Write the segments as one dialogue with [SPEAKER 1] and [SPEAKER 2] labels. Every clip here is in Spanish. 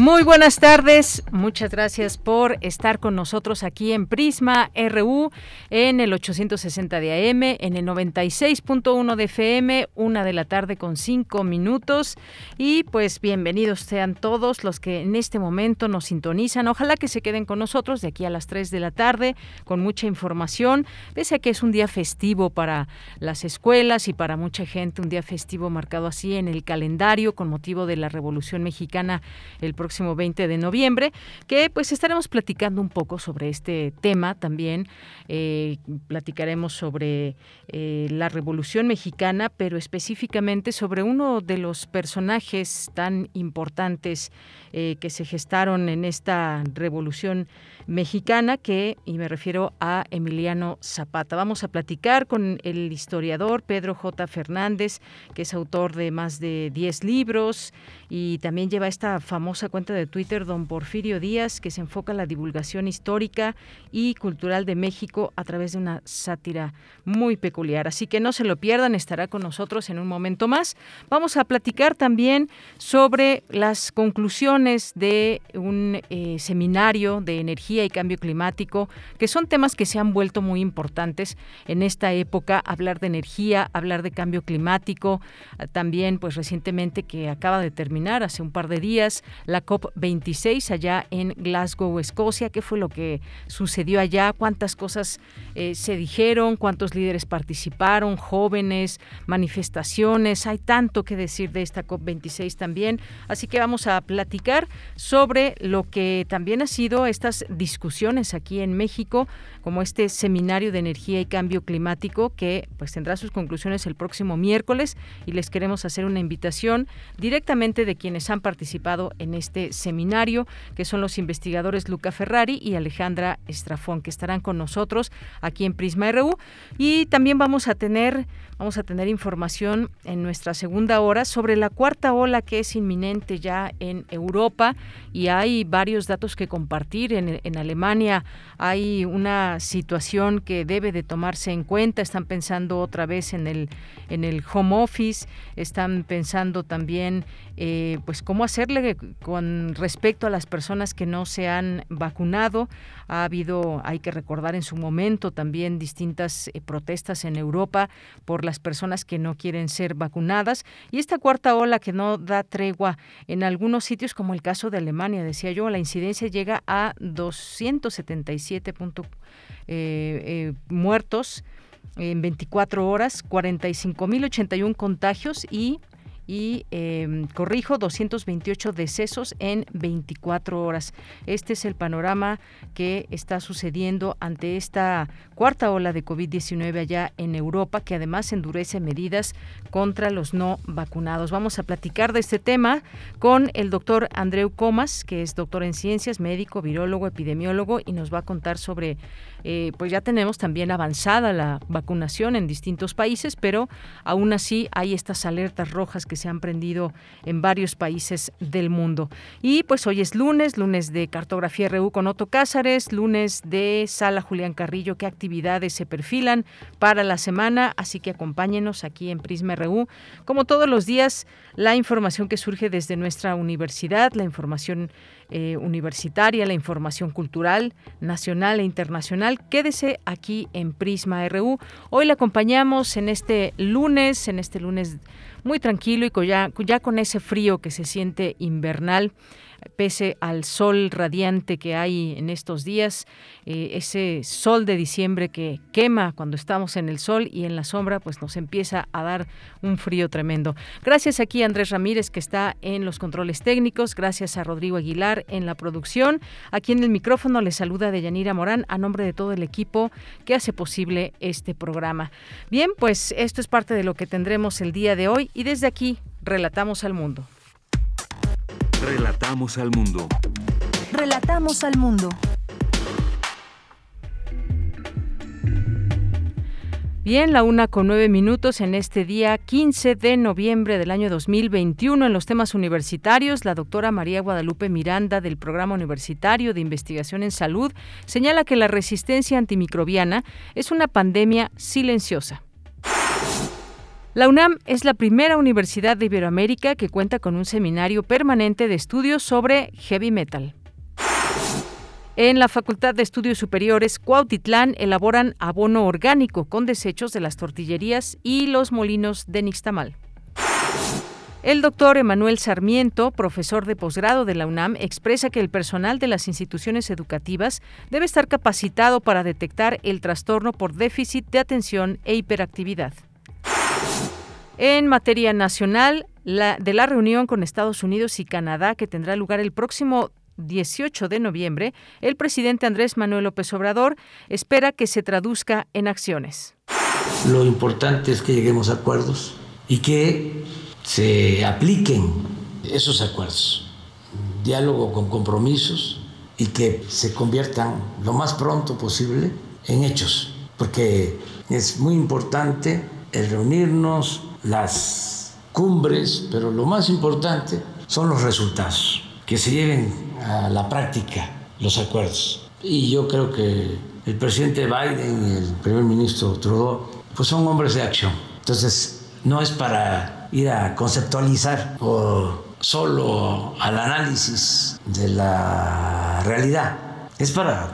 [SPEAKER 1] Muy buenas tardes, muchas gracias por estar con nosotros aquí en Prisma RU en el 860 de AM, en el 96.1 de FM, una de la tarde con cinco minutos. Y pues bienvenidos sean todos los que en este momento nos sintonizan. Ojalá que se queden con nosotros de aquí a las 3 de la tarde con mucha información, pese a que es un día festivo para las escuelas y para mucha gente, un día festivo marcado así en el calendario con motivo de la Revolución Mexicana el próximo próximo 20 de noviembre, que pues estaremos platicando un poco sobre este tema también. Eh, platicaremos sobre eh, la Revolución Mexicana, pero específicamente sobre uno de los personajes tan importantes eh, que se gestaron en esta Revolución que, y me refiero a Emiliano Zapata. Vamos a platicar con el historiador Pedro J. Fernández, que es autor de más de 10 libros y también lleva esta famosa cuenta de Twitter, don Porfirio Díaz, que se enfoca en la divulgación histórica y cultural de México a través de una sátira muy peculiar. Así que no se lo pierdan, estará con nosotros en un momento más. Vamos a platicar también sobre las conclusiones de un eh, seminario de energía y cambio climático, que son temas que se han vuelto muy importantes en esta época, hablar de energía, hablar de cambio climático, también pues recientemente que acaba de terminar hace un par de días la COP26 allá en Glasgow, Escocia. ¿Qué fue lo que sucedió allá? ¿Cuántas cosas eh, se dijeron? ¿Cuántos líderes participaron? Jóvenes, manifestaciones. Hay tanto que decir de esta COP26 también. Así que vamos a platicar sobre lo que también ha sido estas aquí en México, como este seminario de energía y cambio climático que pues tendrá sus conclusiones el próximo miércoles y les queremos hacer una invitación directamente de quienes han participado en este seminario, que son los investigadores Luca Ferrari y Alejandra Estrafón, que estarán con nosotros aquí en Prisma RU. Y también vamos a tener, vamos a tener información en nuestra segunda hora sobre la cuarta ola que es inminente ya en Europa y hay varios datos que compartir. En, en Alemania hay una situación que debe de tomarse en cuenta. Están pensando otra vez en el, en el home office, están pensando también eh, pues cómo hacerle con respecto a las personas que no se han vacunado. Ha habido, hay que recordar en su momento también distintas eh, protestas en Europa por las personas que no quieren ser vacunadas y esta cuarta ola que no da tregua en algunos sitios como el caso de Alemania, decía yo, la incidencia llega a 277 eh, muertos en 24 horas, 45.081 contagios y y eh, corrijo 228 decesos en 24 horas. Este es el panorama que está sucediendo ante esta cuarta ola de COVID-19 allá en Europa, que además endurece medidas contra los no vacunados. Vamos a platicar de este tema con el doctor Andreu Comas, que es doctor en ciencias, médico, virólogo, epidemiólogo, y nos va a contar sobre eh, pues ya tenemos también avanzada la vacunación en distintos países, pero aún así hay estas alertas rojas que se han prendido en varios países del mundo. Y pues hoy es lunes, lunes de Cartografía RU con Otto Cázares, lunes de Sala Julián Carrillo, qué actividades se perfilan para la semana, así que acompáñenos aquí en Prisma RU. Como todos los días, la información que surge desde nuestra universidad, la información eh, universitaria, la información cultural, nacional e internacional. Quédese aquí en Prisma RU. Hoy le acompañamos en este lunes, en este lunes muy tranquilo y ya, con ese frío que se siente invernal. pese al sol radiante que hay en estos días, eh, ese sol de diciembre que quema cuando estamos en el sol y en la sombra, pues nos empieza a dar un frío tremendo. Gracias aquí a Andrés Ramírez que está en los controles técnicos, gracias a Rodrigo Aguilar en la producción. Aquí en el micrófono le saluda Deyanira Morán a nombre de todo el equipo que hace posible este programa. Bien, pues esto es parte de lo que tendremos el día de hoy y desde aquí relatamos al mundo.
[SPEAKER 2] Relatamos al mundo.
[SPEAKER 3] Relatamos al mundo.
[SPEAKER 1] Bien, la una con nueve minutos en este día 15 de noviembre del año 2021 en los temas universitarios. La doctora María Guadalupe Miranda del Programa Universitario de Investigación en Salud señala que la resistencia antimicrobiana es una pandemia silenciosa. La UNAM es la primera universidad de Iberoamérica que cuenta con un seminario permanente de estudios sobre heavy metal. En la Facultad de Estudios Superiores Cuautitlán elaboran abono orgánico con desechos de las tortillerías y los molinos de Nixtamal. El doctor Emanuel Sarmiento, profesor de posgrado de la UNAM, expresa que el personal de las instituciones educativas debe estar capacitado para detectar el trastorno por déficit de atención e hiperactividad. En materia nacional, de la reunión con Estados Unidos y Canadá que tendrá lugar el próximo 18 de noviembre, el presidente Andrés Manuel López Obrador espera que se traduzca en acciones.
[SPEAKER 4] Lo importante es que lleguemos a acuerdos y que se apliquen esos acuerdos, diálogo con compromisos y que se conviertan lo más pronto posible en hechos, porque es muy importante el reunirnos, las cumbres, pero lo más importante son los resultados, que se lleven a la práctica los acuerdos. Y yo creo que el presidente Biden y el primer ministro Trudeau pues son hombres de acción. Entonces, no es para ir a conceptualizar o solo al análisis de la realidad, es para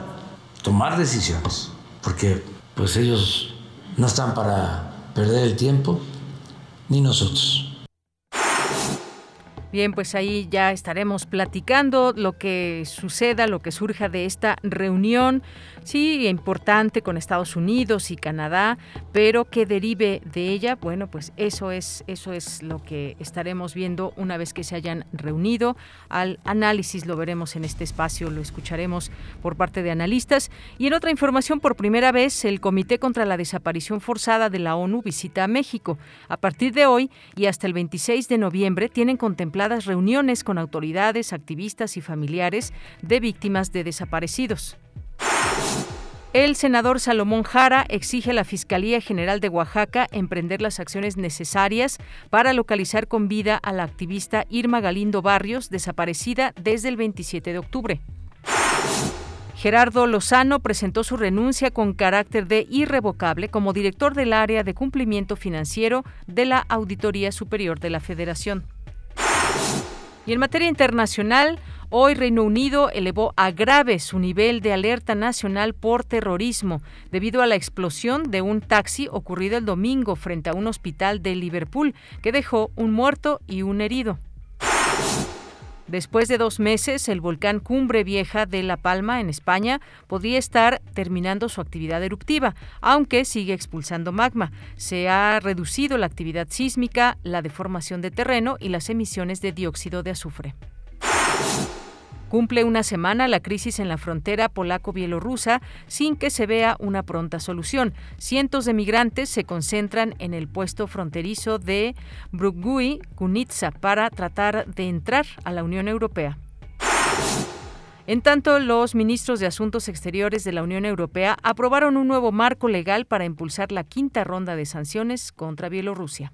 [SPEAKER 4] tomar decisiones, porque pues ellos no están para perder el tiempo, ni nosotros.
[SPEAKER 1] Bien, pues ahí ya estaremos platicando lo que suceda, lo que surja de esta reunión sí, importante con Estados Unidos y Canadá, pero que derive de ella, bueno, pues eso es, eso es lo que estaremos viendo una vez que se hayan reunido. Al análisis lo veremos en este espacio, lo escucharemos por parte de analistas. Y en otra información, por primera vez, el Comité contra la Desaparición Forzada de la ONU visita a México. A partir de hoy y hasta el 26 de noviembre tienen reuniones con autoridades, activistas y familiares de víctimas de desaparecidos. El senador Salomón Jara exige a la Fiscalía General de Oaxaca emprender las acciones necesarias para localizar con vida a la activista Irma Galindo Barrios, desaparecida desde el 27 de octubre. Gerardo Lozano presentó su renuncia con carácter de irrevocable como director del área de cumplimiento financiero de la Auditoría Superior de la Federación. Y en materia internacional, Hoy Reino Unido elevó a grave su nivel de alerta nacional por terrorismo debido a la explosión de un taxi ocurrido el domingo frente a un hospital de Liverpool que dejó un muerto y un herido. Después de dos meses, el volcán Cumbre Vieja de La Palma, en España, podría estar terminando su actividad eruptiva, aunque sigue expulsando magma. Se ha reducido la actividad sísmica, la deformación de terreno y las emisiones de dióxido de azufre. Cumple una semana la crisis en la frontera polaco-bielorrusa sin que se vea una pronta solución. Cientos de migrantes se concentran en el puesto fronterizo de Brugui, Kunitsa, para tratar de entrar a la Unión Europea. En tanto, los ministros de Asuntos Exteriores de la Unión Europea aprobaron un nuevo marco legal para impulsar la quinta ronda de sanciones contra Bielorrusia.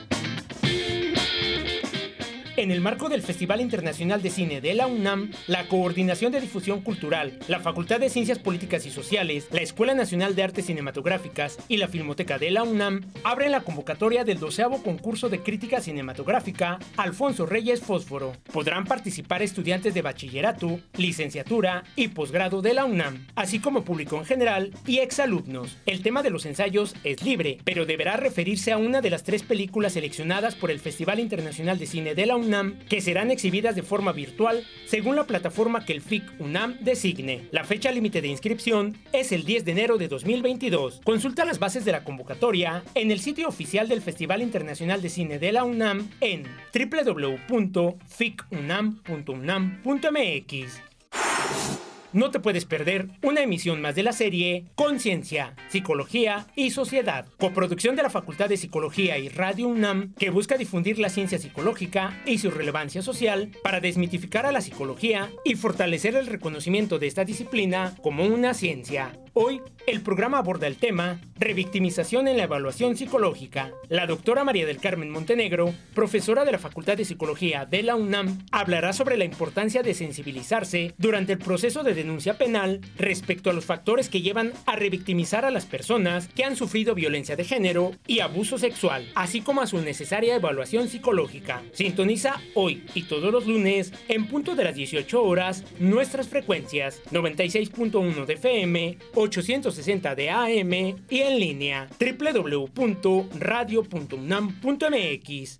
[SPEAKER 2] En el marco del Festival Internacional de Cine de la UNAM, la Coordinación de Difusión Cultural, la Facultad de Ciencias Políticas y Sociales, la Escuela Nacional de Artes Cinematográficas y la Filmoteca de la UNAM abren la convocatoria del doceavo concurso de crítica cinematográfica Alfonso Reyes Fósforo. Podrán participar estudiantes de bachillerato, licenciatura y posgrado de la UNAM, así como público en general y exalumnos. El tema de los ensayos es libre, pero deberá referirse a una de las tres películas seleccionadas por el Festival Internacional de Cine de la UNAM, que serán exhibidas de forma virtual según la plataforma que el FIC UNAM designe. La fecha límite de inscripción es el 10 de enero de 2022. Consulta las bases de la convocatoria en el sitio oficial del Festival Internacional de Cine de la UNAM en www.ficunam.unam.mx. No te puedes perder una emisión más de la serie Conciencia, Psicología y Sociedad, coproducción de la Facultad de Psicología y Radio UNAM, que busca difundir la ciencia psicológica y su relevancia social para desmitificar a la psicología y fortalecer el reconocimiento de esta disciplina como una ciencia. Hoy, el programa aborda el tema Revictimización en la evaluación psicológica. La doctora María del Carmen Montenegro, profesora de la Facultad de Psicología de la UNAM, hablará sobre la importancia de sensibilizarse durante el proceso de denuncia penal respecto a los factores que llevan a revictimizar a las personas que han sufrido violencia de género y abuso sexual, así como a su necesaria evaluación psicológica. Sintoniza hoy y todos los lunes, en punto de las 18 horas, nuestras frecuencias 96.1 de FM, 860 de AM y en línea www.radio.unam.mx.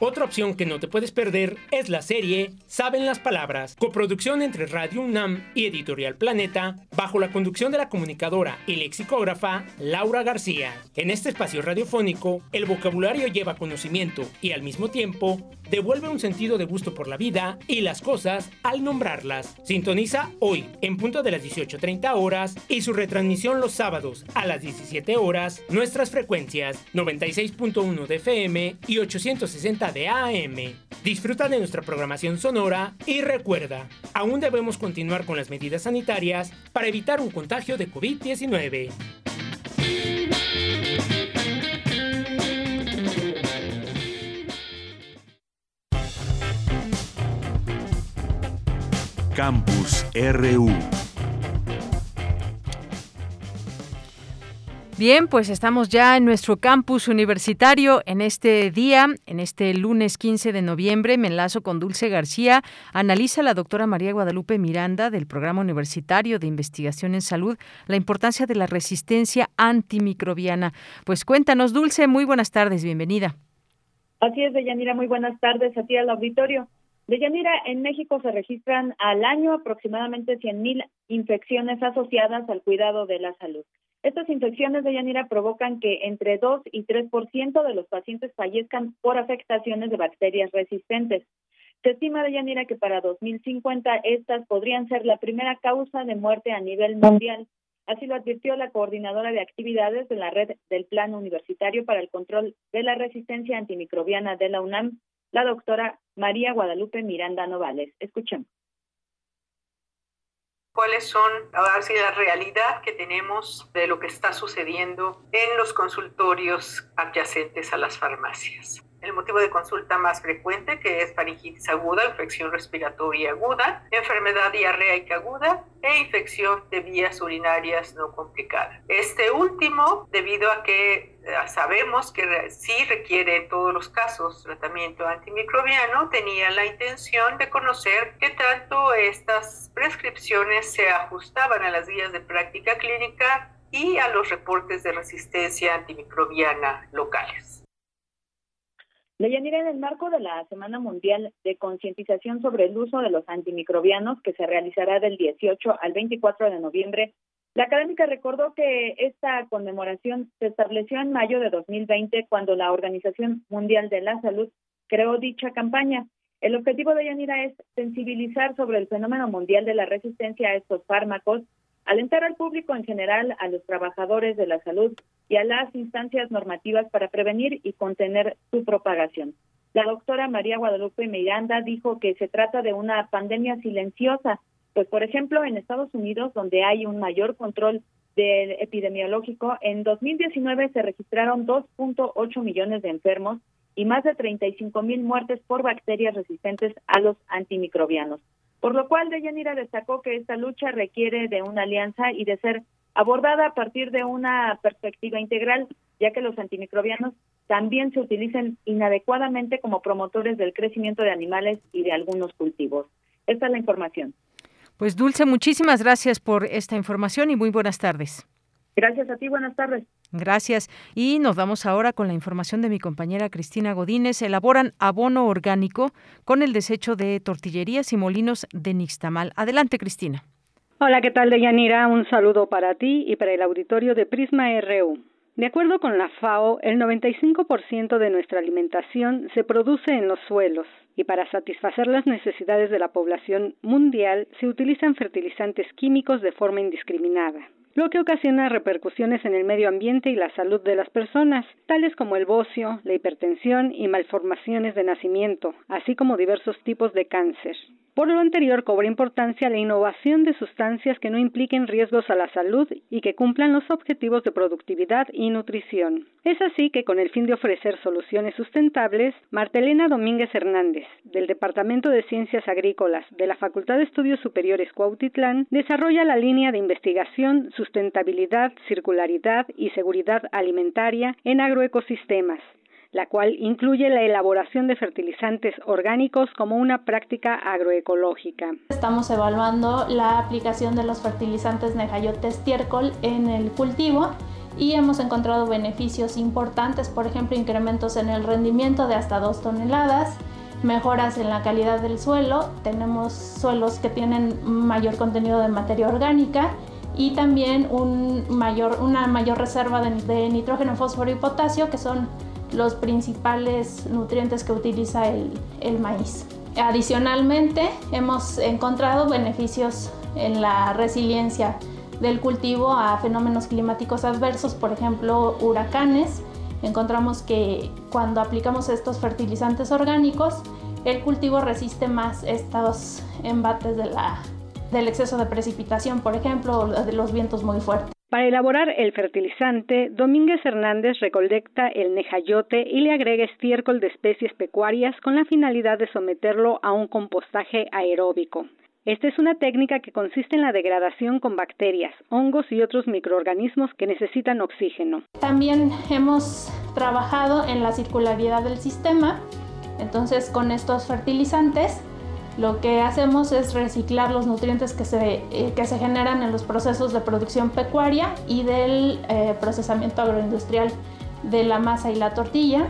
[SPEAKER 2] Otra opción que no te puedes perder es la serie Saben las Palabras, coproducción entre Radio UNAM y Editorial Planeta, bajo la conducción de la comunicadora y lexicógrafa Laura García. En este espacio radiofónico, el vocabulario lleva conocimiento y al mismo tiempo devuelve un sentido de gusto por la vida y las cosas al nombrarlas. Sintoniza hoy, en punto de las 18.30 horas, y su retransmisión los sábados a las 17 horas, nuestras frecuencias 96.1 de FM y 860 de AM. Disfruta de nuestra programación sonora y recuerda, aún debemos continuar con las medidas sanitarias para evitar un contagio de COVID-19.
[SPEAKER 1] Campus RU. Bien, pues estamos ya en nuestro campus universitario en este día, en este lunes 15 de noviembre. Me enlazo con Dulce García. Analiza la doctora María Guadalupe Miranda del Programa Universitario de Investigación en Salud la importancia de la resistencia antimicrobiana. Pues cuéntanos, Dulce, muy buenas tardes, bienvenida.
[SPEAKER 5] Así es, Deyanira, muy buenas tardes a ti al auditorio. Deyanira, en México se registran al año aproximadamente 100.000 infecciones asociadas al cuidado de la salud. Estas infecciones de Yanira provocan que entre 2 y 3% de los pacientes fallezcan por afectaciones de bacterias resistentes. Se estima de Yanira que para 2050 estas podrían ser la primera causa de muerte a nivel mundial. Así lo advirtió la coordinadora de actividades de la red del Plan Universitario para el Control de la Resistencia Antimicrobiana de la UNAM, la doctora María Guadalupe Miranda Novales. Escuchemos.
[SPEAKER 6] ¿Cuáles son ahora sí la realidad que tenemos de lo que está sucediendo en los consultorios adyacentes a las farmacias? El motivo de consulta más frecuente, que es faringitis aguda, infección respiratoria aguda, enfermedad diarreica aguda e infección de vías urinarias no complicada. Este último, debido a que eh, sabemos que sí requiere en todos los casos tratamiento antimicrobiano, tenía la intención de conocer qué tanto estas prescripciones se ajustaban a las guías de práctica clínica y a los reportes de resistencia antimicrobiana locales.
[SPEAKER 5] Leyanira, en el marco de la Semana Mundial de Concientización sobre el Uso de los Antimicrobianos, que se realizará del 18 al 24 de noviembre, la académica recordó que esta conmemoración se estableció en mayo de 2020 cuando la Organización Mundial de la Salud creó dicha campaña. El objetivo de Yanira es sensibilizar sobre el fenómeno mundial de la resistencia a estos fármacos alentar al público en general, a los trabajadores de la salud y a las instancias normativas para prevenir y contener su propagación. La doctora María Guadalupe Miranda dijo que se trata de una pandemia silenciosa, pues por ejemplo en Estados Unidos, donde hay un mayor control del epidemiológico, en 2019 se registraron 2.8 millones de enfermos y más de 35 mil muertes por bacterias resistentes a los antimicrobianos. Por lo cual, Deyanira destacó que esta lucha requiere de una alianza y de ser abordada a partir de una perspectiva integral, ya que los antimicrobianos también se utilizan inadecuadamente como promotores del crecimiento de animales y de algunos cultivos. Esta es la información.
[SPEAKER 1] Pues Dulce, muchísimas gracias por esta información y muy buenas tardes.
[SPEAKER 5] Gracias a ti, buenas tardes.
[SPEAKER 1] Gracias. Y nos vamos ahora con la información de mi compañera Cristina Godínez. Elaboran abono orgánico con el desecho de tortillerías y molinos de Nixtamal. Adelante, Cristina.
[SPEAKER 7] Hola, ¿qué tal, Deyanira? Un saludo para ti y para el auditorio de Prisma RU. De acuerdo con la FAO, el 95% de nuestra alimentación se produce en los suelos y para satisfacer las necesidades de la población mundial se utilizan fertilizantes químicos de forma indiscriminada lo que ocasiona repercusiones en el medio ambiente y la salud de las personas, tales como el bocio, la hipertensión y malformaciones de nacimiento, así como diversos tipos de cáncer. Por lo anterior, cobra importancia la innovación de sustancias que no impliquen riesgos a la salud y que cumplan los objetivos de productividad y nutrición. Es así que, con el fin de ofrecer soluciones sustentables, Martelena Domínguez Hernández, del Departamento de Ciencias Agrícolas de la Facultad de Estudios Superiores Cuautitlán, desarrolla la línea de investigación Sustentabilidad, Circularidad y Seguridad Alimentaria en Agroecosistemas, la cual incluye la elaboración de fertilizantes orgánicos como una práctica agroecológica.
[SPEAKER 8] Estamos evaluando la aplicación de los fertilizantes Nehayote estiércol en el cultivo y hemos encontrado beneficios importantes, por ejemplo, incrementos en el rendimiento de hasta 2 toneladas, mejoras en la calidad del suelo, tenemos suelos que tienen mayor contenido de materia orgánica y también mayor, una mayor reserva de, de nitrógeno, fósforo y potasio, que son los principales nutrientes que utiliza el, maíz. Adicionalmente, hemos encontrado beneficios en la resiliencia del cultivo a fenómenos climáticos adversos, por ejemplo, huracanes. Encontramos que cuando aplicamos estos fertilizantes orgánicos, el cultivo resiste más estos embates del exceso de precipitación, por ejemplo, de los vientos muy fuertes.
[SPEAKER 7] Para elaborar el fertilizante, Domínguez Hernández recolecta el nejayote y le agrega estiércol de especies pecuarias con la finalidad de someterlo a un compostaje aeróbico. Esta es una técnica que consiste en la degradación con bacterias, hongos y otros microorganismos que necesitan oxígeno.
[SPEAKER 8] También hemos trabajado en la circularidad del sistema, entonces con estos fertilizantes lo que hacemos es reciclar los nutrientes que se, eh, que se generan en los procesos de producción pecuaria y del eh, procesamiento agroindustrial de la masa y la tortilla.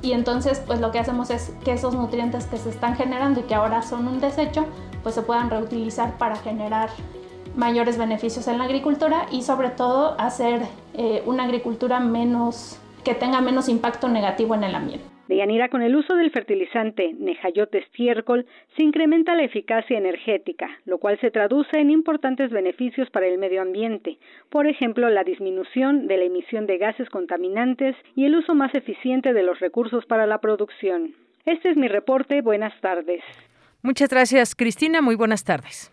[SPEAKER 8] Y entonces, pues lo que hacemos es que esos nutrientes que se están generando y que ahora son un desecho, pues se puedan reutilizar para generar mayores beneficios en la agricultura y sobre todo hacer eh, una agricultura menos que tenga menos impacto negativo en el ambiente.
[SPEAKER 7] De Yanira, con el uso del fertilizante Nehayote estiércol se incrementa la eficacia energética, lo cual se traduce en importantes beneficios para el medio ambiente, por ejemplo, la disminución de la emisión de gases contaminantes y el uso más eficiente de los recursos para la producción. Este es mi reporte. Buenas tardes.
[SPEAKER 1] Muchas gracias, Cristina. Muy buenas tardes.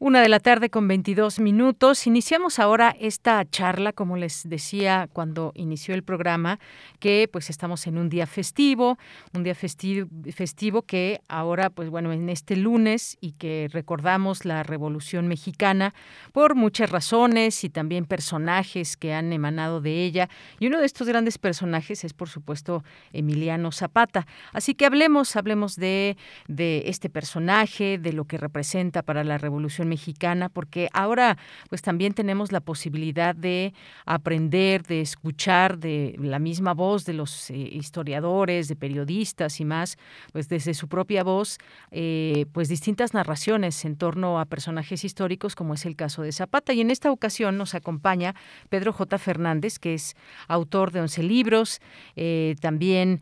[SPEAKER 1] Una de la tarde con 22 minutos. Iniciamos ahora esta charla, como les decía cuando inició el programa, que pues estamos en un día festivo, un día festivo, que ahora, pues bueno, en este lunes y que recordamos la Revolución Mexicana por muchas razones y también personajes que han emanado de ella. Y uno de estos grandes personajes es, por supuesto, Emiliano Zapata. Así que hablemos, hablemos de, de este personaje, de lo que representa para la Revolución Mexicana mexicana, porque ahora pues también tenemos la posibilidad de aprender, de escuchar de la misma voz de los eh, historiadores, de periodistas y más, pues desde su propia voz, eh, pues distintas narraciones en torno a personajes históricos, como es el caso de Zapata. Y en esta ocasión nos acompaña Pedro J. Fernández, que es autor de 11 libros, eh, también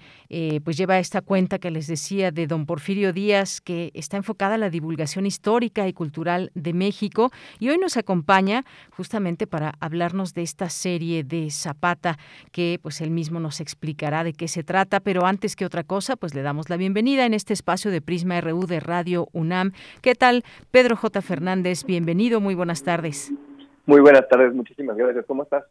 [SPEAKER 1] pues lleva esta cuenta que les decía de don Porfirio Díaz, que está enfocada a la divulgación histórica y cultural de México y hoy nos acompaña justamente para hablarnos de esta serie de Zapata que pues él mismo nos explicará de qué se trata, pero antes que otra cosa, pues le damos la bienvenida en este espacio de Prisma RU de Radio UNAM. ¿Qué tal, Pedro J. Fernández? Bienvenido, muy buenas tardes.
[SPEAKER 9] Muy buenas tardes, muchísimas gracias. ¿Cómo estás?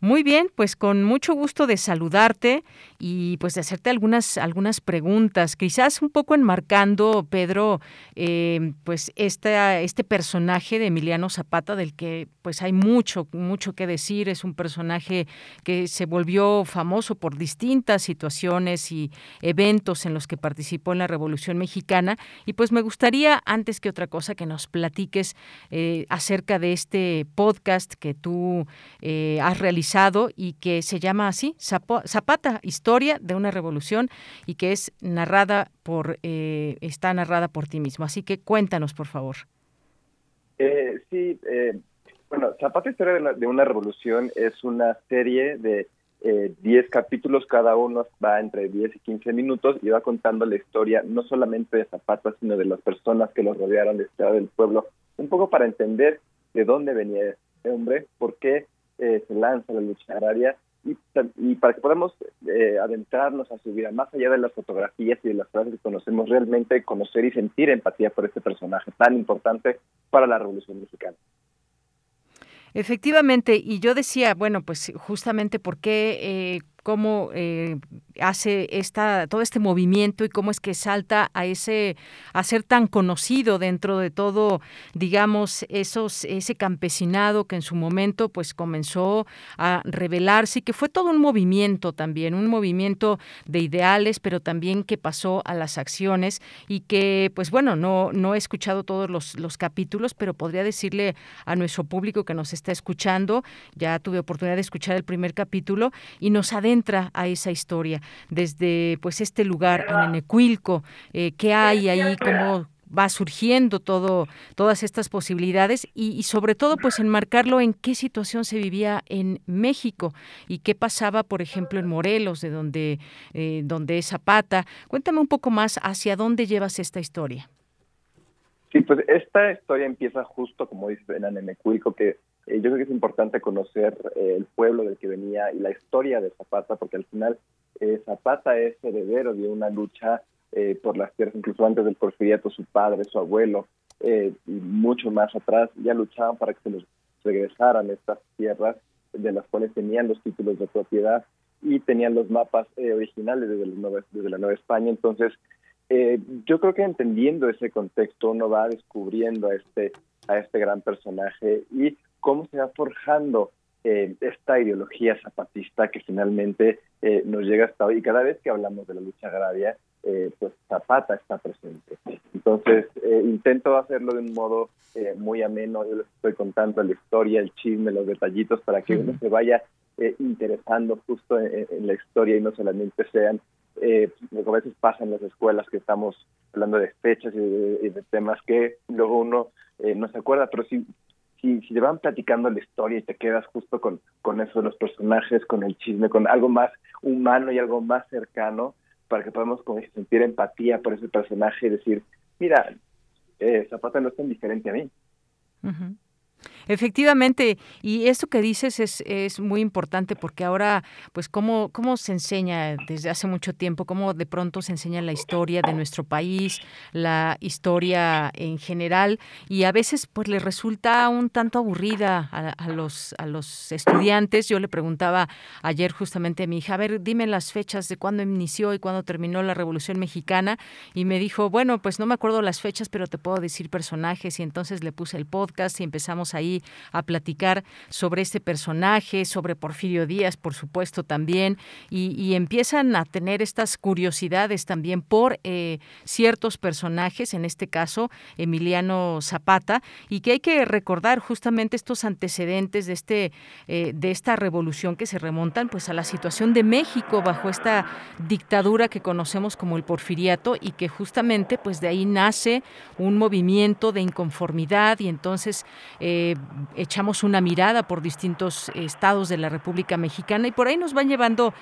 [SPEAKER 1] Muy bien, pues con mucho gusto de saludarte y pues de hacerte algunas algunas preguntas, quizás un poco enmarcando, Pedro, eh, pues este, este personaje de Emiliano Zapata del que pues hay mucho mucho que decir. Es un personaje que se volvió famoso por distintas situaciones y eventos en los que participó en la Revolución Mexicana y pues me gustaría antes que otra cosa que nos platiques eh, acerca de este podcast que tú eh, has realizado y que se llama así, Zapata, Historia de una Revolución, y que es narrada por, eh, está narrada por ti mismo. Así que cuéntanos, por favor.
[SPEAKER 9] Eh, sí, eh, bueno, Zapata, Historia de, una Revolución es una serie de 10 capítulos, cada uno va entre 10 y 15 minutos y va contando la historia no solamente de Zapata, sino de las personas que lo rodearon, de Estado del pueblo, un poco para entender de dónde venía este hombre, por qué eh, se lanza la lucha agraria y, para que podamos eh, adentrarnos a su vida, más allá de las fotografías y de las frases que conocemos, realmente conocer y sentir empatía por este personaje tan importante para la Revolución Mexicana.
[SPEAKER 1] Efectivamente, y yo decía, bueno, pues justamente porque eh, cómo hace esta todo este movimiento y cómo es que salta a ese a ser tan conocido dentro de todo digamos esos ese campesinado que en su momento pues comenzó a revelarse y que fue todo un movimiento también un movimiento de ideales pero también que pasó a las acciones y que pues bueno no no he escuchado todos los, los capítulos pero podría decirle a nuestro público que nos está escuchando ya tuve oportunidad de escuchar el primer capítulo y nos adentro entra a esa historia desde pues este lugar en Enecuilco, eh, qué hay ahí, cómo va surgiendo todo todas estas posibilidades y, sobre todo pues enmarcarlo en qué situación se vivía en México y qué pasaba por ejemplo en Morelos de donde eh, donde es Zapata. Cuéntame un poco más hacia dónde llevas esta historia
[SPEAKER 9] sí pues esta historia empieza justo como dice en Anenecuilco que eh, yo creo que es importante conocer eh, el pueblo del que venía y la historia de Zapata, porque al final eh, Zapata es heredero de una lucha por las tierras, incluso antes del porfiriato, su padre, su abuelo, y mucho más atrás, ya luchaban para que se les regresaran estas tierras de las cuales tenían los títulos de propiedad y tenían los mapas originales desde la, Nueva, desde la Nueva España. Entonces, yo creo que entendiendo ese contexto uno va descubriendo a este a este gran personaje y cómo se va forjando eh, esta ideología zapatista que finalmente eh, nos llega hasta hoy. Y cada vez que hablamos de la lucha agraria, eh, pues Zapata está presente. Entonces, intento hacerlo de un modo muy ameno. Yo les estoy contando la historia, el chisme, los detallitos para que uno se vaya interesando justo en, la historia y no solamente sean lo que a veces pasa en las escuelas que estamos hablando de fechas y de, temas que luego uno no se acuerda, pero sí si, si te van platicando la historia y te quedas justo con, con eso de los personajes, con el chisme, con algo más humano y algo más cercano, para que podamos sentir empatía por ese personaje y decir, mira, eh, Zapata no es tan diferente a mí.
[SPEAKER 1] Efectivamente, y esto que dices es, es muy importante porque ahora, pues, ¿cómo, ¿cómo se enseña desde hace mucho tiempo? ¿Cómo de pronto se enseña la historia de nuestro país, la historia en general? Y a veces, pues, les resulta un tanto aburrida a, los, a los estudiantes. Yo le preguntaba ayer justamente a mi hija, a ver, dime las fechas de cuándo inició y cuándo terminó la Revolución Mexicana. Y me dijo, bueno, pues no me acuerdo las fechas, pero te puedo decir personajes. Y entonces le puse el podcast y empezamos ahí a platicar sobre este personaje, sobre Porfirio Díaz, por supuesto, también, y, empiezan a tener estas curiosidades también por eh, ciertos personajes, en este caso Emiliano Zapata, y que hay que recordar justamente estos antecedentes de este eh, de esta revolución que se remontan pues a la situación de México bajo esta dictadura que conocemos como el porfiriato y que justamente pues de ahí nace un movimiento de inconformidad y entonces eh, echamos una mirada por distintos estados de la República Mexicana y por ahí nos van llevando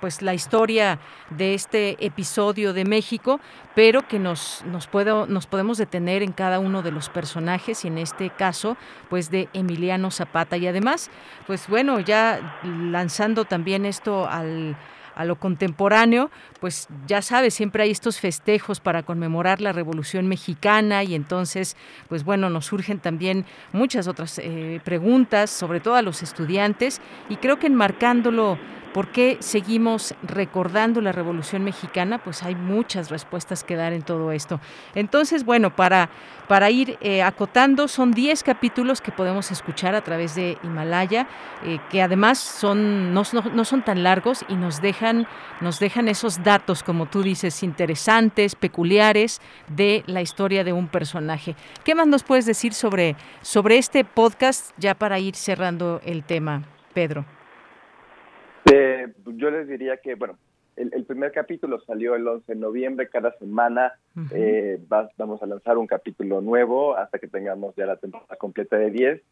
[SPEAKER 1] pues la historia de este episodio de México, pero que nos, nos, puedo, nos podemos detener en cada uno de los personajes y en este caso pues de Emiliano Zapata. Y además pues bueno ya lanzando también esto al a lo contemporáneo, pues ya sabes, siempre hay estos festejos para conmemorar la Revolución Mexicana y entonces, pues bueno, nos surgen también muchas otras eh, preguntas, sobre todo a los estudiantes, y creo que enmarcándolo ¿Por qué seguimos recordando la Revolución Mexicana? Pues hay muchas respuestas que dar en todo esto. Entonces, bueno, para, para ir eh, acotando, son 10 capítulos que podemos escuchar a través de Himalaya, eh, que además son, no, no, son tan largos y nos dejan, nos dejan esos datos, como tú dices, interesantes, peculiares de la historia de un personaje. ¿Qué más nos puedes decir sobre, sobre este podcast ya para ir cerrando el tema, Pedro?
[SPEAKER 9] Eh, yo les diría que, bueno, el, primer capítulo salió el 11 de noviembre, cada semana eh, vamos a lanzar un capítulo nuevo hasta que tengamos ya la temporada completa de 10.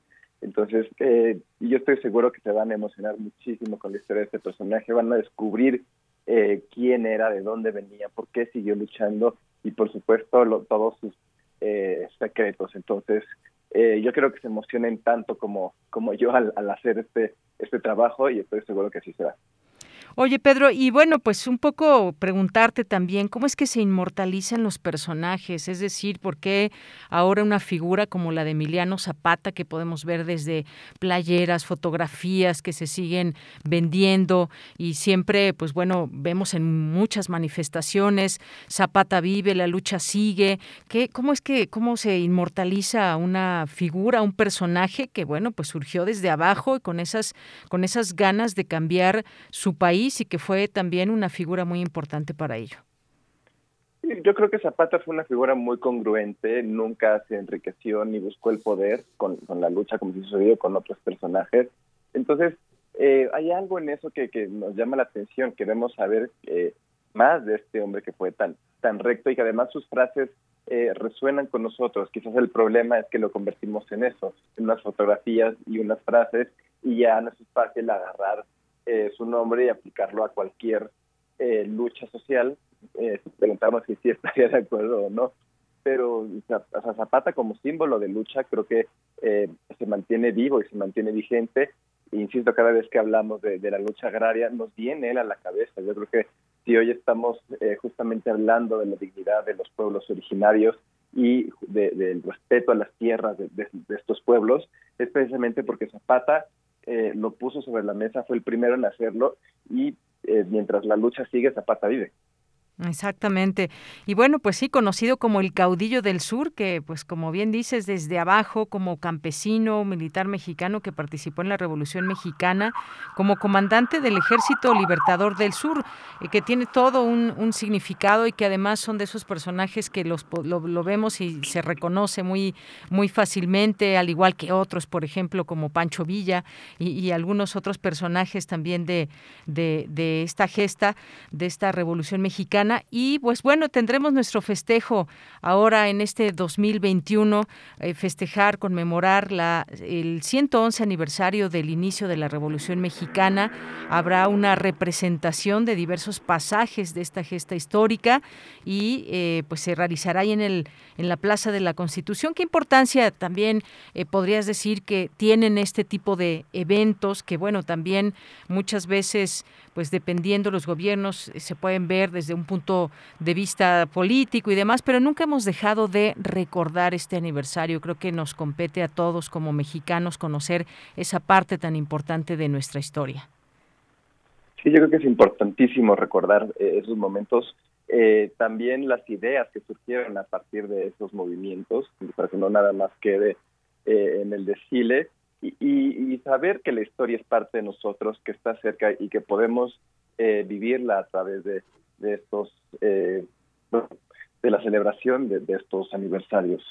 [SPEAKER 9] Entonces, eh, yo estoy seguro que se van a emocionar muchísimo con la historia de este personaje, van a descubrir eh, quién era, de dónde venía, por qué siguió luchando y, por supuesto, todos sus secretos. Entonces, yo creo que se emocionen tanto como, como yo al, al hacer este este trabajo y estoy seguro que así será.
[SPEAKER 1] Oye, Pedro, y bueno, pues un poco preguntarte también, ¿cómo es que se inmortalizan los personajes? Es decir, ¿por qué ahora una figura como la de Emiliano Zapata, que podemos ver desde playeras, fotografías que se siguen vendiendo y siempre, pues bueno, vemos en muchas manifestaciones, Zapata vive, la lucha sigue, ¿qué, ¿cómo es que, cómo se inmortaliza una figura, un personaje que, bueno, pues surgió desde abajo y con esas, con esas ganas de cambiar su país? Y que fue también una figura muy importante para ello.
[SPEAKER 9] Yo creo que Zapata fue una figura muy congruente, nunca se enriqueció ni buscó el poder con, la lucha como se sucedió con otros personajes. Entonces, eh, hay algo en eso que, nos llama la atención, queremos saber eh, más de este hombre que fue tan, tan recto y que además sus frases eh, resuenan con nosotros. Quizás el problema es que lo convertimos en eso, en unas fotografías y unas frases y ya no es fácil agarrar eh, su nombre y aplicarlo a cualquier eh, lucha social. Eh, preguntamos si sí estaría de acuerdo o no. Pero Zapata como símbolo de lucha creo que eh, se mantiene vivo y se mantiene vigente. Insisto, cada vez que hablamos de, la lucha agraria nos viene él a la cabeza. Yo creo que si hoy estamos justamente hablando de la dignidad de los pueblos originarios y del respeto a las tierras de, estos pueblos, es precisamente porque Zapata eh, lo puso sobre la mesa, fue el primero en hacerlo y eh, mientras la lucha sigue, Zapata vive.
[SPEAKER 1] Exactamente. Y bueno, pues sí, conocido como el caudillo del sur, que pues como bien dices, desde abajo, como campesino, militar mexicano que participó en la Revolución Mexicana, como comandante del Ejército Libertador del Sur, eh, que tiene todo un, significado y que además son de esos personajes que los, lo, vemos y se reconoce muy, muy fácilmente, al igual que otros, por ejemplo, como Pancho Villa y, algunos otros personajes también de, de esta gesta, de esta Revolución Mexicana y pues bueno, tendremos nuestro festejo ahora en este 2021, eh, festejar, conmemorar la, el 111 aniversario del inicio de la Revolución Mexicana. Habrá una representación de diversos pasajes de esta gesta histórica y eh, pues se realizará ahí en, el, en la Plaza de la Constitución. ¿Qué importancia también eh, podrías decir que tienen este tipo de eventos que bueno, también muchas veces pues dependiendo los gobiernos se pueden ver desde un punto de vista político y demás, pero nunca hemos dejado de recordar este aniversario. Creo que nos compete a todos como mexicanos conocer esa parte tan importante de nuestra historia.
[SPEAKER 9] Sí, yo creo que es importantísimo recordar eh, esos momentos. Eh, también las ideas que surgieron a partir de esos movimientos, para que no nada más quede eh, en el desfile, y, y, saber que la historia es parte de nosotros, que está cerca y que podemos vivirla a través de, de estos, eh, de la celebración de, estos aniversarios.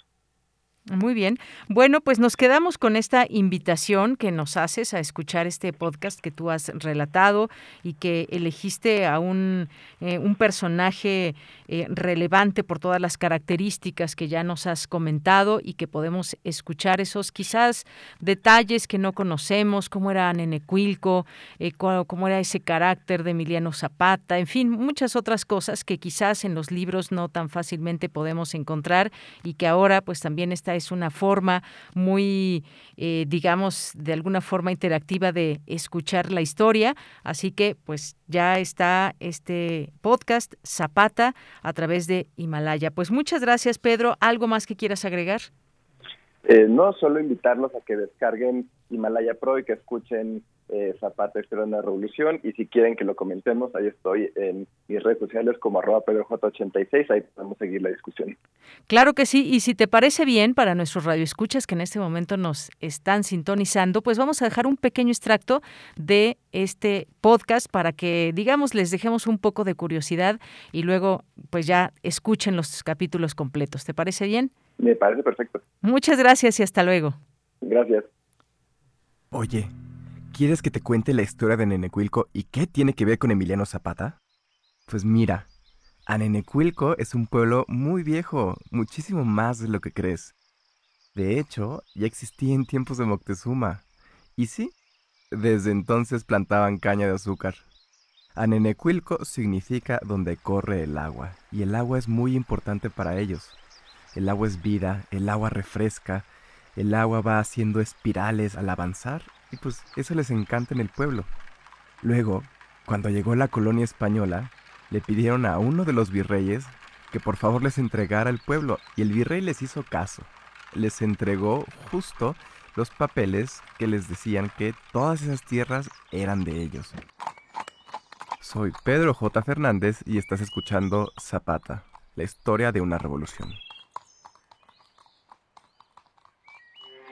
[SPEAKER 1] Muy bien. Bueno, pues nos quedamos con esta invitación que nos haces a escuchar este podcast que tú has relatado y que elegiste a un, eh, un personaje eh, relevante por todas las características que ya nos has comentado y que podemos escuchar esos quizás detalles que no conocemos, cómo era Nenecuilco, eh, cómo era ese carácter de Emiliano Zapata, en fin, muchas otras cosas que quizás en los libros no tan fácilmente podemos encontrar y que ahora pues también está es una forma muy, eh, digamos, de alguna forma interactiva de escuchar la historia. Así que, pues ya está este podcast Zapata a través de Himalaya. Pues muchas gracias, Pedro. ¿Algo más que quieras agregar?
[SPEAKER 9] Eh, no, solo invitarlos a que descarguen Himalaya Pro y que escuchen eh, Zapata Historia de la Revolución. Y si quieren que lo comentemos, ahí estoy en mis redes sociales como arroba pedroj86, ahí podemos seguir la discusión.
[SPEAKER 1] Claro que sí, y si te parece bien para nuestros radioescuchas que en este momento nos están sintonizando, pues vamos a dejar un pequeño extracto de este podcast para que, digamos, les dejemos un poco de curiosidad y luego pues ya escuchen los capítulos completos. ¿Te parece bien?
[SPEAKER 9] Me parece perfecto.
[SPEAKER 1] Muchas gracias y hasta luego.
[SPEAKER 9] Gracias.
[SPEAKER 10] Oye. ¿Quieres que te cuente la historia de Nenecuilco y qué tiene que ver con Emiliano Zapata? Pues mira, Anenecuilco es un pueblo muy viejo, muchísimo más de lo que crees. De hecho, ya existía en tiempos de Moctezuma. Y sí, desde entonces plantaban caña de azúcar. Anenecuilco significa donde corre el agua, y el agua es muy importante para ellos. El agua es vida, el agua refresca, el agua va haciendo espirales al avanzar y pues eso les encanta en el pueblo. Luego, cuando llegó la colonia española, le pidieron a uno de los virreyes que por favor les entregara el pueblo y el virrey les hizo caso. Les entregó justo los papeles que les decían que todas esas tierras eran de ellos. Soy Pedro J. Fernández y estás escuchando Zapata, la historia de una revolución.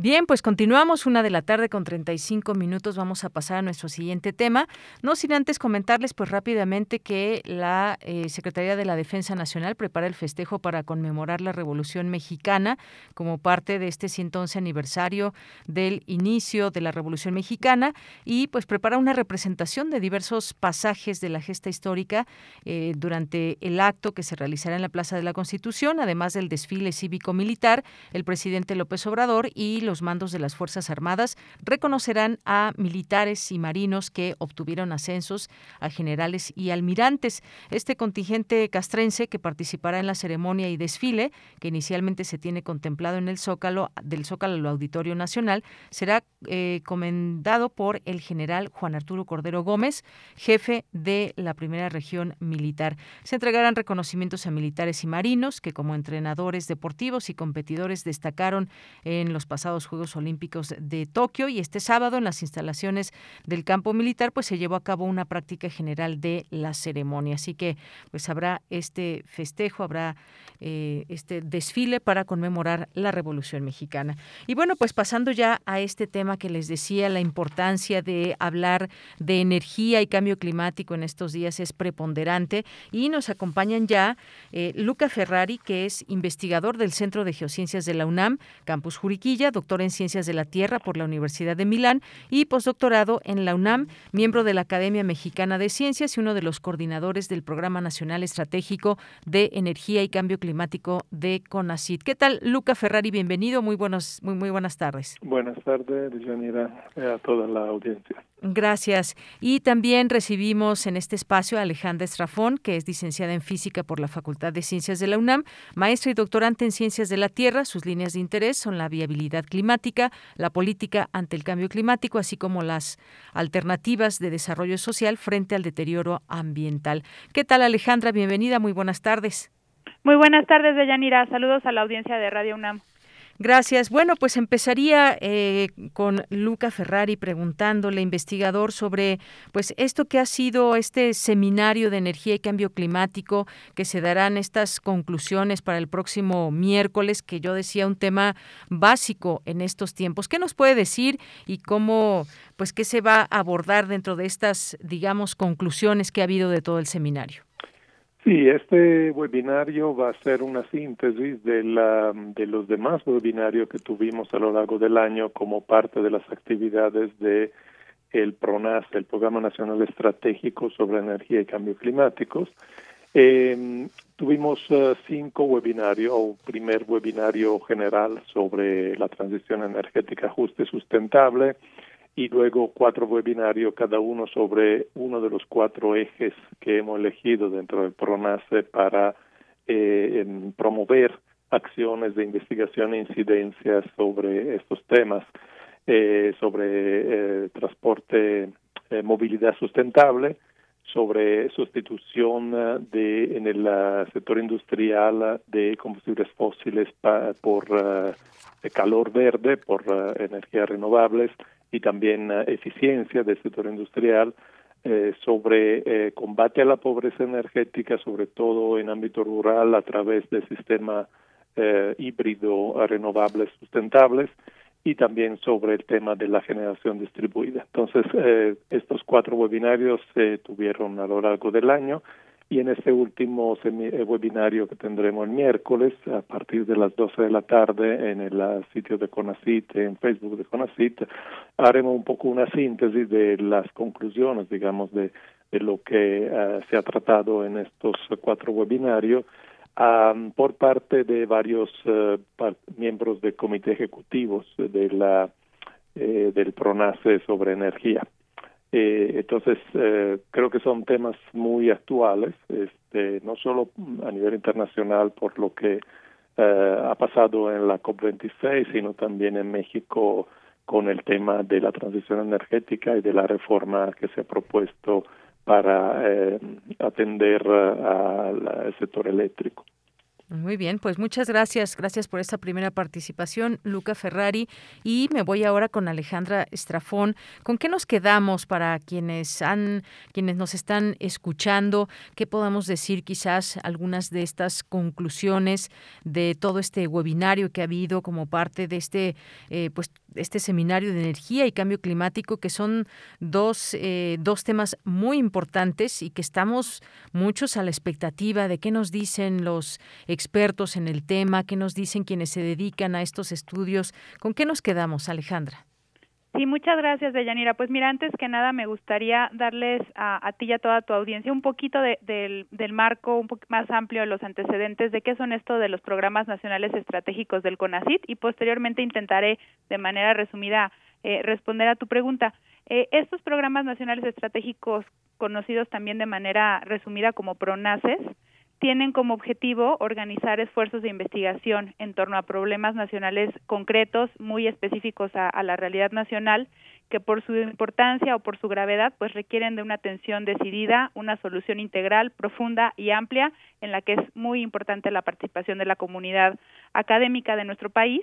[SPEAKER 1] Bien, pues continuamos una de la tarde con 35 minutos. Vamos a pasar a nuestro siguiente tema. No sin antes comentarles pues rápidamente que la eh, Secretaría de la Defensa Nacional prepara el festejo para conmemorar la Revolución Mexicana como parte de este 111 aniversario del inicio de la Revolución Mexicana y pues prepara una representación de diversos pasajes de la gesta histórica eh, durante el acto que se realizará en la Plaza de la Constitución, además del desfile cívico-militar, el presidente López Obrador y los mandos de las Fuerzas Armadas reconocerán a militares y marinos que obtuvieron ascensos a generales y almirantes. Este contingente castrense que participará en la ceremonia y desfile, que inicialmente se tiene contemplado en el Zócalo, del Zócalo al Auditorio Nacional, será eh, comendado por el general Juan Arturo Cordero Gómez, jefe de la primera región militar. Se entregarán reconocimientos a militares y marinos que como entrenadores deportivos y competidores destacaron en los pasados Juegos Olímpicos de Tokio y este sábado en las instalaciones del campo militar pues se llevó a cabo una práctica general de la ceremonia. Así que pues habrá este festejo, habrá eh, este desfile para conmemorar la Revolución Mexicana. Y bueno, pues pasando ya a este tema que les decía, la importancia de hablar de energía y cambio climático en estos días es preponderante y nos acompañan ya eh, Luca Ferrari, que es investigador del Centro de Geociencias de la UNAM, Campus Juriquilla, doctor doctor en Ciencias de la Tierra por la Universidad de Milán y postdoctorado en la UNAM, miembro de la Academia Mexicana de Ciencias y uno de los coordinadores del Programa Nacional Estratégico de Energía y Cambio Climático de CONACID. ¿Qué tal, Luca Ferrari? Bienvenido, muy, buenos, muy, muy buenas tardes.
[SPEAKER 11] Buenas tardes, Yanira, a toda la audiencia.
[SPEAKER 1] Gracias. Y también recibimos en este espacio a Alejandra Estrafón, que es licenciada en Física por la Facultad de Ciencias de la UNAM, maestra y doctorante en Ciencias de la Tierra. Sus líneas de interés son la viabilidad climática, la política ante el cambio climático, así como las alternativas de desarrollo social frente al deterioro ambiental. ¿Qué tal, Alejandra? Bienvenida, muy buenas tardes.
[SPEAKER 12] Muy buenas tardes, Deyanira. Saludos a la audiencia de Radio UNAM.
[SPEAKER 1] Gracias. Bueno, pues empezaría eh, con Luca Ferrari preguntándole, investigador, sobre pues esto que ha sido este seminario de energía y cambio climático, que se darán estas conclusiones para el próximo miércoles, que yo decía un tema básico en estos tiempos. ¿Qué nos puede decir y cómo, pues, qué se va a abordar dentro de estas, digamos, conclusiones que ha habido de todo el seminario?
[SPEAKER 11] Sí, este webinario va a ser una síntesis de, la, de los demás webinarios que tuvimos a lo largo del año como parte de las actividades de el PRONAS, el Programa Nacional Estratégico sobre Energía y Cambios Climáticos. Eh, tuvimos uh, cinco webinarios, o primer webinario general sobre la transición energética justa y sustentable, y luego cuatro webinarios, cada uno sobre uno de los cuatro ejes que hemos elegido dentro del PRONACE para eh, promover acciones de investigación e incidencias sobre estos temas, eh, sobre eh, transporte, eh, movilidad sustentable, sobre sustitución de en el sector industrial de combustibles fósiles pa, por calor verde, por energías renovables, y también uh, eficiencia del sector industrial eh, sobre eh, combate a la pobreza energética, sobre todo en ámbito rural a través del sistema eh, híbrido renovables sustentables y también sobre el tema de la generación distribuida. Entonces, eh, estos cuatro webinarios se tuvieron a lo largo del año y en este último eh, webinario que tendremos el miércoles a partir de las 12 de la tarde en el sitio de CONACIT, en Facebook de CONACIT, haremos un poco una síntesis de las conclusiones, digamos, de, lo que uh, se ha tratado en estos cuatro webinarios um, por parte de varios uh, miembros del comité ejecutivo de la, eh, del PRONACE sobre energía. Eh, entonces, eh, creo que son temas muy actuales, este, no solo a nivel internacional por lo que eh, ha pasado en la COP26, sino también en México con el tema de la transición energética y de la reforma que se ha propuesto para eh, atender al sector eléctrico.
[SPEAKER 1] Muy bien, pues muchas gracias. Gracias por esta primera participación, Luca Ferrari. Y me voy ahora con Alejandra Estrafón. ¿Con qué nos quedamos para quienes han, quienes nos están escuchando? ¿Qué podamos decir quizás algunas de estas conclusiones de todo este webinario que ha habido como parte de este, eh, pues, este seminario de energía y cambio climático, que son dos, eh, dos temas muy importantes y que estamos muchos a la expectativa de qué nos dicen los expertos en el tema, qué nos dicen quienes se dedican a estos estudios. ¿Con qué nos quedamos, Alejandra?
[SPEAKER 12] Sí, muchas gracias, Deyanira. Pues mira, antes que nada me gustaría darles a, a ti y a toda tu audiencia un poquito de, del, del marco un poco más amplio de los antecedentes de qué son esto de los programas nacionales estratégicos del CONACIT y posteriormente intentaré de manera resumida eh, responder a tu pregunta. Eh, estos programas nacionales estratégicos, conocidos también de manera resumida como PRONACES, tienen como objetivo organizar esfuerzos de investigación en torno a problemas nacionales concretos, muy específicos a, la realidad nacional, que por su importancia o por su gravedad, pues requieren de una atención decidida, una solución integral, profunda y amplia, en la que es muy importante la participación de la comunidad académica de nuestro país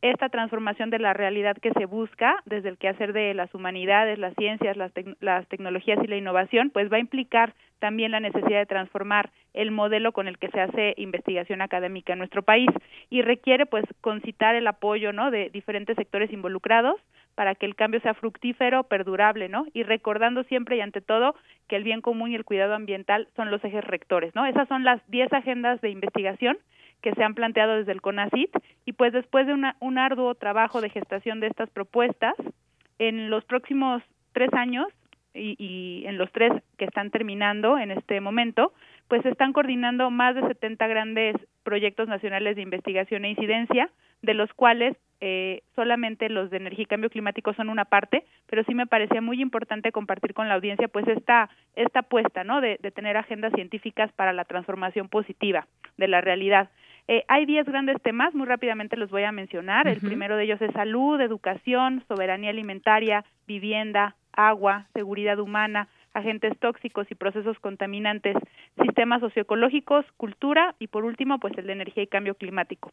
[SPEAKER 12] esta transformación de la realidad que se busca desde el quehacer de las humanidades, las ciencias, las, las, tecnologías y la innovación, pues va a implicar también la necesidad de transformar el modelo con el que se hace investigación académica en nuestro país y requiere pues concitar el apoyo ¿no? de diferentes sectores involucrados para que el cambio sea fructífero, perdurable, ¿no? Y recordando siempre y ante todo que el bien común y el cuidado ambiental son los ejes rectores, ¿no? Esas son las 10 agendas de investigación que se han planteado desde el CONACIT y pues después de una, un arduo trabajo de gestación de estas propuestas, en los próximos tres años y, y, en los tres que están terminando en este momento, pues se están coordinando más de 70 grandes proyectos nacionales de investigación e incidencia, de los cuales eh, solamente los de energía y cambio climático son una parte, pero sí me parecía muy importante compartir con la audiencia pues esta, esta apuesta, ¿no? De, de tener agendas científicas para la transformación positiva de la realidad. Eh, hay 10 grandes temas, muy rápidamente los voy a mencionar. Uh -huh. El primero de ellos es salud, educación, soberanía alimentaria, vivienda, agua, seguridad humana, agentes tóxicos y procesos contaminantes, sistemas socioecológicos, cultura y por último, pues el de energía y cambio climático.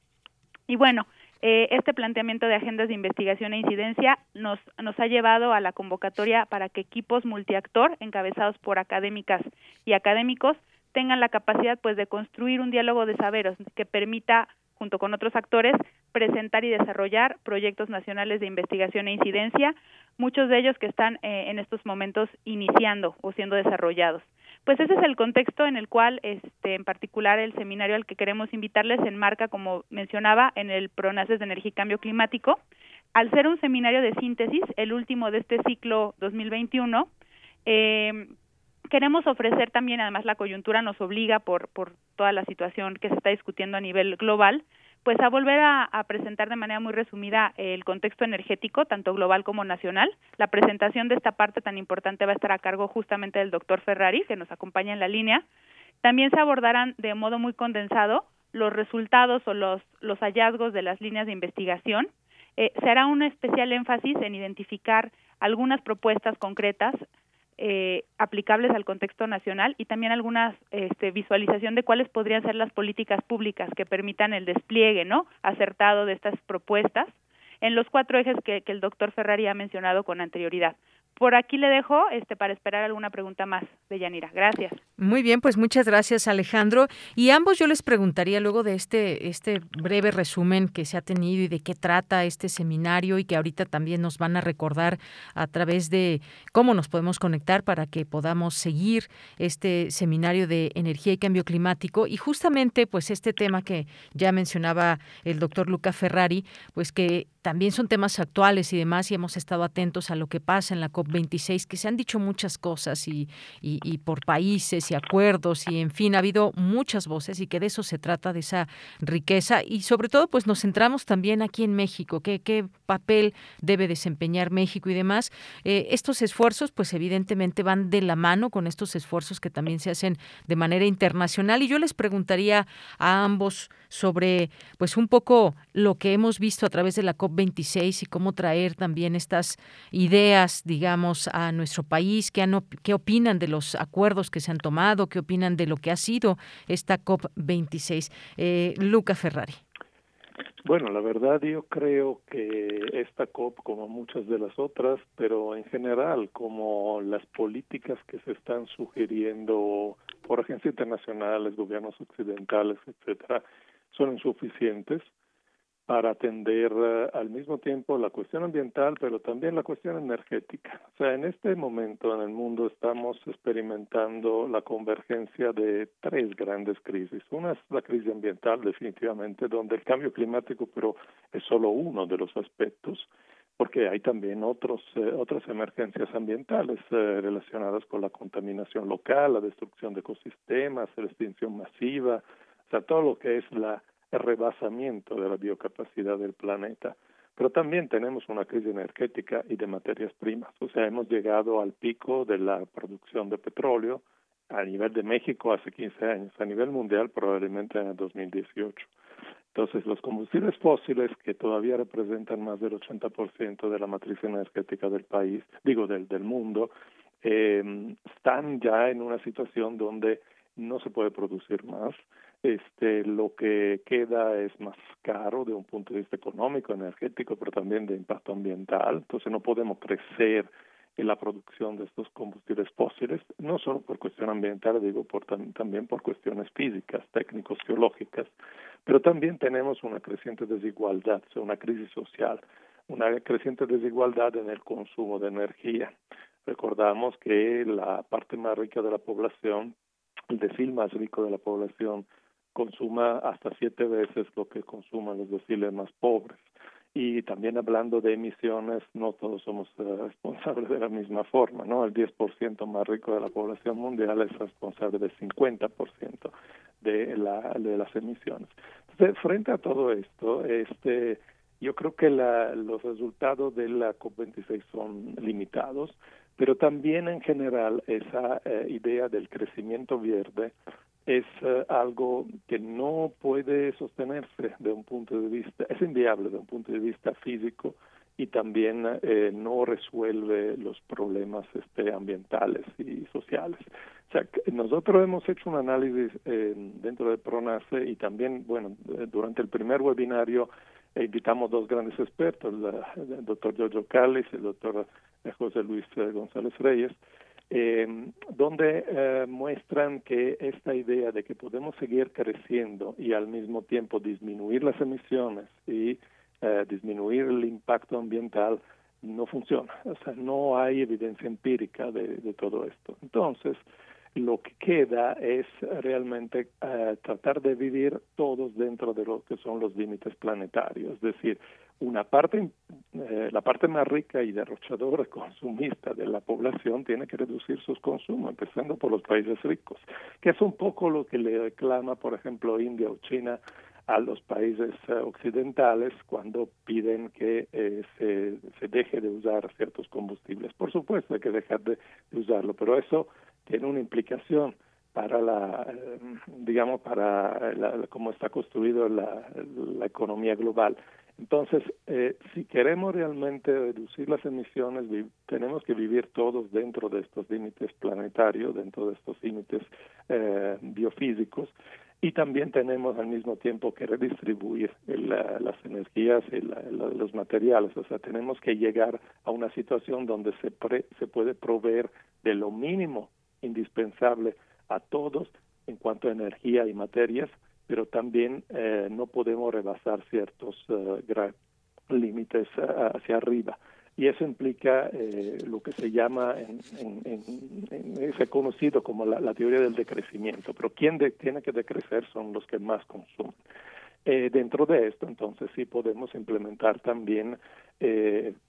[SPEAKER 12] Y bueno, eh, este planteamiento de agendas de investigación e incidencia nos, nos ha llevado a la convocatoria para que equipos multiactor, encabezados por académicas y académicos, tengan la capacidad pues de construir un diálogo de saberes que permita junto con otros actores presentar y desarrollar proyectos nacionales de investigación e incidencia, muchos de ellos que están eh, en estos momentos iniciando o siendo desarrollados. Pues ese es el contexto en el cual, este, en particular, el seminario al que queremos invitarles se enmarca, como mencionaba, en el PRONACES de Energía y Cambio Climático. Al ser un seminario de síntesis, el último de este ciclo 2021, eh, queremos ofrecer también, además la coyuntura nos obliga por, por toda la situación que se está discutiendo a nivel global, pues a volver a, presentar de manera muy resumida el contexto energético, tanto global como nacional. La presentación de esta parte tan importante va a estar a cargo justamente del doctor Ferrari, que nos acompaña en la línea. También se abordarán de modo muy condensado los resultados o los, los hallazgos de las líneas de investigación. Eh, se hará un especial énfasis en identificar algunas propuestas concretas eh, aplicables al contexto nacional y también alguna este, visualización de cuáles podrían ser las políticas públicas que permitan el despliegue no acertado de estas propuestas en los cuatro ejes que, que el doctor Ferrari ha mencionado con anterioridad por aquí le dejo este para esperar alguna pregunta más de Yanira. Gracias.
[SPEAKER 1] Muy bien, pues muchas gracias Alejandro. Y ambos yo les preguntaría luego de este, este breve resumen que se ha tenido y de qué trata este seminario y que ahorita también nos van a recordar a través de cómo nos podemos conectar para que podamos seguir este seminario de energía y cambio climático. Y justamente pues este tema que ya mencionaba el doctor Luca Ferrari, pues que también son temas actuales y demás y hemos estado atentos a lo que pasa en la COP26, que se han dicho muchas cosas y, y, por países y acuerdos y en fin, ha habido muchas voces y que de eso se trata, de esa riqueza. Y sobre todo pues nos centramos también aquí en México, qué, qué papel debe desempeñar México y demás. Eh, estos esfuerzos pues evidentemente van de la mano con estos esfuerzos que también se hacen de manera internacional y yo les preguntaría a ambos sobre pues un poco lo que hemos visto a través de la COP 26 y cómo traer también estas ideas, digamos, a nuestro país, qué, opinan de los acuerdos que se han tomado, qué opinan de lo que ha sido esta COP 26. Eh, Luca Ferrari.
[SPEAKER 11] Bueno, la verdad yo creo que esta COP, como muchas de las otras, pero en general, como las políticas que se están sugiriendo por agencias internacionales, gobiernos occidentales, etcétera, son insuficientes para atender eh, al mismo tiempo la cuestión ambiental, pero también la cuestión energética. O sea, en este momento en el mundo estamos experimentando la convergencia de tres grandes crisis. Una es la crisis ambiental, definitivamente, donde el cambio climático, pero es solo uno de los aspectos, porque hay también otros, eh, otras emergencias ambientales eh, relacionadas con la contaminación local, la destrucción de ecosistemas, la extinción masiva, o sea, todo lo que es la rebasamiento de la biocapacidad del planeta. Pero también tenemos una crisis energética y de materias primas. O sea, hemos llegado al pico de la producción de petróleo a nivel de México hace 15 años, a nivel mundial probablemente en el 2018. Entonces, los combustibles fósiles, que todavía representan más del 80% de la matriz energética del país, digo, del, del mundo, eh, están ya en una situación donde no se puede producir más este lo que queda es más caro de un punto de vista económico, energético, pero también de impacto ambiental. Entonces no podemos crecer en la producción de estos combustibles fósiles, no solo por cuestión ambiental, digo por, también por cuestiones físicas, técnicos, geológicas, pero también tenemos una creciente desigualdad, o sea, una crisis social, una creciente desigualdad en el consumo de energía. Recordamos que la parte más rica de la población, el decil más rico de la población, consuma hasta siete veces lo que consuman los deciles más pobres. Y también hablando de emisiones, no todos somos eh, responsables de la misma forma, ¿no? El 10% más rico de la población mundial es responsable del 50% de, la, de las emisiones. Entonces, frente a todo esto, este, yo creo que la, los resultados de la COP26 son limitados, pero también en general esa eh, idea del crecimiento verde es eh, algo que no puede sostenerse de un punto de vista, es inviable de un punto de vista físico y también eh, no resuelve los problemas este, ambientales y sociales. O sea, nosotros hemos hecho un análisis eh, dentro de PRONACE y también, bueno, durante el primer webinario invitamos dos grandes expertos, el doctor Giorgio Callis y el doctor José Luis González Reyes, eh, donde eh, muestran que esta idea de que podemos seguir creciendo y al mismo tiempo disminuir las emisiones y eh, disminuir el impacto ambiental no funciona. O sea, no hay evidencia empírica de, de todo esto. Entonces, lo que queda es realmente eh, tratar de vivir todos dentro de lo que son los límites planetarios, es decir, una parte, eh, la parte más rica y derrochadora consumista de la población tiene que reducir sus consumos, empezando por los países ricos, que es un poco lo que le reclama, por ejemplo, India o China a los países eh, occidentales cuando piden que se, se deje de usar ciertos combustibles. Por supuesto, hay que dejar de usarlo, pero eso tiene una implicación para la, eh, digamos, para la, cómo está construido la, la economía global. Entonces, eh, si queremos realmente reducir las emisiones, tenemos que vivir todos dentro de estos límites planetarios, dentro de estos límites eh, biofísicos, y también tenemos al mismo tiempo que redistribuir las energías y los materiales. O sea, tenemos que llegar a una situación donde se, se puede proveer de lo mínimo indispensable a todos en cuanto a energía y materias, pero también eh, no podemos rebasar ciertos eh, límites eh, hacia arriba. Y eso implica lo que se llama, en, en, es conocido como la, teoría del decrecimiento, pero quien tiene que decrecer son los que más consumen. dentro de esto, entonces, sí podemos implementar también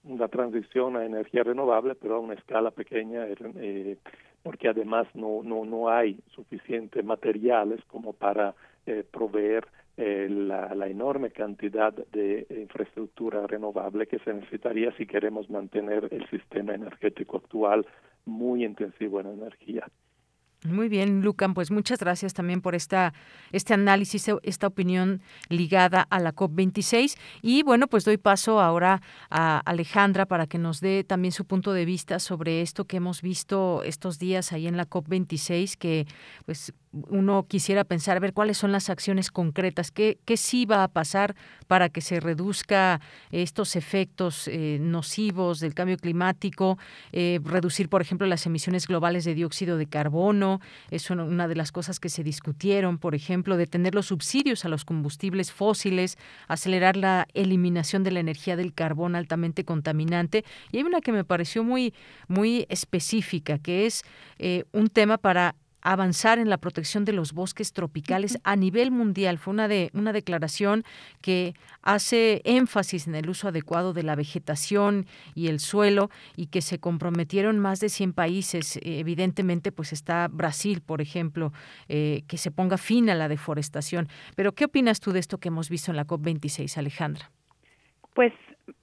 [SPEAKER 11] una transición a energía renovable, pero a una escala pequeña, porque además no, no, no hay suficientes materiales como para eh, proveer eh, la, la, enorme cantidad de infraestructura renovable que se necesitaría si queremos mantener el sistema energético actual muy intensivo en energía.
[SPEAKER 1] Muy bien, Lucan, pues muchas gracias también por esta este análisis, esta opinión ligada a la COP26 y bueno, pues doy paso ahora a Alejandra para que nos dé también su punto de vista sobre esto que hemos visto estos días ahí en la COP26 que pues uno quisiera pensar, a ver cuáles son las acciones concretas, qué, qué sí va a pasar para que se reduzca estos efectos eh, nocivos del cambio climático, eh, reducir, por ejemplo, las emisiones globales de dióxido de carbono, es una de las cosas que se discutieron, por ejemplo, detener los subsidios a los combustibles fósiles, acelerar la eliminación de la energía del carbón altamente contaminante. Y hay una que me pareció muy, muy específica, que es eh, un tema para avanzar en la protección de los bosques tropicales a nivel mundial. Fue una, de, una declaración que hace énfasis en el uso adecuado de la vegetación y el suelo y que se comprometieron más de 100 países. Evidentemente, pues está Brasil, por ejemplo, eh, que se ponga fin a la deforestación. Pero, ¿qué opinas tú de esto que hemos visto en la COP26, Alejandra?
[SPEAKER 12] Pues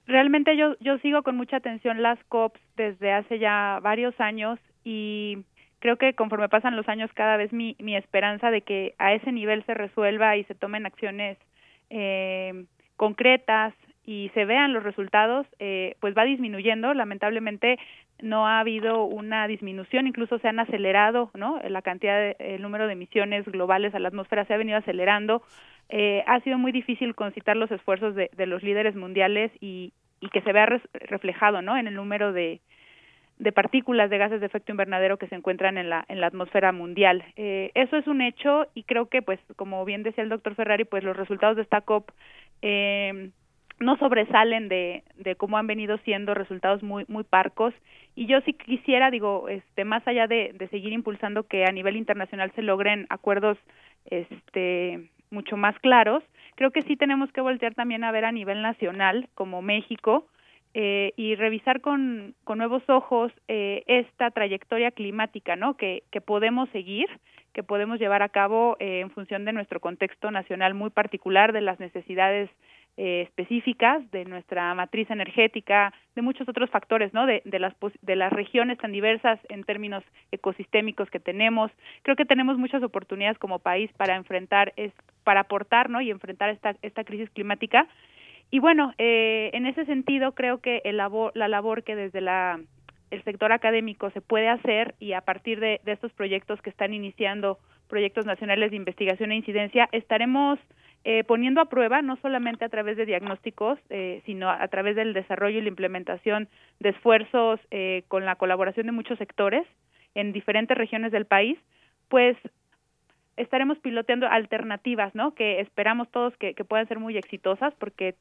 [SPEAKER 12] realmente yo, yo sigo con mucha atención las COPs desde hace ya varios años y creo que conforme pasan los años cada vez mi, mi esperanza de que a ese nivel se resuelva y se tomen acciones eh, concretas y se vean los resultados, eh, pues va disminuyendo. Lamentablemente no ha habido una disminución, incluso se han acelerado, ¿no? La cantidad, de, el número de emisiones globales a la atmósfera se ha venido acelerando. Eh, ha sido muy difícil concitar los esfuerzos de, de los líderes mundiales y, y que se vea reflejado, ¿no? En el número de, de partículas de gases de efecto invernadero que se encuentran en la en la atmósfera mundial. Eh, eso es un hecho y creo que pues como bien decía el doctor Ferrari pues los resultados de esta COP eh, no sobresalen de, de cómo han venido siendo resultados muy muy parcos y yo sí quisiera digo este más allá de, de seguir impulsando que a nivel internacional se logren acuerdos este mucho más claros creo que sí tenemos que voltear también a ver a nivel nacional como México eh, y revisar con, con nuevos ojos eh, esta trayectoria climática ¿no? que, que podemos seguir, que podemos llevar a cabo eh, en función de nuestro contexto nacional muy particular, de las necesidades eh, específicas de nuestra matriz energética, de muchos otros factores, ¿no? De, de, las de las regiones tan diversas en términos ecosistémicos que tenemos. Creo que tenemos muchas oportunidades como país para enfrentar, es, para aportar, ¿no? Y enfrentar esta esta crisis climática y bueno, eh, en ese sentido creo que el labor, la labor que desde la, el sector académico se puede hacer y a partir de, estos proyectos que están iniciando, proyectos nacionales de investigación e incidencia, estaremos eh, poniendo a prueba no solamente a través de diagnósticos, eh, sino a, través del desarrollo y la implementación de esfuerzos eh, con la colaboración de muchos sectores en diferentes regiones del país, pues estaremos piloteando alternativas, ¿no? Que esperamos todos que, que puedan ser muy exitosas porque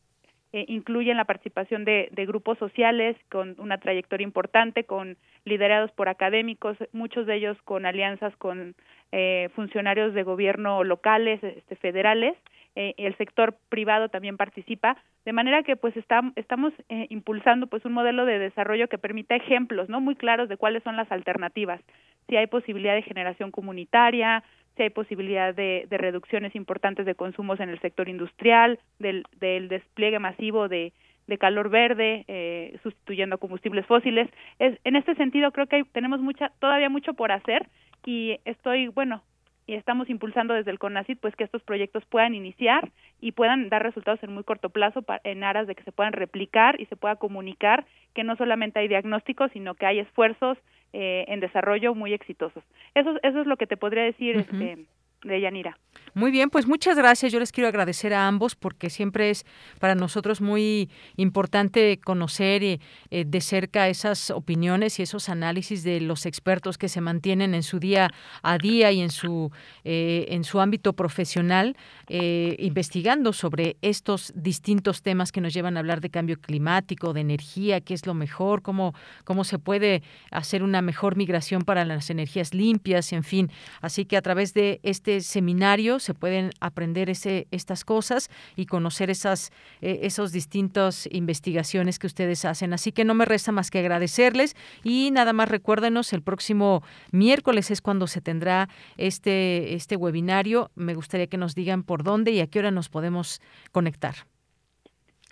[SPEAKER 12] eh, incluyen la participación de, de, grupos sociales con una trayectoria importante, con liderados por académicos, muchos de ellos con alianzas con eh, funcionarios de gobierno locales, este, federales, eh, el sector privado también participa, de manera que pues está, estamos eh, impulsando pues un modelo de desarrollo que permita ejemplos no muy claros de cuáles son las alternativas, si hay posibilidad de generación comunitaria, si hay posibilidad de, de reducciones importantes de consumos en el sector industrial, del, del despliegue masivo de, de calor verde, eh, sustituyendo combustibles fósiles. Es, en este sentido, creo que hay, tenemos mucha, todavía mucho por hacer y estoy, bueno, y estamos impulsando desde el CONACIT pues que estos proyectos puedan iniciar y puedan dar resultados en muy corto plazo en aras de que se puedan replicar y se pueda comunicar que no solamente hay diagnósticos sino que hay esfuerzos eh, en desarrollo muy exitosos. Eso eso es lo que te podría decir este de Yanira.
[SPEAKER 1] Muy bien, pues muchas gracias. Yo les quiero agradecer a ambos porque siempre es para nosotros muy importante conocer eh, de cerca esas opiniones y esos análisis de los expertos que se mantienen en su día a día y en su eh, en su ámbito profesional eh, investigando sobre estos distintos temas que nos llevan a hablar de cambio climático, de energía, qué es lo mejor, cómo cómo se puede hacer una mejor migración para las energías limpias, en fin. Así que a través de este seminario se pueden aprender ese, estas cosas y conocer esas eh, esos distintas investigaciones que ustedes hacen. Así que no me resta más que agradecerles y nada más recuérdenos el próximo miércoles es cuando se tendrá este este webinario. Me gustaría que nos digan por dónde y a qué hora nos podemos conectar.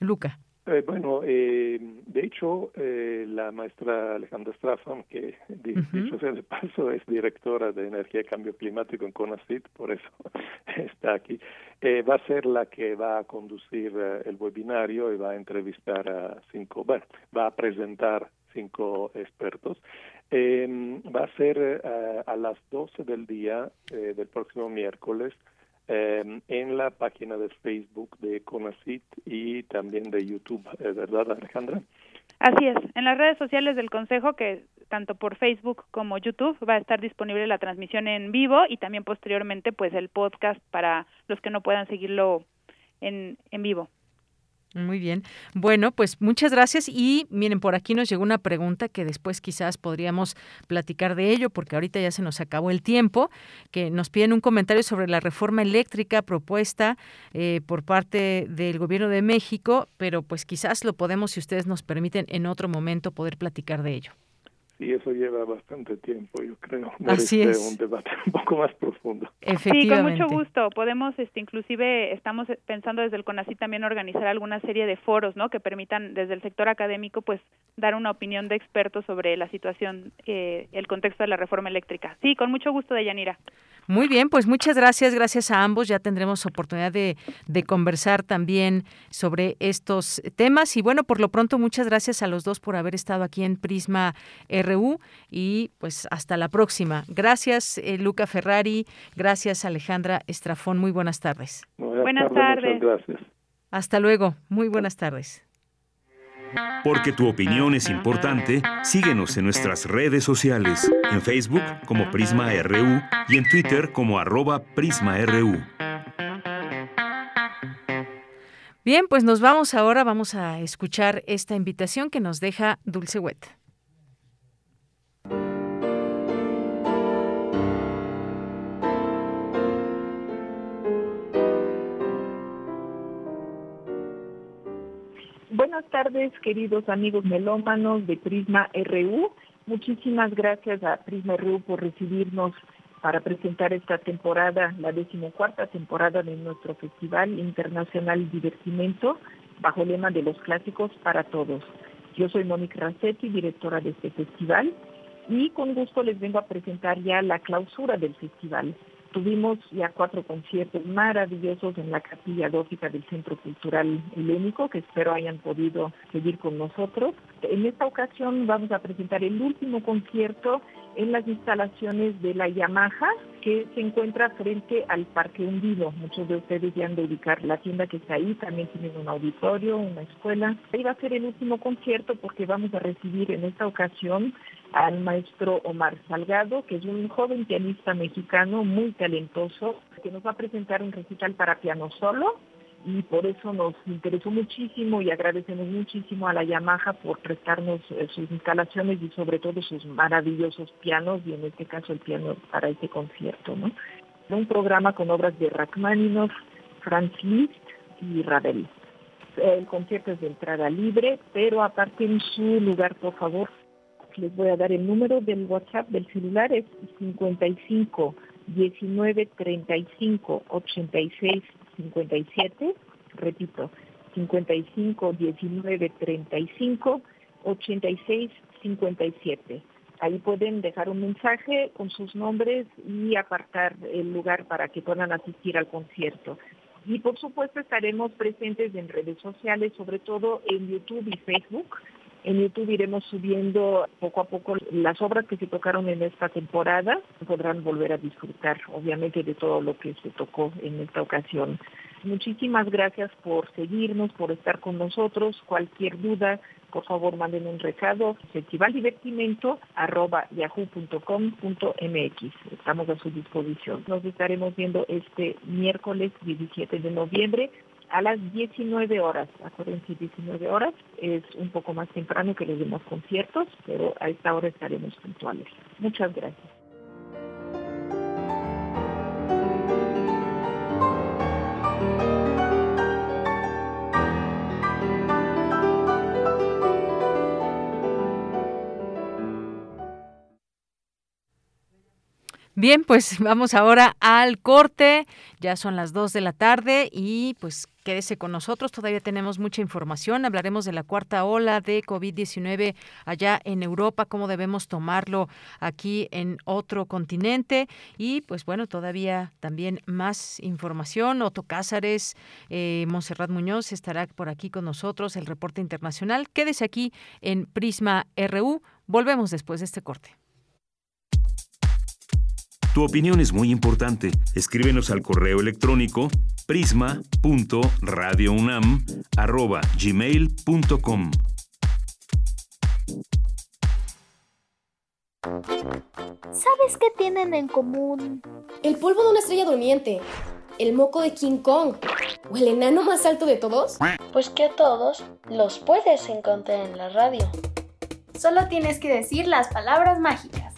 [SPEAKER 1] Luca.
[SPEAKER 11] Eh, bueno, eh, de hecho, eh, la maestra Alejandra Strafan, que dicho sea de paso, es directora de Energía y Cambio Climático en CONACIT, por eso está aquí, eh, va a ser la que va a conducir eh, el webinario y va a entrevistar a cinco, bueno, va a presentar cinco expertos. va a ser a las 12 del día del próximo miércoles eh, en la página de Facebook de CONACIT y también de YouTube, ¿verdad, Alejandra?
[SPEAKER 12] Así es, en las redes sociales del Consejo, que tanto por Facebook como YouTube va a estar disponible la transmisión en vivo y también posteriormente pues el podcast para los que no puedan seguirlo en, en vivo.
[SPEAKER 1] Muy bien. Bueno, pues muchas gracias. Y miren, por aquí nos llegó una pregunta que después quizás podríamos platicar de ello, porque ahorita ya se nos acabó el tiempo, que nos piden un comentario sobre la reforma eléctrica propuesta eh, por parte del Gobierno de México, pero pues quizás lo podemos, si ustedes nos permiten, en otro momento poder platicar de ello
[SPEAKER 11] y eso lleva bastante tiempo, yo creo.
[SPEAKER 1] Así es.
[SPEAKER 11] un debate un poco más profundo.
[SPEAKER 12] Sí, con mucho gusto. Podemos, este, inclusive, estamos pensando desde el CONACYT también organizar alguna serie de foros, ¿no? Que permitan desde el sector académico, pues, dar una opinión de expertos sobre la situación, eh, el contexto de la reforma eléctrica. Sí, con mucho gusto, Deyanira.
[SPEAKER 1] Muy bien, pues muchas gracias, gracias a ambos. Ya tendremos oportunidad de, de, conversar también sobre estos temas. Y bueno, por lo pronto, muchas gracias a los dos por haber estado aquí en Prisma RU y pues hasta la próxima. Gracias, eh, Luca Ferrari. Gracias, Alejandra Estrafón. Muy buenas tardes.
[SPEAKER 12] Buenas, tardes.
[SPEAKER 11] Gracias.
[SPEAKER 1] Hasta luego. Muy buenas tardes.
[SPEAKER 13] Porque tu opinión es importante, síguenos en nuestras redes sociales, en Facebook como Prisma RU y en Twitter como arroba PrismaRU.
[SPEAKER 1] Bien, pues nos vamos ahora, vamos a escuchar esta invitación que nos deja Dulce Wet.
[SPEAKER 14] Buenas tardes, queridos amigos melómanos de Prisma RU. Muchísimas gracias a Prisma RU por recibirnos para presentar esta temporada, la decimocuarta temporada de nuestro Festival Internacional Divertimento, bajo el lema de los clásicos para todos. Yo soy Mónica Racetti, directora de este festival, y con gusto les vengo a presentar ya la clausura del festival. Tuvimos ya cuatro conciertos maravillosos en la capilla dófica del Centro Cultural Helénico, que espero hayan podido seguir con nosotros. En esta ocasión vamos a presentar el último concierto en las instalaciones de la Yamaha, que se encuentra frente al Parque Hundido. Muchos de ustedes ya han de ubicar la tienda que está ahí, también tienen un auditorio, una escuela. Ahí va a ser el último concierto porque vamos a recibir en esta ocasión al maestro Omar Salgado, que es un joven pianista mexicano muy talentoso, que nos va a presentar un recital para piano solo y por eso nos interesó muchísimo y agradecemos muchísimo a la Yamaha por prestarnos eh, sus instalaciones y sobre todo sus maravillosos pianos y en este caso el piano para este concierto. ¿no? Un programa con obras de Rachmaninoff, Franz Liszt y Ravel. El concierto es de entrada libre, pero aparte en su lugar, por favor, les voy a dar el número del WhatsApp del celular, es 55 19 35 86 57, repito, 55 19 35 86 57. Ahí pueden dejar un mensaje con sus nombres y apartar el lugar para que puedan asistir al concierto. Y por supuesto estaremos presentes en redes sociales, sobre todo en YouTube y Facebook. En YouTube iremos subiendo poco a poco las obras que se tocaron en esta temporada. Podrán volver a disfrutar, obviamente, de todo lo que se tocó en esta ocasión. Muchísimas gracias por seguirnos, por estar con nosotros. Cualquier duda, por favor, manden un recado. festivalivertimento.yahoo.com.mx. Estamos a su disposición. Nos estaremos viendo este miércoles 17 de noviembre a las 19 horas. Acuérdense, 19 horas es un poco más temprano que los demás conciertos, pero a esta hora estaremos puntuales. Muchas gracias.
[SPEAKER 1] Bien, pues vamos ahora al corte. Ya son las 2 de la tarde y pues quédese con nosotros. Todavía tenemos mucha información. Hablaremos de la cuarta ola de COVID-19 allá en Europa, cómo debemos tomarlo aquí en otro continente. Y pues bueno, todavía también más información. Otto Cázares, eh, Monserrat Muñoz estará por aquí con nosotros, el reporte internacional. Quédese aquí en Prisma RU. Volvemos después de este corte.
[SPEAKER 13] Tu opinión es muy importante. Escríbenos al correo electrónico prisma.radiounam@gmail.com.
[SPEAKER 15] ¿Sabes qué tienen en común? El polvo de una estrella durmiente, el moco de King Kong o el enano más alto de todos. Pues que a todos los puedes encontrar en la radio. Solo tienes que decir las palabras mágicas.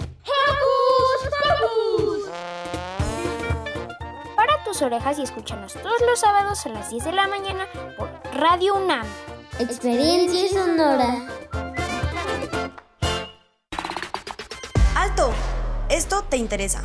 [SPEAKER 15] Para tus orejas y escúchanos todos los sábados a las 10 de la mañana por Radio UNAM.
[SPEAKER 16] Experiencia sonora.
[SPEAKER 17] ¡Alto! Esto te interesa.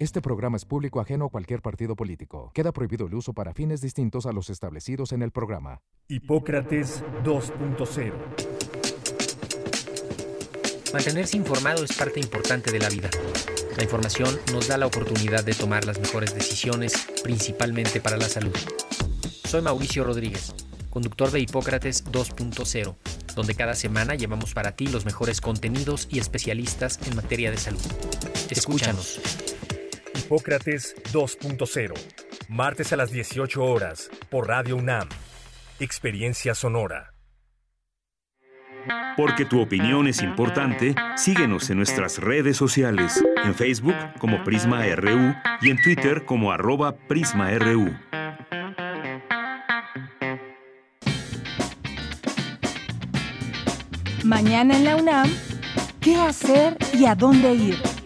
[SPEAKER 18] Este programa es público ajeno a cualquier partido político. Queda prohibido el uso para fines distintos a los establecidos en el programa.
[SPEAKER 19] Hipócrates 2.0
[SPEAKER 20] Mantenerse informado es parte importante de la vida. La información nos da la oportunidad de tomar las mejores decisiones, principalmente para la salud. Soy Mauricio Rodríguez, conductor de Hipócrates 2.0, donde cada semana llevamos para ti los mejores contenidos y especialistas en materia de salud. Escúchanos.
[SPEAKER 19] Hipócrates 2.0, martes a las 18 horas por Radio UNAM. Experiencia Sonora.
[SPEAKER 13] Porque tu opinión es importante, síguenos en nuestras redes sociales, en Facebook como Prisma RU y en Twitter como arroba PrismaRU.
[SPEAKER 3] Mañana en la UNAM, ¿qué hacer y a dónde ir?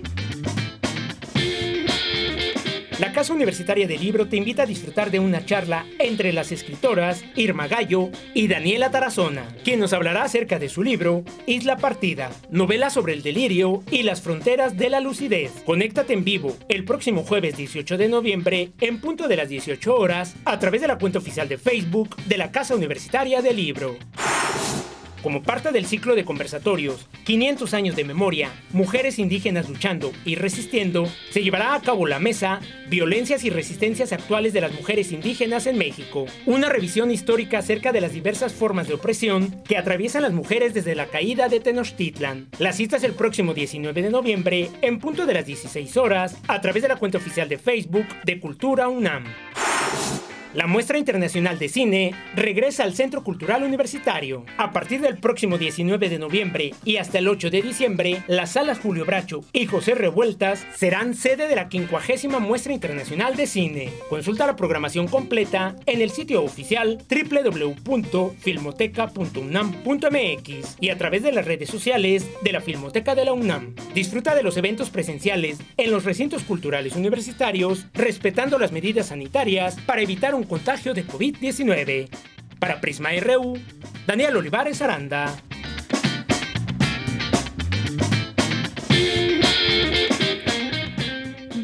[SPEAKER 2] Casa Universitaria del Libro te invita a disfrutar de una charla entre las escritoras Irma Gallo y Daniela Tarazona, quien nos hablará acerca de su libro Isla Partida, novela sobre el delirio y las fronteras de la lucidez. Conéctate en vivo el próximo jueves 18 de noviembre en punto de las 18 horas a través de la cuenta oficial de Facebook de la Casa Universitaria del Libro. Como parte del ciclo de conversatorios 500 años de memoria, mujeres indígenas luchando y resistiendo, se llevará a cabo la mesa Violencias y resistencias actuales de las mujeres indígenas en México, una revisión histórica acerca de las diversas formas de opresión que atraviesan las mujeres desde la caída de Tenochtitlan. La cita es el próximo 19 de noviembre en punto de las 16 horas a través de la cuenta oficial de Facebook de Cultura UNAM. La muestra internacional de cine regresa al Centro Cultural Universitario. A partir del próximo 19 de noviembre y hasta el 8 de diciembre, las salas Julio Bracho y José Revueltas serán sede de la 50 Muestra Internacional de Cine. Consulta la programación completa en el sitio oficial www.filmoteca.unam.mx y a través de las redes sociales de la Filmoteca de la UNAM. Disfruta de los eventos presenciales en los recintos culturales universitarios, respetando las medidas sanitarias para evitar un contagio de COVID-19. Para Prisma RU, Daniel Olivares Aranda.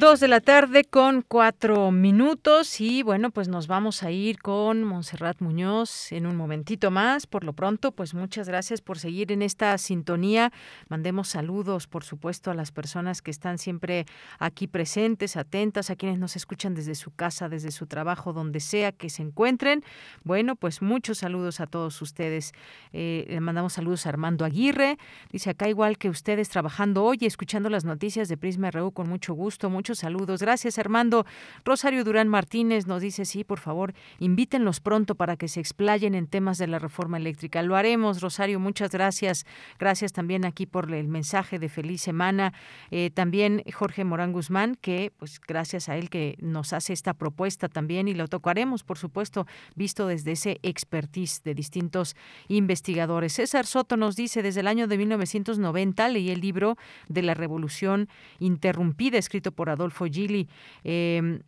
[SPEAKER 1] Dos de la tarde con cuatro minutos y bueno, pues nos vamos a ir con Montserrat Muñoz en un momentito más. Por lo pronto, pues muchas gracias por seguir en esta sintonía. Mandemos saludos, por supuesto, a las personas que están siempre aquí presentes, atentas, a quienes nos escuchan desde su casa, desde su trabajo, donde sea que se encuentren. Bueno, pues muchos saludos a todos ustedes. Eh, le mandamos saludos a Armando Aguirre. Dice acá igual que ustedes trabajando hoy, escuchando las noticias de Prisma RU con mucho gusto. Muchos saludos. Gracias, Armando. Rosario Durán Martínez nos dice, sí, por favor, invítenlos pronto para que se explayen en temas de la reforma eléctrica. Lo haremos, Rosario, muchas gracias. Gracias también aquí por el mensaje de feliz semana. Eh, también Jorge Morán Guzmán, que pues gracias a él que nos hace esta propuesta también y lo tocaremos, por supuesto, visto desde ese expertise de distintos investigadores. César Soto nos dice, desde el año de 1990 leí el libro de la Revolución Interrumpida, escrito por Adolfo Gili. Eh,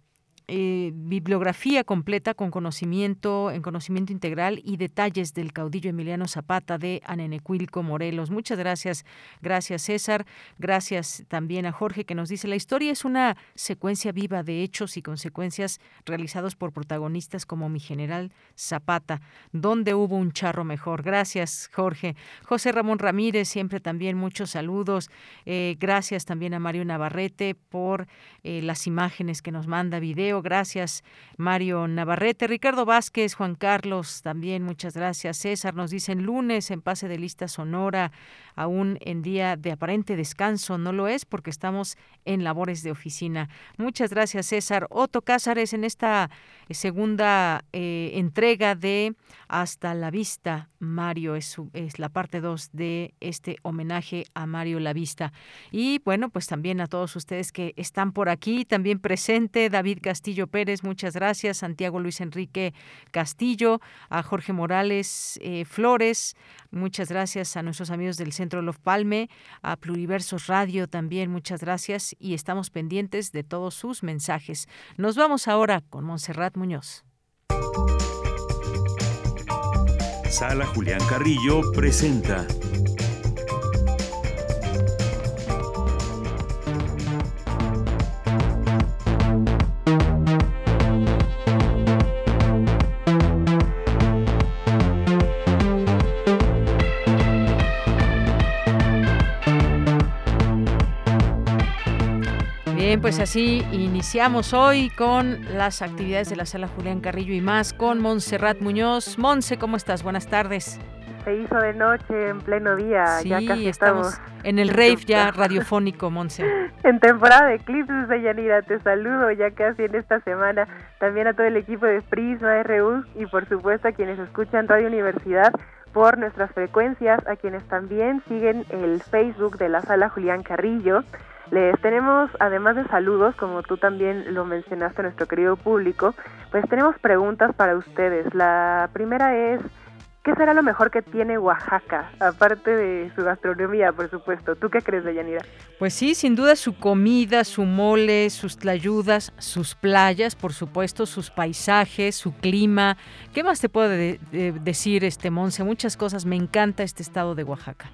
[SPEAKER 1] eh, bibliografía completa con conocimiento, en conocimiento integral y detalles del caudillo Emiliano Zapata de Anenecuilco, Morelos. Muchas gracias, gracias César, gracias también a Jorge que nos dice la historia es una secuencia viva de hechos y consecuencias realizados por protagonistas como mi general Zapata, donde hubo un charro mejor. Gracias Jorge. José Ramón Ramírez, siempre también muchos saludos. Eh, gracias también a Mario Navarrete por eh, las imágenes que nos manda video Gracias, Mario Navarrete. Ricardo Vázquez, Juan Carlos, también muchas gracias. César nos dicen lunes en pase de lista sonora, aún en día de aparente descanso. No lo es porque estamos en labores de oficina. Muchas gracias, César. Otto Cázares en esta eh, segunda eh, entrega de Hasta la Vista, Mario. Es, la parte 2 de este homenaje a Mario La Vista. Y bueno, pues también a todos ustedes que están por aquí, también presente David Castillo Pérez, muchas gracias. Santiago Luis Enrique Castillo, a Jorge Morales eh, Flores, muchas gracias a nuestros amigos del Centro Love Palme, a Pluriversos Radio también, muchas gracias y estamos pendientes de todos sus mensajes. Nos vamos ahora con Montserrat Muñoz.
[SPEAKER 13] Sala Julián Carrillo presenta
[SPEAKER 1] pues así iniciamos hoy con las actividades de la sala Julián Carrillo y más con Montserrat Muñoz. Monse, ¿cómo estás? Buenas tardes.
[SPEAKER 21] Se hizo de noche, en pleno día.
[SPEAKER 1] Sí,
[SPEAKER 21] ya casi
[SPEAKER 1] estamos, en el rave ya radiofónico, Monse.
[SPEAKER 21] en temporada de eclipses, Yanira, te saludo ya casi en esta semana. También a todo el equipo de Prisma RU y por supuesto a quienes escuchan Radio Universidad por nuestras frecuencias, a quienes también siguen el Facebook de la sala Julián Carrillo. Les tenemos, además de saludos, como tú también lo mencionaste a nuestro querido público, pues tenemos preguntas para ustedes. La primera es, ¿qué será lo mejor que tiene Oaxaca? Aparte de su gastronomía, por supuesto. ¿Tú qué crees, Deyanira?
[SPEAKER 1] Pues sí, sin duda su comida, su mole, sus tlayudas, sus playas, por supuesto, sus paisajes, su clima. ¿Qué más te puedo decir, este Monse? Muchas cosas. Me encanta este estado de Oaxaca.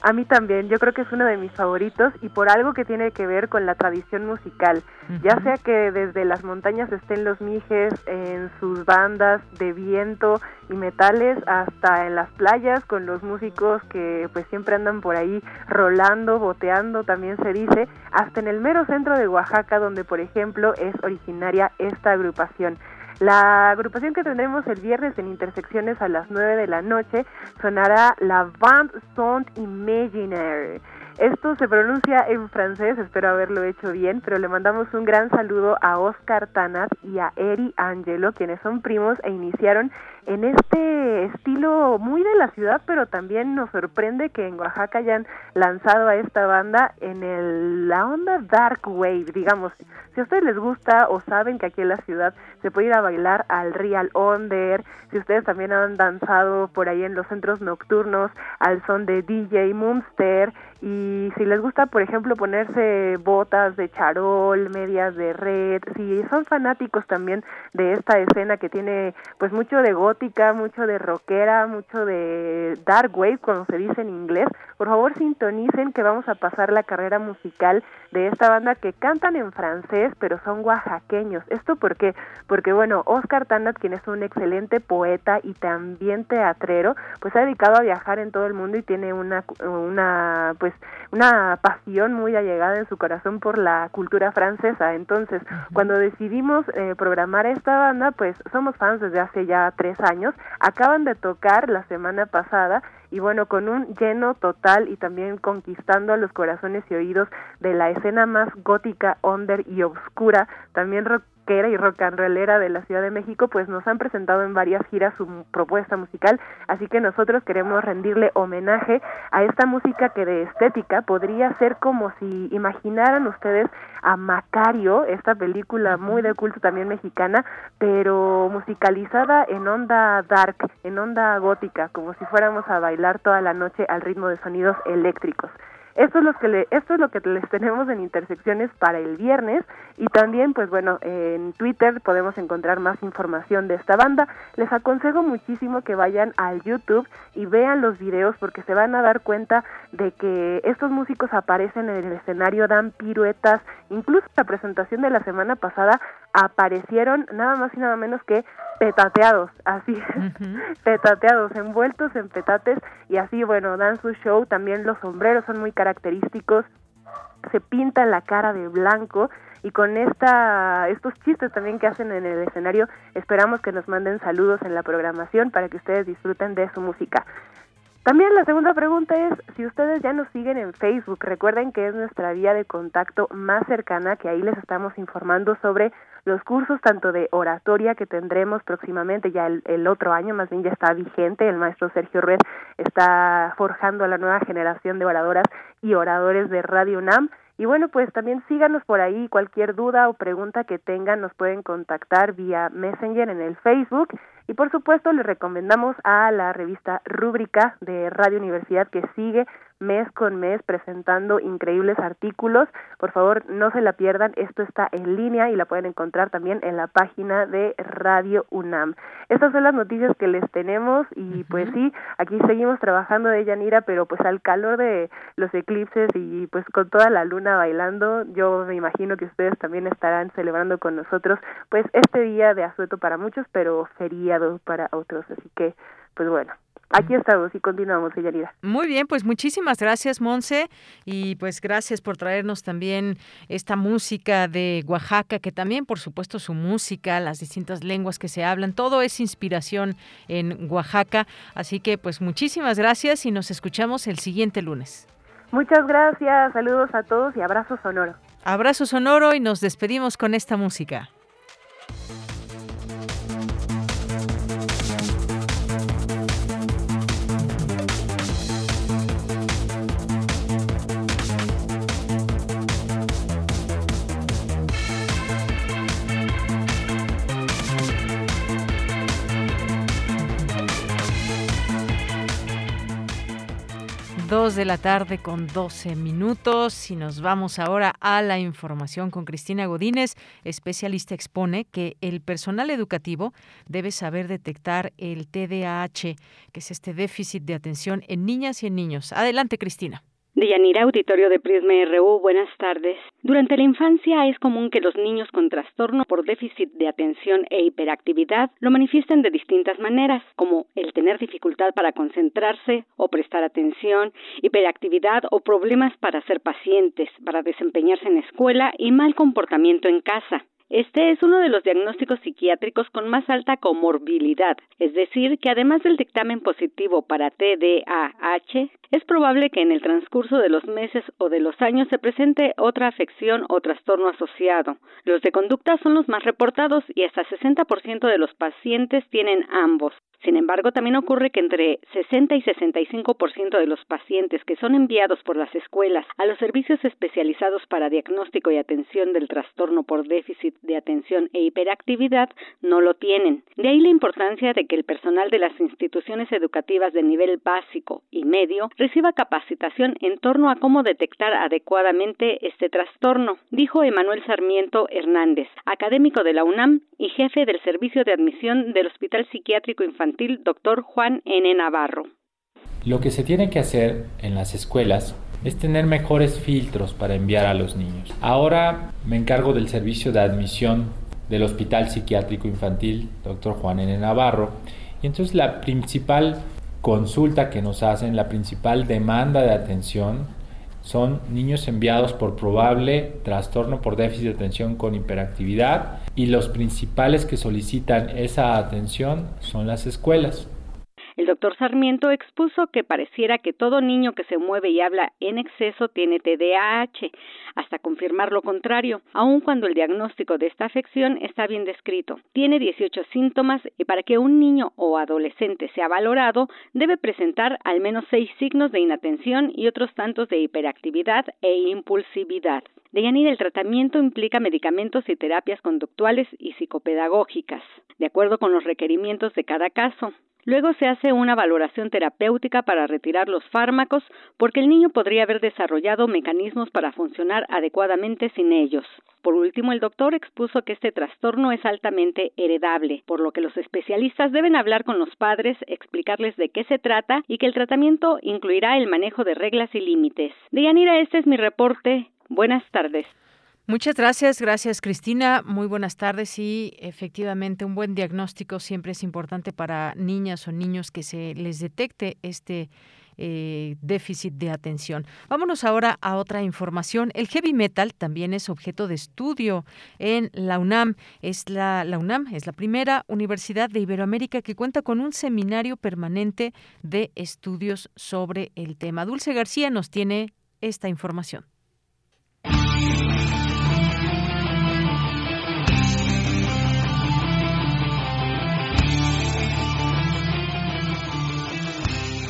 [SPEAKER 21] A mí también, yo creo que es uno de mis favoritos y por algo que tiene que ver con la tradición musical, ya sea que desde las montañas estén los mijes en sus bandas de viento y metales hasta en las playas con los músicos que pues siempre andan por ahí rolando, boteando, también se dice, hasta en el mero centro de Oaxaca donde por ejemplo es originaria esta agrupación. La agrupación que tendremos el viernes en Intersecciones a las 9 de la noche sonará la Band Sound Imaginaire. Esto se pronuncia en francés, espero haberlo hecho bien, pero le mandamos un gran saludo a Oscar Tanat y a Eri Angelo, quienes son primos e iniciaron en este estilo muy de la ciudad, pero también nos sorprende que en Oaxaca hayan lanzado a esta banda en el, la onda dark wave, digamos. Si a ustedes les gusta o saben que aquí en la ciudad se puede ir a bailar al Real Onder, si ustedes también han danzado por ahí en los centros nocturnos al son de DJ Moonster y si les gusta, por ejemplo, ponerse botas de charol, medias de red, si son fanáticos también de esta escena que tiene pues mucho de gótica, mucho de rockera, mucho de dark wave, como se dice en inglés, por favor sintonicen que vamos a pasar la carrera musical de esta banda que cantan en francés, pero son oaxaqueños. ¿Esto por qué? Porque bueno, Oscar Tanat, quien es un excelente poeta y también teatrero, pues ha dedicado a viajar en todo el mundo y tiene una una pues una pasión muy allegada en su corazón por la cultura francesa. Entonces, cuando decidimos eh, programar esta banda, pues somos fans desde hace ya tres años. Acaban de tocar la semana pasada y bueno, con un lleno total y también conquistando a los corazones y oídos de la escena más gótica, under y oscura, también y rock and rollera de la Ciudad de México, pues nos han presentado en varias giras su propuesta musical, así que nosotros queremos rendirle homenaje a esta música que de estética podría ser como si imaginaran ustedes a Macario, esta película muy de culto también mexicana, pero musicalizada en onda dark, en onda gótica, como si fuéramos a bailar toda la noche al ritmo de sonidos eléctricos. Esto es lo que le, esto es lo que les tenemos en intersecciones para el viernes y también pues bueno, en Twitter podemos encontrar más información de esta banda. Les aconsejo muchísimo que vayan al YouTube y vean los videos porque se van a dar cuenta de que estos músicos aparecen en el escenario, dan piruetas, incluso la presentación de la semana pasada aparecieron nada más y nada menos que petateados, así, petateados, envueltos en petates y así, bueno, dan su show, también los sombreros son muy característicos, se pintan la cara de blanco y con esta estos chistes también que hacen en el escenario esperamos que nos manden saludos en la programación para que ustedes disfruten de su música. También la segunda pregunta es si ustedes ya nos siguen en Facebook, recuerden que es nuestra vía de contacto más cercana, que ahí les estamos informando sobre los cursos tanto de oratoria que tendremos próximamente, ya el, otro año más bien ya está vigente, el maestro Sergio Red está forjando a la nueva generación de oradoras y oradores de Radio UNAM. Y bueno, pues también síganos por ahí, cualquier duda o pregunta que tengan nos pueden contactar vía Messenger en el Facebook. Y por supuesto les recomendamos a la revista Rúbrica de Radio Universidad que sigue mes con mes presentando increíbles artículos. Por favor, no se la pierdan. Esto está en línea y la pueden encontrar también en la página de Radio UNAM. Estas son las noticias que les tenemos y pues sí, aquí seguimos trabajando de Yanira, pero pues al calor de los eclipses y pues con toda la luna bailando, yo me imagino que ustedes también estarán celebrando con nosotros pues este día de asueto para muchos, pero feriado para otros. Así que pues bueno, Aquí estamos y continuamos, señorita.
[SPEAKER 1] Muy bien, pues muchísimas gracias, Monse, y pues gracias por traernos también esta música de Oaxaca, que también, por supuesto, su música, las distintas lenguas que se hablan, todo es inspiración en Oaxaca. Así que, pues muchísimas gracias y nos escuchamos el siguiente lunes.
[SPEAKER 21] Muchas gracias, saludos a todos y abrazo sonoro.
[SPEAKER 1] Abrazo sonoro y nos despedimos con esta música. 2 de la tarde con 12 minutos y nos vamos ahora a la información con Cristina Godínez, especialista expone que el personal educativo debe saber detectar el TDAH, que es este déficit de atención en niñas y en niños. Adelante, Cristina.
[SPEAKER 7] Deyanira, auditorio de Prisma RU, buenas tardes. Durante la infancia es común que los niños con trastorno por déficit de atención e hiperactividad lo manifiesten de distintas maneras, como el tener dificultad para concentrarse o prestar atención, hiperactividad o problemas para ser pacientes, para desempeñarse en escuela y mal comportamiento en casa. Este es uno de los diagnósticos psiquiátricos con más alta comorbilidad, es decir, que además del dictamen positivo para TDAH, es probable que en el transcurso de los meses o de los años se presente otra afección o trastorno asociado. Los de conducta son los más reportados y hasta 60% de los pacientes tienen ambos. Sin embargo, también ocurre que entre 60 y 65% de los pacientes que son enviados por las escuelas a los servicios especializados para diagnóstico y atención del trastorno por déficit de atención e hiperactividad no lo tienen. De ahí la importancia de que el personal de las instituciones educativas de nivel básico y medio reciba capacitación en torno a cómo detectar adecuadamente este trastorno, dijo Emanuel Sarmiento Hernández, académico de la UNAM y jefe del servicio de admisión del Hospital Psiquiátrico Infantil doctor Juan N. Navarro.
[SPEAKER 22] Lo que se tiene que hacer en las escuelas es tener mejores filtros para enviar a los niños. Ahora me encargo del servicio de admisión del Hospital Psiquiátrico Infantil, doctor Juan N. Navarro, y entonces la principal consulta que nos hacen, la principal demanda de atención son niños enviados por probable trastorno por déficit de atención con hiperactividad y los principales que solicitan esa atención son las escuelas.
[SPEAKER 7] El doctor Sarmiento expuso que pareciera que todo niño que se mueve y habla en exceso tiene TDAH, hasta confirmar lo contrario, aun cuando el diagnóstico de esta afección está bien descrito. Tiene 18 síntomas y para que un niño o adolescente sea valorado, debe presentar al menos seis signos de inatención y otros tantos de hiperactividad e impulsividad. De Yanira, el tratamiento implica medicamentos y terapias conductuales y psicopedagógicas, de acuerdo con los requerimientos de cada caso. Luego se hace una valoración terapéutica para retirar los fármacos porque el niño podría haber desarrollado mecanismos para funcionar adecuadamente sin ellos. Por último, el doctor expuso que este trastorno es altamente heredable, por lo que los especialistas deben hablar con los padres, explicarles de qué se trata y que el tratamiento incluirá el manejo de reglas y límites. Deyanira, este es mi reporte. Buenas tardes.
[SPEAKER 1] Muchas gracias, gracias Cristina. Muy buenas tardes y efectivamente un buen diagnóstico siempre es importante para niñas o niños que se les detecte este eh, déficit de atención. Vámonos ahora a otra información. El heavy metal también es objeto de estudio en la UNAM. Es la, la UNAM es la primera universidad de Iberoamérica que cuenta con un seminario permanente de estudios sobre el tema. Dulce García nos tiene esta información.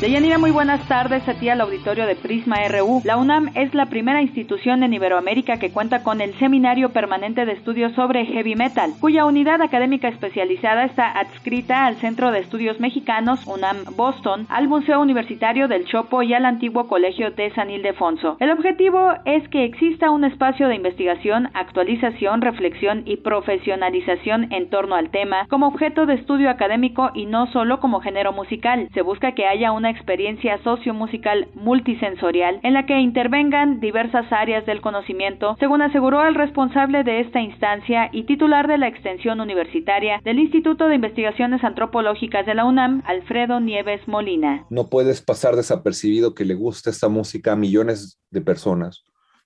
[SPEAKER 23] Deyanira, muy buenas tardes a ti al auditorio de Prisma RU. La UNAM es la primera institución en Iberoamérica que cuenta con el Seminario Permanente de Estudios sobre Heavy Metal, cuya unidad académica especializada está adscrita al Centro de Estudios Mexicanos UNAM Boston, al Museo Universitario del Chopo y al antiguo Colegio de San Ildefonso. El objetivo es que exista un espacio de investigación, actualización, reflexión y profesionalización en torno al tema como objeto de estudio académico y no solo como género musical. Se busca que haya una experiencia sociomusical multisensorial en la que intervengan diversas áreas del conocimiento, según aseguró el responsable de esta instancia y titular de la extensión universitaria del Instituto de Investigaciones Antropológicas de la UNAM, Alfredo Nieves Molina.
[SPEAKER 24] No puedes pasar desapercibido que le gusta esta música a millones de personas,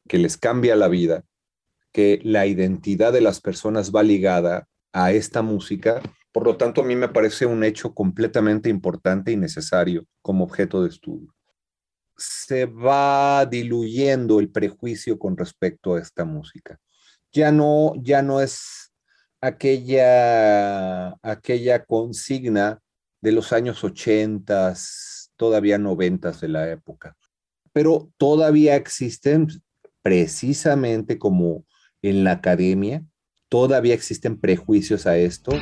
[SPEAKER 24] que les cambia la vida, que la identidad de las personas va ligada a esta música por lo tanto, a mí me parece un hecho completamente importante y necesario como objeto de estudio. Se va diluyendo el prejuicio con respecto a esta música. Ya no, ya no es aquella, aquella consigna de los años 80, todavía 90 de la época. Pero todavía existen, precisamente como en la academia, todavía existen prejuicios a esto.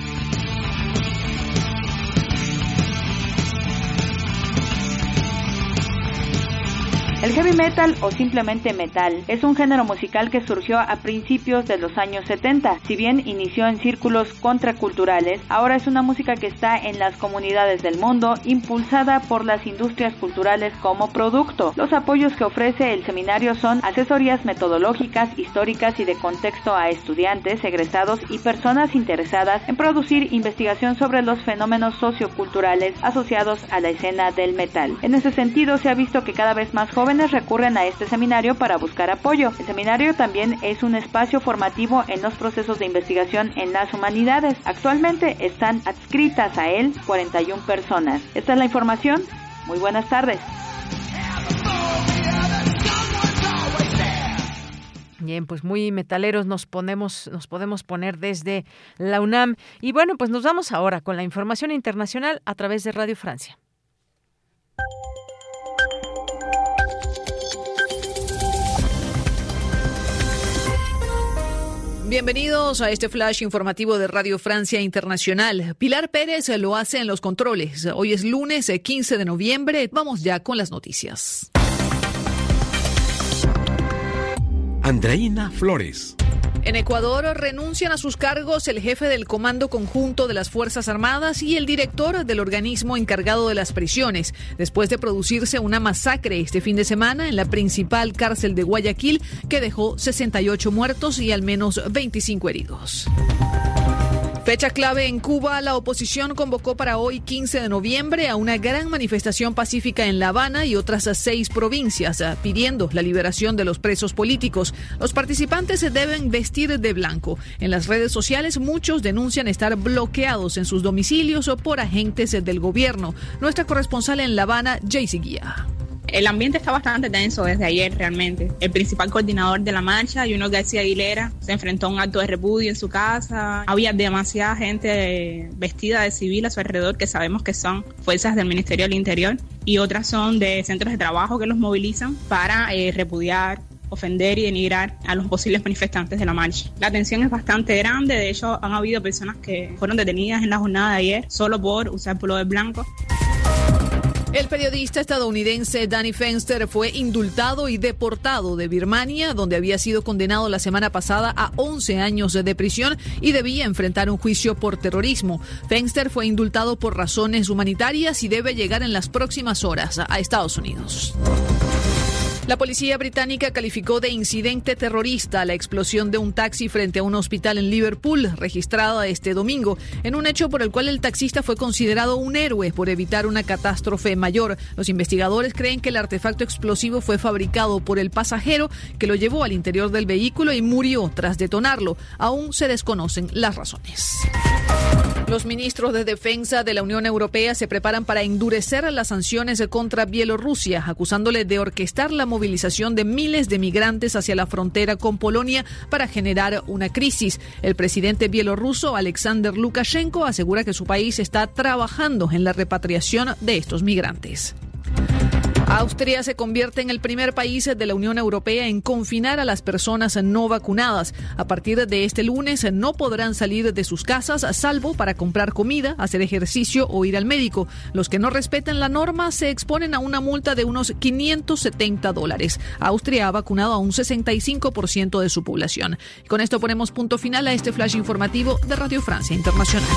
[SPEAKER 23] Heavy metal o simplemente metal es un género musical que surgió a principios de los años 70. Si bien inició en círculos contraculturales, ahora es una música que está en las comunidades del mundo, impulsada por las industrias culturales como producto. Los apoyos que ofrece el seminario son asesorías metodológicas, históricas y de contexto a estudiantes, egresados y personas interesadas en producir investigación sobre los fenómenos socioculturales asociados a la escena del metal. En ese sentido, se ha visto que cada vez más jóvenes recurren a este seminario para buscar apoyo. El seminario también es un espacio formativo en los procesos de investigación en las humanidades. Actualmente están adscritas a él 41 personas. Esta es la información. Muy buenas tardes.
[SPEAKER 1] Bien, pues muy metaleros nos ponemos, nos podemos poner desde la UNAM. Y bueno, pues nos vamos ahora con la información internacional a través de Radio Francia.
[SPEAKER 25] Bienvenidos a este flash informativo de Radio Francia Internacional. Pilar Pérez lo hace en los controles. Hoy es lunes 15 de noviembre. Vamos ya con las noticias.
[SPEAKER 26] Andreina Flores.
[SPEAKER 25] En Ecuador renuncian a sus cargos el jefe del Comando Conjunto de las Fuerzas Armadas y el director del organismo encargado de las prisiones, después de producirse una masacre este fin de semana en la principal cárcel de Guayaquil que dejó 68 muertos y al menos 25 heridos. Fecha clave en Cuba, la oposición convocó para hoy 15 de noviembre a una gran manifestación pacífica en La Habana y otras seis provincias, pidiendo la liberación de los presos políticos. Los participantes se deben vestir de blanco. En las redes sociales muchos denuncian estar bloqueados en sus domicilios o por agentes del gobierno. Nuestra corresponsal en La Habana, Jaycee Guía.
[SPEAKER 27] El ambiente está bastante tenso desde ayer realmente. El principal coordinador de la marcha, Juno García Aguilera, se enfrentó a un acto de repudio en su casa. Había demasiada gente vestida de civil a su alrededor que sabemos que son fuerzas del Ministerio del Interior y otras son de centros de trabajo que los movilizan para eh, repudiar ofender y denigrar a los posibles manifestantes de la marcha. La tensión es bastante grande, de hecho han habido personas que fueron detenidas en la jornada de ayer solo por usar de blanco.
[SPEAKER 25] El periodista estadounidense Danny Fenster fue indultado y deportado de Birmania, donde había sido condenado la semana pasada a 11 años de prisión y debía enfrentar un juicio por terrorismo. Fenster fue indultado por razones humanitarias y debe llegar en las próximas horas a Estados Unidos. La policía británica calificó de incidente terrorista la explosión de un taxi frente a un hospital en Liverpool, registrada este domingo, en un hecho por el cual el taxista fue considerado un héroe por evitar una catástrofe mayor. Los investigadores creen que el artefacto explosivo fue fabricado por el pasajero que lo llevó al interior del vehículo y murió tras detonarlo. Aún se desconocen las razones. Los ministros de Defensa de la Unión Europea se preparan para endurecer las sanciones contra Bielorrusia, acusándole de orquestar la movilización de miles de migrantes hacia la frontera con Polonia para generar una crisis. El presidente bielorruso Alexander Lukashenko asegura que su país está trabajando en la repatriación de estos migrantes. Austria se convierte en el primer país de la Unión Europea en confinar a las personas no vacunadas. A partir de este lunes no podrán salir de sus casas salvo para comprar comida, hacer ejercicio o ir al médico. Los que no respeten la norma se exponen a una multa de unos 570 dólares. Austria ha vacunado a un 65% de su población. con esto ponemos punto final a este flash informativo de Radio Francia Internacional.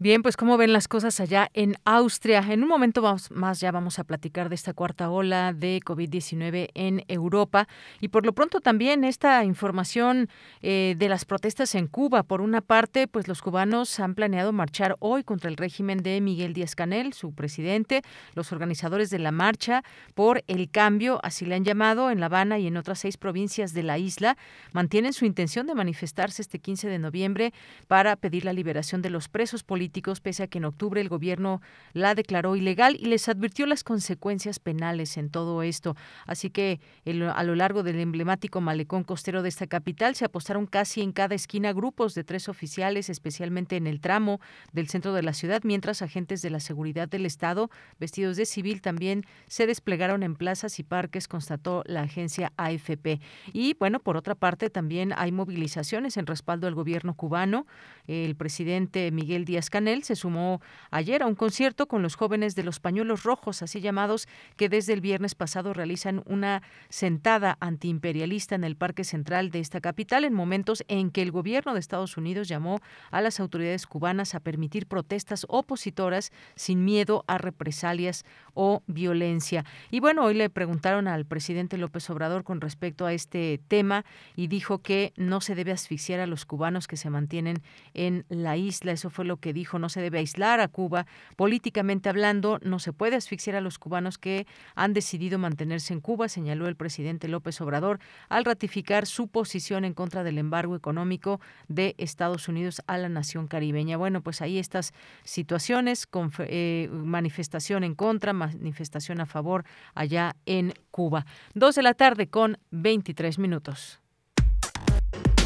[SPEAKER 1] Bien, pues cómo ven las cosas allá en Austria. En un momento más ya vamos a platicar de esta cuarta ola de COVID-19 en Europa y por lo pronto también esta información eh, de las protestas en Cuba. Por una parte, pues los cubanos han planeado marchar hoy contra el régimen de Miguel Díaz Canel, su presidente. Los organizadores de la marcha por el cambio, así le han llamado, en La Habana y en otras seis provincias de la isla, mantienen su intención de manifestarse este 15 de noviembre para pedir la liberación de los presos políticos pese a que en octubre el gobierno la declaró ilegal y les advirtió las consecuencias penales en todo esto. Así que a lo largo del emblemático malecón costero de esta capital se apostaron casi en cada esquina grupos de tres oficiales, especialmente en el tramo del centro de la ciudad, mientras agentes de la seguridad del Estado, vestidos de civil, también se desplegaron en plazas y parques, constató la agencia AFP. Y bueno, por otra parte, también hay movilizaciones en respaldo al gobierno cubano. El presidente Miguel Díaz Canel se sumó ayer a un concierto con los jóvenes de los pañuelos rojos, así llamados, que desde el viernes pasado realizan una sentada antiimperialista en el Parque Central de esta capital en momentos en que el gobierno de Estados Unidos llamó a las autoridades cubanas a permitir protestas opositoras sin miedo a represalias o violencia. Y bueno, hoy le preguntaron al presidente López Obrador con respecto a este tema y dijo que no se debe asfixiar a los cubanos que se mantienen en la isla. Eso fue lo que dijo, no se debe aislar a Cuba. Políticamente hablando, no se puede asfixiar a los cubanos que han decidido mantenerse en Cuba, señaló el presidente López Obrador al ratificar su posición en contra del embargo económico de Estados Unidos a la nación caribeña. Bueno, pues ahí estas situaciones, con, eh, manifestación en contra, manifestación a favor allá en Cuba. Dos de la tarde con 23 minutos.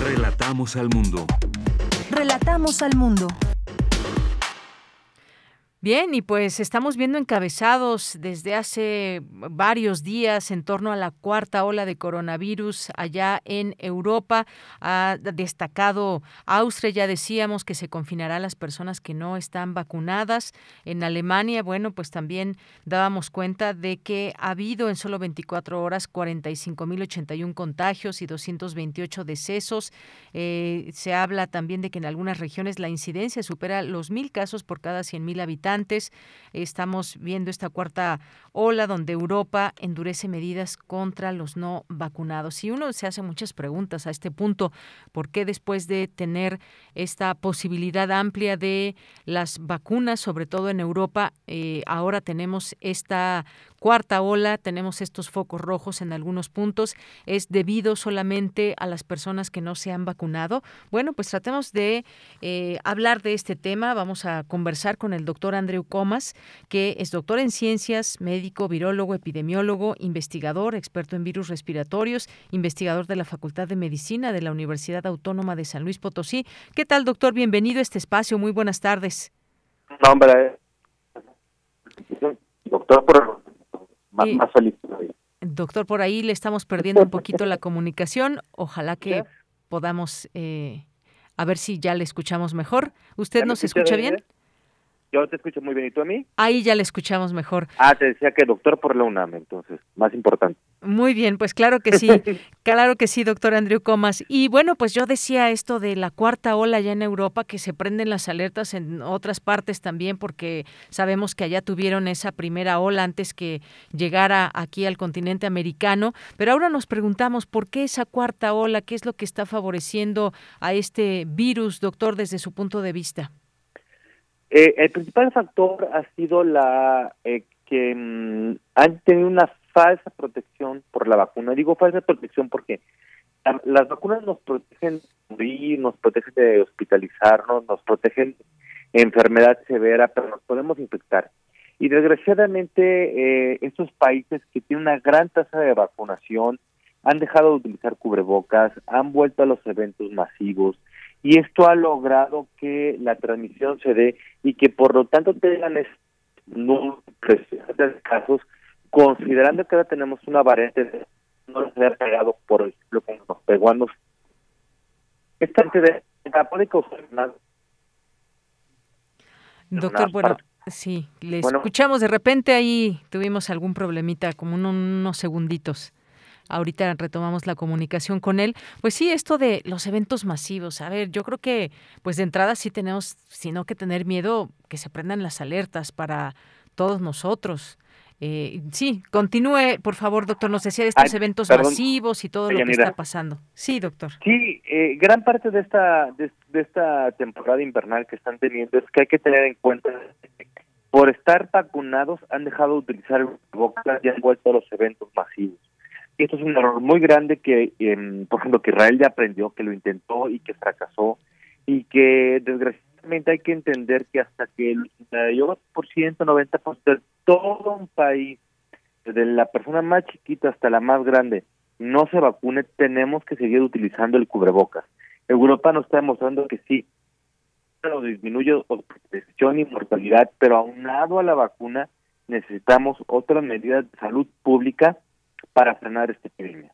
[SPEAKER 13] Relatamos al mundo.
[SPEAKER 28] Relatamos al mundo.
[SPEAKER 1] Bien, y pues estamos viendo encabezados desde hace varios días en torno a la cuarta ola de coronavirus allá en Europa. Ha destacado Austria, ya decíamos que se confinará a las personas que no están vacunadas. En Alemania, bueno, pues también dábamos cuenta de que ha habido en solo 24 horas 45.081 contagios y 228 decesos. Eh, se habla también de que en algunas regiones la incidencia supera los mil casos por cada 100.000 habitantes Estamos viendo esta cuarta ola donde Europa endurece medidas contra los no vacunados. Y uno se hace muchas preguntas a este punto. ¿Por qué después de tener esta posibilidad amplia de las vacunas, sobre todo en Europa, eh, ahora tenemos esta cuarta ola, tenemos estos focos rojos en algunos puntos, es debido solamente a las personas que no se han vacunado. Bueno, pues tratemos de eh, hablar de este tema. Vamos a conversar con el doctor Andrew Comas, que es doctor en ciencias, médico, virólogo, epidemiólogo, investigador, experto en virus respiratorios, investigador de la Facultad de Medicina de la Universidad Autónoma de San Luis Potosí. ¿Qué tal, doctor? Bienvenido a este espacio. Muy buenas tardes.
[SPEAKER 29] Hombre. Doctor, por más, feliz
[SPEAKER 1] Doctor, por ahí le estamos perdiendo un poquito la comunicación. Ojalá que podamos, eh, a ver si ya le escuchamos mejor. ¿Usted nos escucha bien?
[SPEAKER 29] Yo te escucho muy bien. ¿Y tú a mí?
[SPEAKER 1] Ahí ya le escuchamos mejor.
[SPEAKER 29] Ah, te decía que doctor por la UNAM, entonces, más importante.
[SPEAKER 1] Muy bien, pues claro que sí, claro que sí, doctor Andrew Comas. Y bueno, pues yo decía esto de la cuarta ola ya en Europa, que se prenden las alertas en otras partes también, porque sabemos que allá tuvieron esa primera ola antes que llegara aquí al continente americano. Pero ahora nos preguntamos, ¿por qué esa cuarta ola? ¿Qué es lo que está favoreciendo a este virus, doctor, desde su punto de vista?
[SPEAKER 29] Eh, el principal factor ha sido la eh, que mm, han tenido una falsa protección por la vacuna. Digo falsa protección porque las vacunas nos protegen de morir, nos protegen de hospitalizarnos, nos protegen de enfermedad severa, pero nos podemos infectar. Y desgraciadamente eh, estos países que tienen una gran tasa de vacunación han dejado de utilizar cubrebocas, han vuelto a los eventos masivos, y esto ha logrado que la transmisión se dé y que por lo tanto tengan no casos, considerando que ahora tenemos una variante no se ha pegado por lo que nos pegó a nosotros. Esta de
[SPEAKER 1] Doctor, bueno, sí, le escuchamos de repente ahí, tuvimos algún problemita, como unos segunditos ahorita retomamos la comunicación con él. Pues sí, esto de los eventos masivos, a ver, yo creo que pues de entrada sí tenemos, sino que tener miedo que se prendan las alertas para todos nosotros. Eh, sí, continúe, por favor, doctor. Nos decía de estos eventos masivos y todo lo que está pasando. Sí, doctor.
[SPEAKER 29] Sí, eh, gran parte de esta de, esta temporada invernal que están teniendo es que hay que tener en cuenta por estar vacunados han dejado de utilizar bocas y han vuelto a los eventos masivos esto es un error muy grande que, em, por ejemplo, que Israel ya aprendió, que lo intentó y que fracasó, y que desgraciadamente hay que entender que hasta que el 98%, 90% de todo un país, desde la persona más chiquita hasta la más grande, no se vacune, tenemos que seguir utilizando el cubrebocas. Europa nos está demostrando que sí, pero disminuye hospitalización y mortalidad, pero aunado a la vacuna necesitamos otras medidas de salud pública para frenar esta epidemia.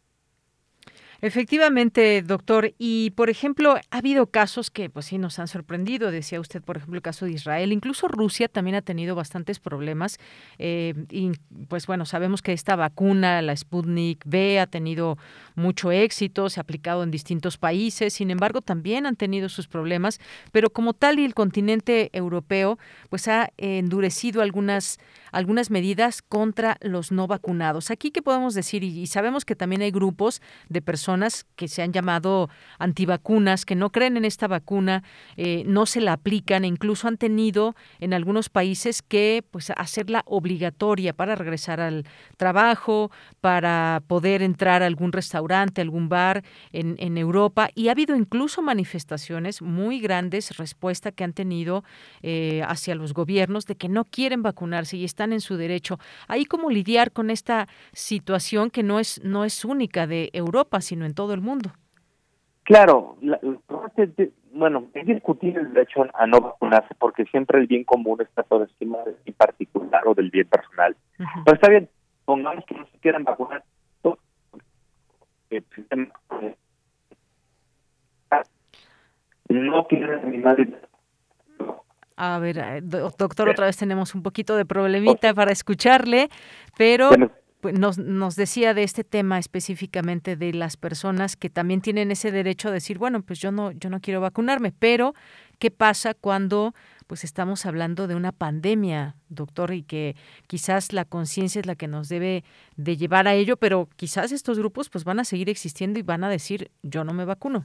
[SPEAKER 1] Efectivamente, doctor. Y, por ejemplo, ha habido casos que, pues sí, nos han sorprendido. Decía usted, por ejemplo, el caso de Israel. Incluso Rusia también ha tenido bastantes problemas. Eh, y, pues bueno, sabemos que esta vacuna, la Sputnik V, ha tenido mucho éxito, se ha aplicado en distintos países. Sin embargo, también han tenido sus problemas. Pero como tal, y el continente europeo, pues ha endurecido algunas, algunas medidas contra los no vacunados. Aquí, ¿qué podemos decir? y sabemos que también hay grupos de personas que se han llamado antivacunas, que no creen en esta vacuna, eh, no se la aplican e incluso han tenido en algunos países que pues hacerla obligatoria para regresar al trabajo, para poder entrar a algún restaurante, algún bar en, en Europa. Y ha habido incluso manifestaciones muy grandes, respuesta que han tenido eh, hacia los gobiernos de que no quieren vacunarse y están en su derecho. Ahí cómo lidiar con esta situación que no es, no es única de Europa, sino en todo el mundo.
[SPEAKER 29] Claro, bueno, es discutir el derecho a no vacunarse porque siempre el bien común está por encima del bien particular o del bien personal. Pero está bien, pongamos que no se quieran vacunar. No quieren animales
[SPEAKER 1] a ver, eh, doctor, otra vez tenemos un poquito de problemita para escucharle, pero pues, nos, nos decía de este tema específicamente de las personas que también tienen ese derecho a decir, bueno, pues yo no, yo no quiero vacunarme, pero ¿qué pasa cuando pues estamos hablando de una pandemia, doctor, y que quizás la conciencia es la que nos debe de llevar a ello, pero quizás estos grupos pues van a seguir existiendo y van a decir, yo no me vacuno.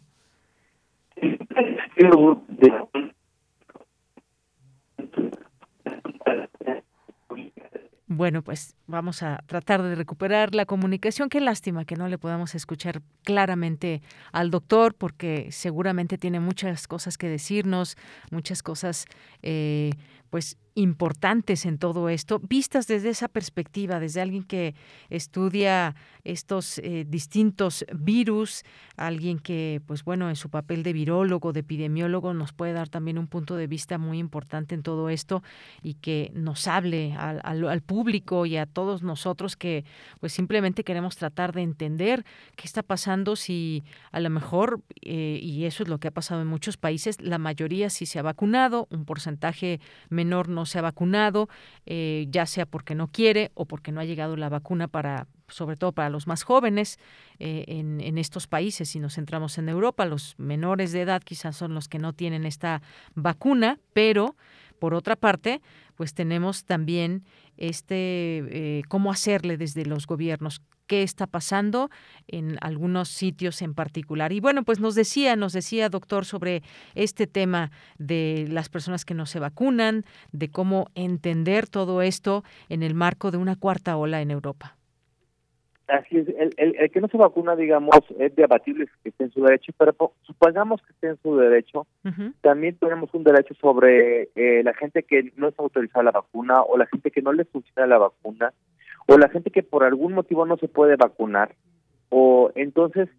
[SPEAKER 1] Bueno, pues vamos a tratar de recuperar la comunicación. Qué lástima que no le podamos escuchar claramente al doctor, porque seguramente tiene muchas cosas que decirnos, muchas cosas, eh, pues importantes en todo esto, vistas desde esa perspectiva, desde alguien que estudia estos eh, distintos virus, alguien que, pues bueno, en su papel de virólogo, de epidemiólogo, nos puede dar también un punto de vista muy importante en todo esto y que nos hable al, al, público y a todos nosotros que, pues simplemente queremos tratar de entender qué está pasando si a lo mejor, eh, y eso es lo que ha pasado en muchos países, la mayoría sí se ha vacunado, un porcentaje menor no se ha vacunado, eh, ya sea porque no quiere o porque no ha llegado la vacuna para sobre todo para los más jóvenes eh, en, en, estos países, si nos centramos en Europa, los menores de edad quizás son los que no tienen esta vacuna, pero por otra parte, pues tenemos también este eh, cómo hacerle desde los gobiernos, qué está pasando en algunos sitios en particular. Y bueno, pues nos decía, nos decía, doctor, sobre este tema de las personas que no se vacunan, de cómo entender todo esto en el marco de una cuarta ola en Europa.
[SPEAKER 29] Así es, el, el, que no se vacuna, digamos, es debatible que esté en su derecho, pero supongamos que esté en su derecho, también tenemos un derecho sobre eh, la gente que no está autorizada la vacuna o la gente que no le funciona la vacuna o la gente que por algún motivo no se puede vacunar o entonces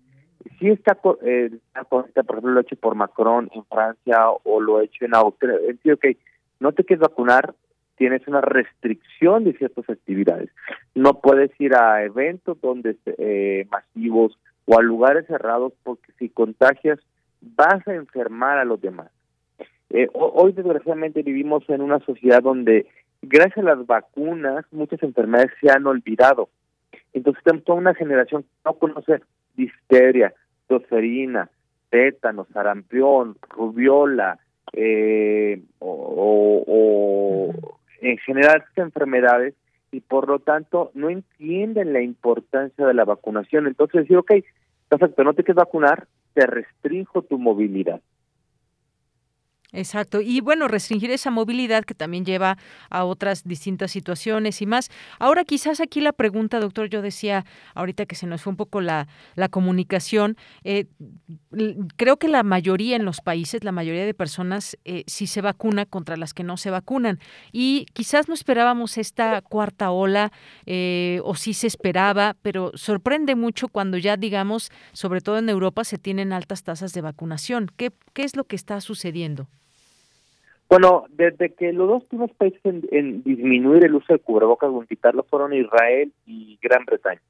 [SPEAKER 29] si está, eh, por ejemplo, lo hecho por Macron en Francia o lo hecho en Austria, es decir, ok, no te quieres vacunar, tienes una restricción de ciertas actividades. No puedes ir a eventos donde eh, masivos o a lugares cerrados porque si contagias vas a enfermar a los demás. Eh, hoy desgraciadamente vivimos en una sociedad donde gracias a las vacunas muchas enfermedades se han olvidado. Entonces tenemos toda una generación que no conoce disteria, tosferina, tétanos, sarampión, rubiola, eh, o, en general enfermedades y por lo tanto no entienden la importancia de la vacunación. Entonces decir, ok, perfecto, no te quieres vacunar, te restringo tu movilidad.
[SPEAKER 1] Exacto. Y bueno, restringir esa movilidad que también lleva a otras distintas situaciones y más. Ahora quizás aquí la pregunta, doctor, yo decía ahorita que se nos fue un poco la, la comunicación. Eh, creo que la mayoría en los países, la mayoría de personas eh, sí se vacuna contra las que no se vacunan. Y quizás no esperábamos esta cuarta ola eh, o sí se esperaba, pero sorprende mucho cuando ya, digamos, sobre todo en Europa, se tienen altas tasas de vacunación. ¿Qué, qué es lo que está sucediendo?
[SPEAKER 29] Bueno, desde que los dos primeros países en, disminuir el uso de cubrebocas o en quitarlo fueron Israel y Gran Bretaña.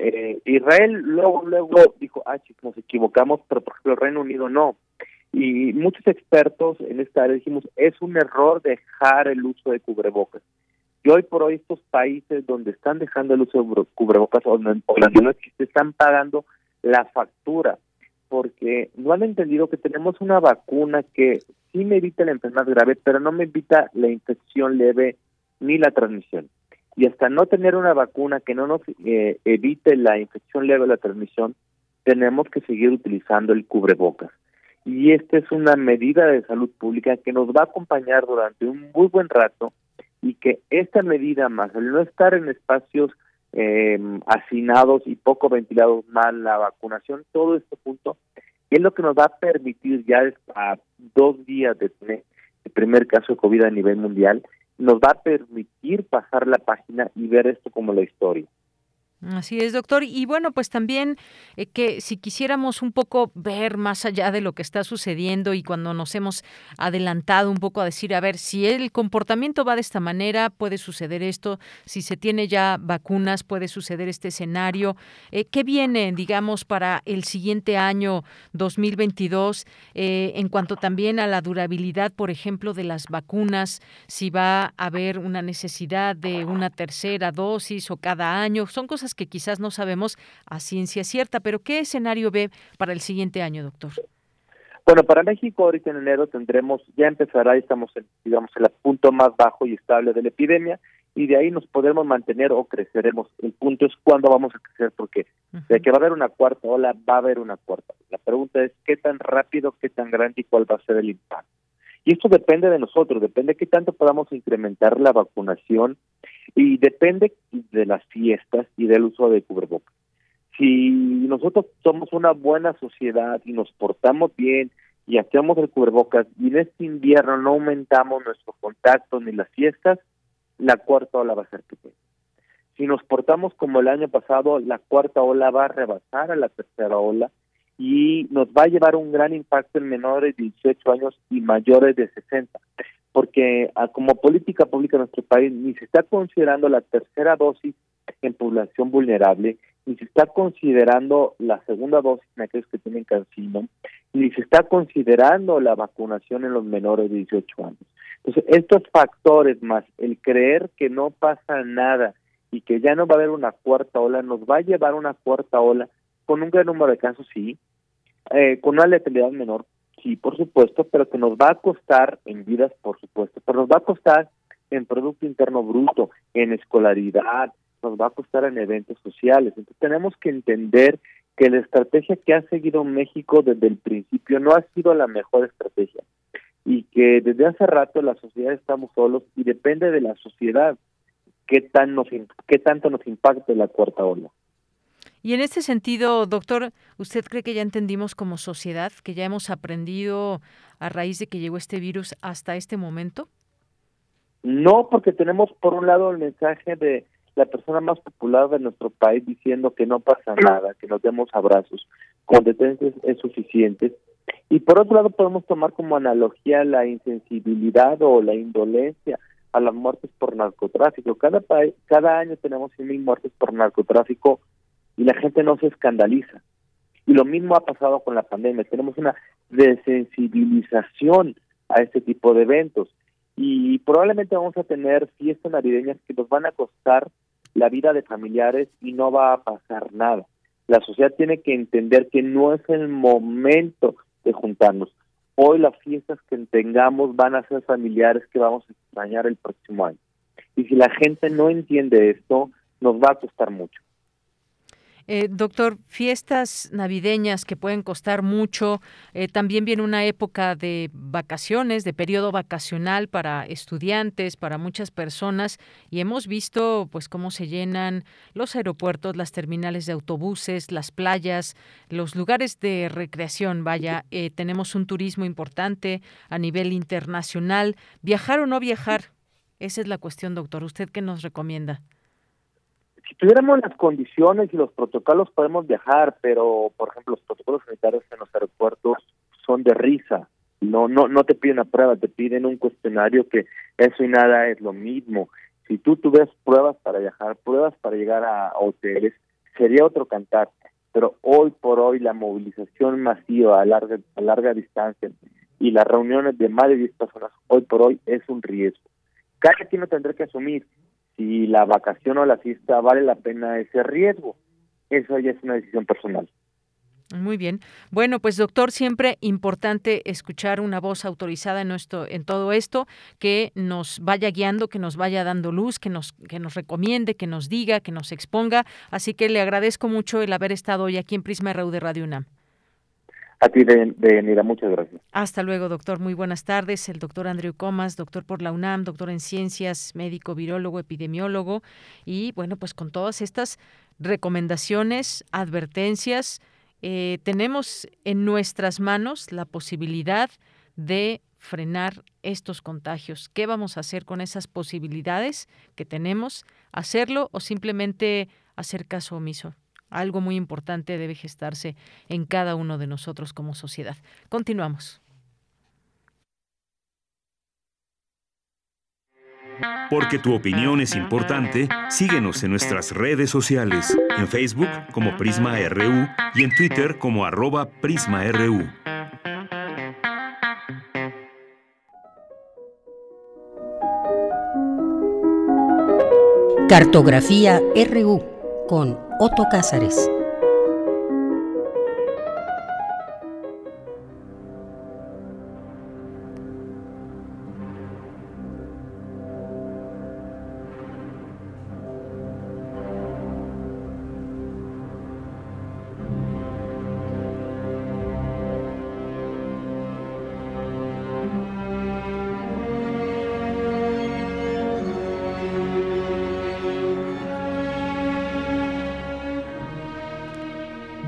[SPEAKER 29] Eh, Israel luego, luego dijo, ah, chicos, nos equivocamos, pero por ejemplo el Reino Unido no. Y muchos expertos en esta área dijimos, es un error dejar el uso de cubrebocas. Y hoy por hoy estos países donde están dejando el uso de cubrebocas o, las que están pagando la factura porque no han entendido que tenemos una vacuna que sí me evita la enfermedad grave, pero no me evita la infección leve ni la transmisión. Y hasta no tener una vacuna que no nos eh, evite la infección leve o la transmisión, tenemos que seguir utilizando el cubrebocas. Y esta es una medida de salud pública que nos va a acompañar durante un muy buen rato y que esta medida más, el no estar en espacios eh, hacinados y poco ventilados mal la vacunación, todo este punto es lo que nos va a permitir ya a dos días de tener el primer caso de COVID a nivel mundial, nos va a permitir pasar la página y ver esto como la historia.
[SPEAKER 1] Así es, doctor. Y bueno, pues también eh, que si quisiéramos un poco ver más allá de lo que está sucediendo y cuando nos hemos adelantado un poco a decir, a ver, si el comportamiento va de esta manera, puede suceder esto, si se tiene ya vacunas, puede suceder este escenario. Eh, ¿Qué viene, digamos, para el siguiente año 2022 eh, en cuanto también a la durabilidad, por ejemplo, de las vacunas? Si va a haber una necesidad de una tercera dosis o cada año. Son cosas que quizás no sabemos a ciencia cierta, pero ¿qué escenario ve para el siguiente año, doctor?
[SPEAKER 29] Bueno, para México ahorita en enero tendremos, ya empezará, estamos en, digamos, en el punto más bajo y estable de la epidemia y de ahí nos podremos mantener o creceremos. El punto es cuándo vamos a crecer, porque de que va a haber una cuarta ola, va a haber una cuarta. La pregunta es qué tan rápido, qué tan grande y cuál va a ser el impacto. Y esto depende de nosotros, depende de qué tanto podamos incrementar la vacunación y depende de las fiestas y del uso de cubrebocas. Si nosotros somos una buena sociedad y nos portamos bien y hacemos el cubrebocas y en este invierno no aumentamos nuestro contacto ni las fiestas, la cuarta ola va a ser pequeña. Si nos portamos como el año pasado, la cuarta ola va a rebasar a la tercera ola y nos va a llevar un gran impacto en menores de 18 años y mayores de 60 porque ah, como política pública en nuestro país ni se está considerando la tercera dosis en población vulnerable, ni se está considerando la segunda dosis en aquellos que tienen cancino, ni se está considerando la vacunación en los menores de 18 años. Entonces, estos factores más el creer que no pasa nada y que ya no va a haber una cuarta ola, nos va a llevar una cuarta ola con un gran número de casos, sí, eh, con una letalidad menor, sí, por supuesto, pero que nos va a costar en vidas, por supuesto, pero nos va a costar en Producto Interno Bruto, en escolaridad, nos va a costar en eventos sociales. Entonces tenemos que entender que la estrategia que ha seguido México desde el principio no ha sido la mejor estrategia y que desde hace rato la sociedad estamos solos y depende de la sociedad qué tan nos qué tanto nos impacte la cuarta ola.
[SPEAKER 1] Y en este sentido, doctor, ¿usted cree que ya entendimos como sociedad, que ya hemos aprendido a raíz de que llegó este virus hasta este momento?
[SPEAKER 29] No, porque tenemos por un lado el mensaje de la persona más popular de nuestro país diciendo que no pasa nada, que nos demos abrazos, con detenciones es suficiente. Y por otro lado podemos tomar como analogía la insensibilidad o la indolencia a las muertes por narcotráfico. Cada, cada año tenemos 100.000 muertes por narcotráfico y la gente no se escandaliza. Y lo mismo ha pasado con la pandemia. Tenemos una desensibilización a este tipo de eventos y probablemente vamos a tener fiestas navideñas que nos van a costar la vida de familiares y no va a pasar nada. La sociedad tiene que entender que no es el momento de juntarnos. Hoy las fiestas que tengamos van a ser familiares que vamos a extrañar el próximo año. Y si la gente no entiende esto, nos va a costar mucho.
[SPEAKER 1] Eh, doctor, fiestas navideñas que pueden costar mucho, eh, también viene una época de vacaciones, de periodo vacacional para estudiantes, para muchas personas, y hemos visto pues cómo se llenan los aeropuertos, las terminales de autobuses, las playas, los lugares de recreación. Vaya, eh, tenemos un turismo importante a nivel internacional. ¿Viajar o no viajar? Esa es la cuestión, doctor. ¿Usted qué nos recomienda?
[SPEAKER 29] Si tuviéramos las condiciones y los protocolos podemos viajar, pero por ejemplo los protocolos sanitarios en los aeropuertos son de risa. No, no, no te piden una prueba, te piden un cuestionario que eso y nada es lo mismo. Si tú tuvieras pruebas para viajar, pruebas para llegar a hoteles, sería otro cantar. Pero hoy por hoy la movilización masiva a larga, a larga distancia y las reuniones de más de 10 personas hoy por hoy es un riesgo. Cada quien no tendrá que asumir si la vacación o la fiesta vale la pena ese riesgo. Eso ya es una decisión personal.
[SPEAKER 1] Muy bien. Bueno, pues doctor, siempre importante escuchar una voz autorizada en, nuestro, en todo esto, que nos vaya guiando, que nos vaya dando luz, que nos, que nos recomiende, que nos diga, que nos exponga. Así que le agradezco mucho el haber estado hoy aquí en Prisma RU de Radio UNAM.
[SPEAKER 29] A ti, Deyanira, muchas gracias.
[SPEAKER 1] Hasta luego, doctor. Muy buenas tardes. El doctor Andrew Comas, doctor por la UNAM, doctor en ciencias, médico, virólogo, epidemiólogo. Y bueno, pues con todas estas recomendaciones, advertencias, eh, tenemos en nuestras manos la posibilidad de frenar estos contagios. ¿Qué vamos a hacer con esas posibilidades que tenemos? ¿Hacerlo o simplemente hacer caso omiso? Algo muy importante debe gestarse en cada uno de nosotros como sociedad. Continuamos.
[SPEAKER 13] Porque tu opinión es importante, síguenos en nuestras redes sociales, en Facebook como Prisma RU y en Twitter como arroba PrismaRU.
[SPEAKER 30] Cartografía RU con Otto Cázares.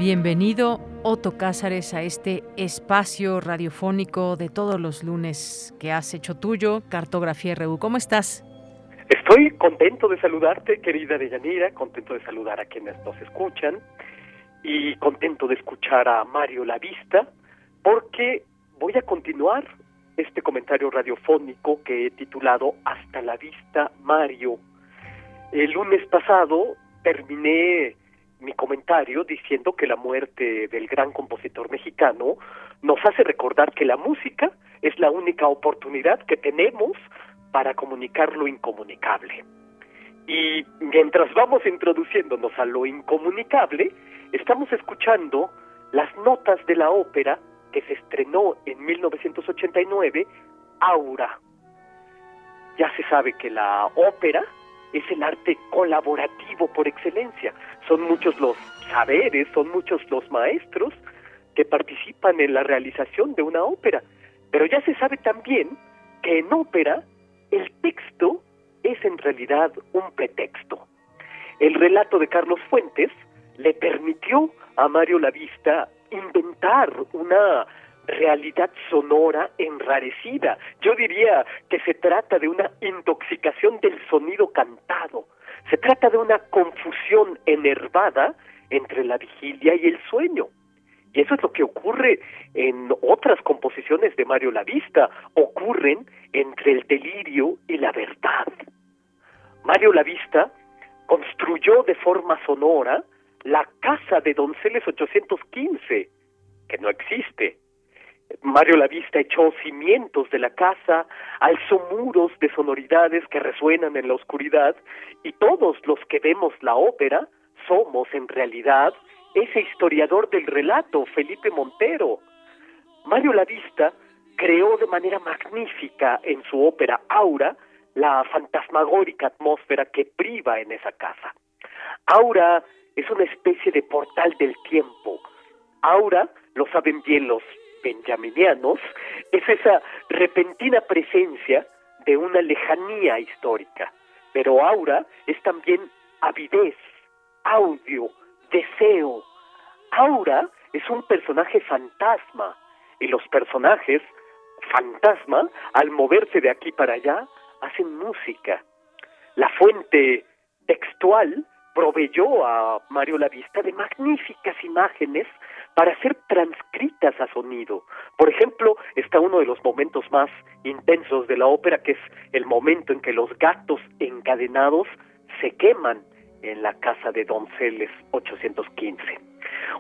[SPEAKER 1] Bienvenido, Otto Cázares, a este espacio radiofónico de todos los lunes que has hecho tuyo, Cartografía RU. ¿Cómo estás?
[SPEAKER 31] Estoy contento de saludarte, querida Deyanira, contento de saludar a quienes nos escuchan y contento de escuchar a Mario Lavista, porque voy a continuar este comentario radiofónico que he titulado Hasta la vista, Mario. El lunes pasado terminé mi comentario diciendo que la muerte del gran compositor mexicano nos hace recordar que la música es la única oportunidad que tenemos para comunicar lo incomunicable. Y mientras vamos introduciéndonos a lo incomunicable, estamos escuchando las notas de la ópera que se estrenó en 1989, Aura. Ya se sabe que la ópera es el arte colaborativo por excelencia. Son muchos los saberes, son muchos los maestros que participan en la realización de una ópera. Pero ya se sabe también que en ópera el texto es en realidad un pretexto. El relato de Carlos Fuentes le permitió a Mario Lavista inventar una realidad sonora enrarecida. Yo diría que se trata de una intoxicación del sonido cantado. Se trata de una confusión enervada entre la vigilia y el sueño. Y eso es lo que ocurre en otras composiciones de Mario Lavista, ocurren entre el delirio y la verdad. Mario Lavista construyó de forma sonora la Casa de Donceles 815, que no existe, Mario Lavista echó cimientos de la casa, alzó muros de sonoridades que resuenan en la oscuridad, y todos los que vemos la ópera somos en realidad ese historiador del relato, Felipe Montero. Mario Lavista creó de manera magnífica en su ópera Aura la fantasmagórica atmósfera que priva en esa casa. Aura es una especie de portal del tiempo. Aura, lo saben bien los benjaminianos es esa repentina presencia de una lejanía histórica. Pero aura es también avidez, audio, deseo. Aura es un personaje fantasma y los personajes fantasma, al moverse de aquí para allá, hacen música. La fuente textual proveyó a Mario Lavista de magníficas imágenes para ser transcritas a sonido. Por ejemplo, está uno de los momentos más intensos de la ópera, que es el momento en que los gatos encadenados se queman en la Casa de Donceles 815.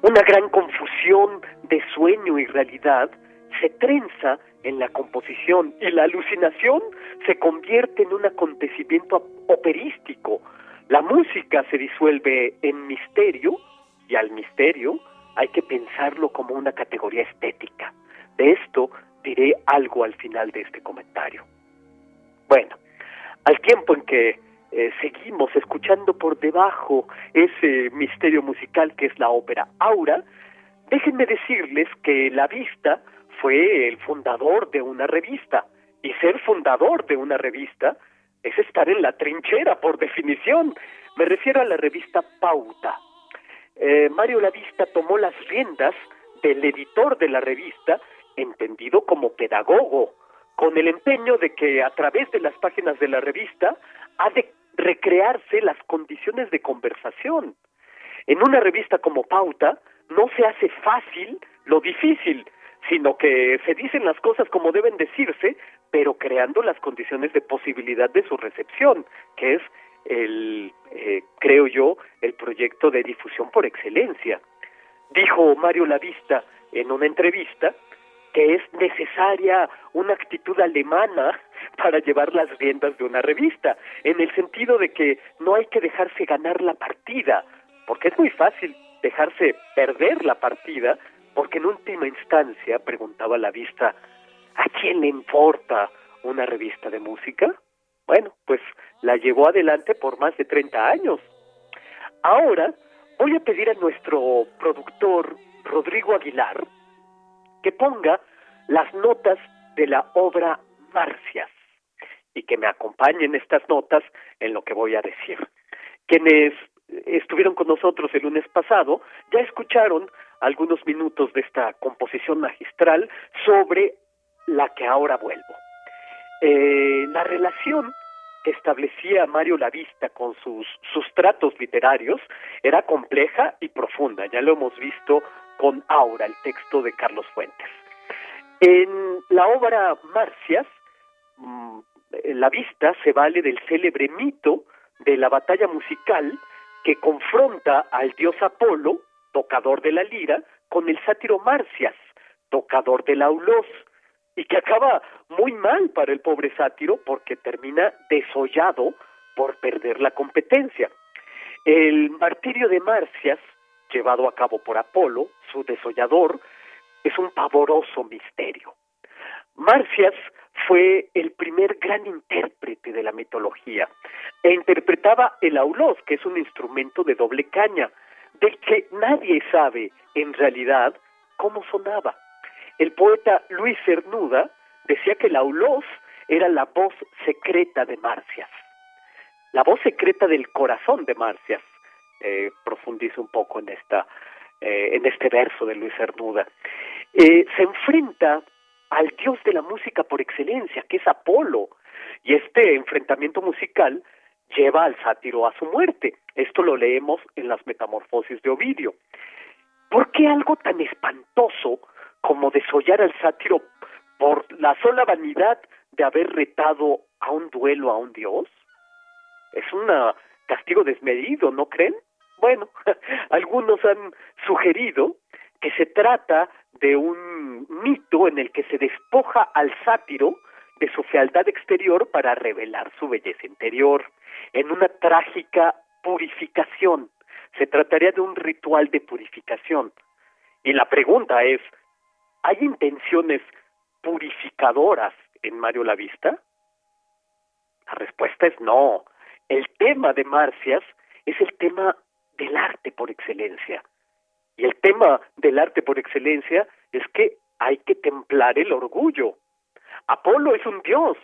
[SPEAKER 31] Una gran confusión de sueño y realidad se trenza en la composición y la alucinación se convierte en un acontecimiento operístico. La música se disuelve en misterio y al misterio hay que pensarlo como una categoría estética. De esto diré algo al final de este comentario. Bueno, al tiempo en que eh, seguimos escuchando por debajo ese misterio musical que es la ópera Aura, déjenme decirles que La Vista fue el fundador de una revista, y ser fundador de una revista es estar en la trinchera por definición. Me refiero a la revista Pauta. Eh, Mario Lavista tomó las riendas del editor de la revista, entendido como pedagogo, con el empeño de que a través de las páginas de la revista ha de recrearse las condiciones de conversación. En una revista como Pauta no se hace fácil lo difícil, sino que se dicen las cosas como deben decirse, pero creando las condiciones de posibilidad de su recepción, que es el, eh, creo yo, el proyecto de difusión por excelencia. Dijo Mario Lavista en una entrevista que es necesaria una actitud alemana para llevar las riendas de una revista, en el sentido de que no hay que dejarse ganar la partida, porque es muy fácil dejarse perder la partida, porque en última instancia, preguntaba la vista, ¿a quién le importa una revista de música? Bueno, pues la llevó adelante por más de 30 años. Ahora voy a pedir a nuestro productor Rodrigo Aguilar que ponga las notas de la obra Marcias y que me acompañen estas notas en lo que voy a decir. Quienes estuvieron con nosotros el lunes pasado ya escucharon algunos minutos de esta composición magistral sobre la que ahora vuelvo. Eh, la relación que establecía Mario Lavista con sus sustratos literarios era compleja y profunda, ya lo hemos visto con Aura, el texto de Carlos Fuentes. En la obra Marcias, mm, la vista se vale del célebre mito de la batalla musical que confronta al dios Apolo, tocador de la lira, con el sátiro Marcias, tocador del aulos, y que acaba muy mal para el pobre sátiro porque termina desollado por perder la competencia. El martirio de Marcias, llevado a cabo por Apolo, su desollador, es un pavoroso misterio. Marcias fue el primer gran intérprete de la mitología e interpretaba el aulos, que es un instrumento de doble caña, del que nadie sabe en realidad cómo sonaba. El poeta Luis Cernuda decía que el aulos era la voz secreta de Marcias, la voz secreta del corazón de Marcias. Eh, profundizo un poco en esta eh, en este verso de Luis Cernuda. Eh, se enfrenta al dios de la música por excelencia, que es Apolo, y este enfrentamiento musical lleva al sátiro a su muerte. Esto lo leemos en las Metamorfosis de Ovidio. ¿Por qué algo tan espantoso como desollar al sátiro por la sola vanidad de haber retado a un duelo a un dios? Es un castigo desmedido, ¿no creen? Bueno, algunos han sugerido que se trata de un mito en el que se despoja al sátiro de su fealdad exterior para revelar su belleza interior, en una trágica purificación. Se trataría de un ritual de purificación. Y la pregunta es, ¿hay intenciones purificadoras en Mario la Vista? La respuesta es no. El tema de Marcias es el tema del arte por excelencia. Y el tema del arte por excelencia es que hay que templar el orgullo. Apolo es un dios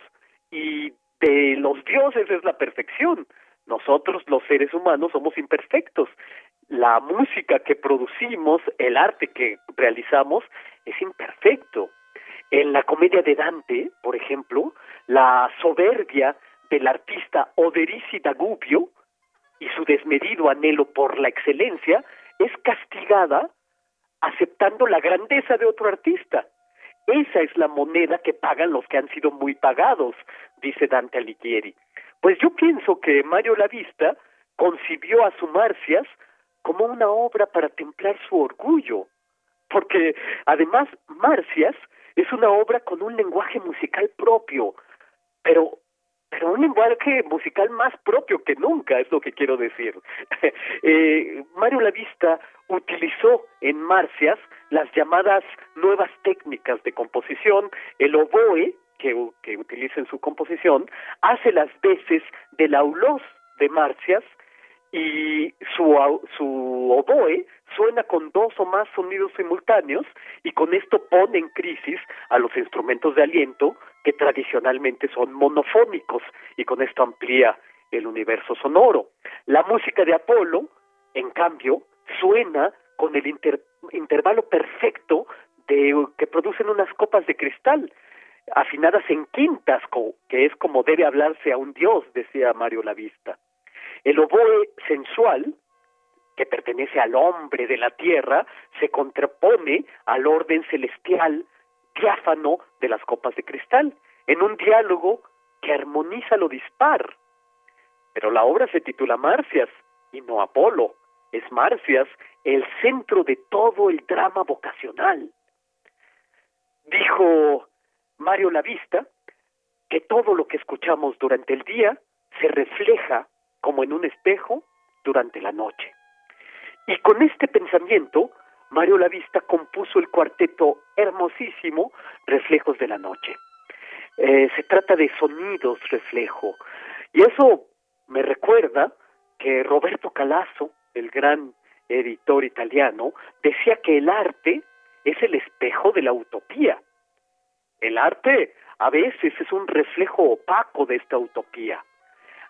[SPEAKER 31] y de los dioses es la perfección. Nosotros los seres humanos somos imperfectos. La música que producimos, el arte que realizamos es imperfecto. En la comedia de Dante, por ejemplo, la soberbia del artista Oderisi Dagubio y su desmedido anhelo por la excelencia es castigada aceptando la grandeza de otro artista. Esa es la moneda que pagan los que han sido muy pagados, dice Dante Alighieri. Pues yo pienso que Mario Lavista concibió a su Marcias como una obra para templar su orgullo, porque además Marcias es una obra con un lenguaje musical propio, pero pero un lenguaje musical más propio que nunca, es lo que quiero decir. eh, Mario Lavista utilizó en Marcias las llamadas nuevas técnicas de composición, el oboe, que, que utiliza en su composición, hace las veces del aulos de Marcias y su, su oboe suena con dos o más sonidos simultáneos y con esto pone en crisis a los instrumentos de aliento que tradicionalmente son monofónicos y con esto amplía el universo sonoro. La música de Apolo, en cambio, suena con el intervalo perfecto de que producen unas copas de cristal afinadas en quintas, que es como debe hablarse a un dios, decía Mario Lavista. El oboe sensual, que pertenece al hombre de la tierra, se contrapone al orden celestial diáfano de las copas de cristal, en un diálogo que armoniza lo dispar. Pero la obra se titula Marcias y no Apolo. Es Marcias el centro de todo el drama vocacional. Dijo Mario Lavista que todo lo que escuchamos durante el día se refleja como en un espejo durante la noche. Y con este pensamiento, Mario Lavista compuso el cuarteto hermosísimo Reflejos de la Noche. Eh, se trata de sonidos reflejo. Y eso me recuerda que Roberto Calasso, el gran editor italiano, decía que el arte es el espejo de la utopía. El arte a veces es un reflejo opaco de esta utopía.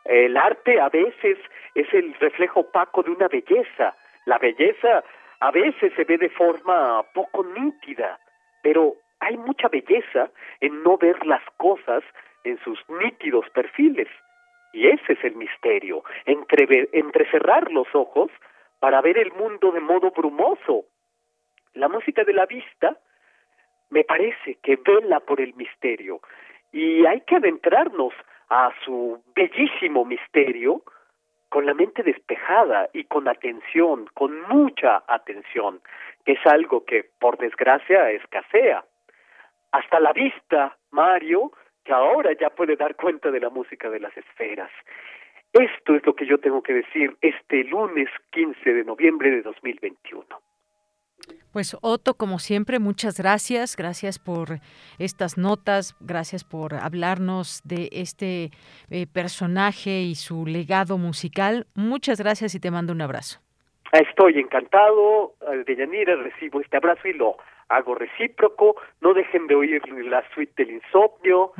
[SPEAKER 31] El arte a veces es el reflejo opaco de una belleza. La belleza a veces se ve de forma poco nítida, pero hay mucha belleza en no ver las cosas en sus nítidos perfiles. Y ese es el misterio, entre, entrecerrar los ojos para ver el mundo de modo brumoso. La música de la vista me parece que vela por el misterio y hay que adentrarnos a su bellísimo misterio con la mente despejada y con atención, con mucha atención, que es algo que por desgracia escasea. Hasta la vista, Mario, que ahora ya puede dar cuenta de la música de las esferas. Esto es lo que yo tengo que decir este lunes 15 de noviembre de 2021.
[SPEAKER 1] Pues Otto, como siempre, muchas gracias. Gracias por estas notas, gracias por hablarnos de este eh, personaje y su legado musical. Muchas gracias y te mando un abrazo.
[SPEAKER 31] Estoy encantado, Deyanira, recibo este abrazo y lo hago recíproco. No dejen de oír la suite del insomnio.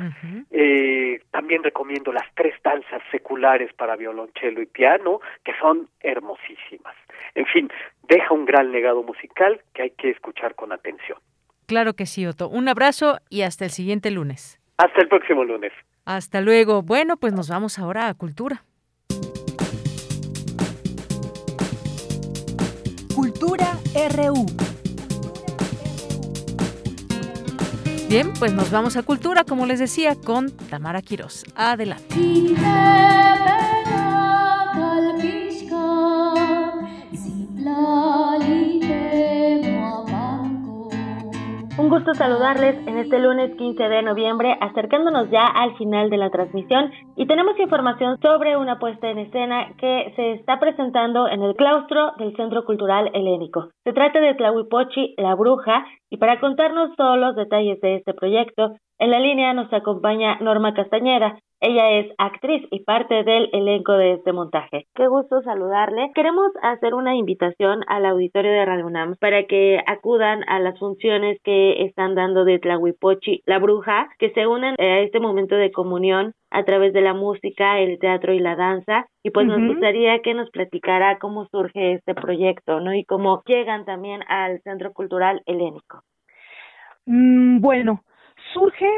[SPEAKER 31] eh, también recomiendo las tres danzas seculares para violonchelo y piano, que son hermosísimas. En fin, deja un gran legado musical que hay que escuchar con atención.
[SPEAKER 1] Claro que sí, Otto. Un abrazo y hasta el siguiente lunes.
[SPEAKER 31] Hasta el próximo lunes.
[SPEAKER 1] Hasta luego. Bueno, pues nos vamos ahora a Cultura.
[SPEAKER 28] RU.
[SPEAKER 1] Bien, pues nos vamos a Cultura, como les decía, con Tamara Quiroz. Adelante.
[SPEAKER 32] Un gusto saludarles en este lunes 15 de noviembre, acercándonos ya al final de la transmisión y tenemos información sobre una puesta en escena que se está presentando en el claustro del Centro Cultural Helénico. Se trata de Tlahuipochi, la bruja, y para contarnos todos los detalles de este proyecto, en la línea nos acompaña Norma Castañeda. Ella es actriz y parte del elenco de este montaje. Qué gusto saludarle. Queremos hacer una invitación al auditorio de Radio UNAM para que acudan a las funciones que están dando de Tlahuipochi, la bruja, que se unen a este momento de comunión a través de la música, el teatro y la danza. Y pues nos gustaría que nos platicara cómo surge este proyecto, ¿no? Y cómo llegan también al Centro Cultural Helénico.
[SPEAKER 33] Mm, bueno, surge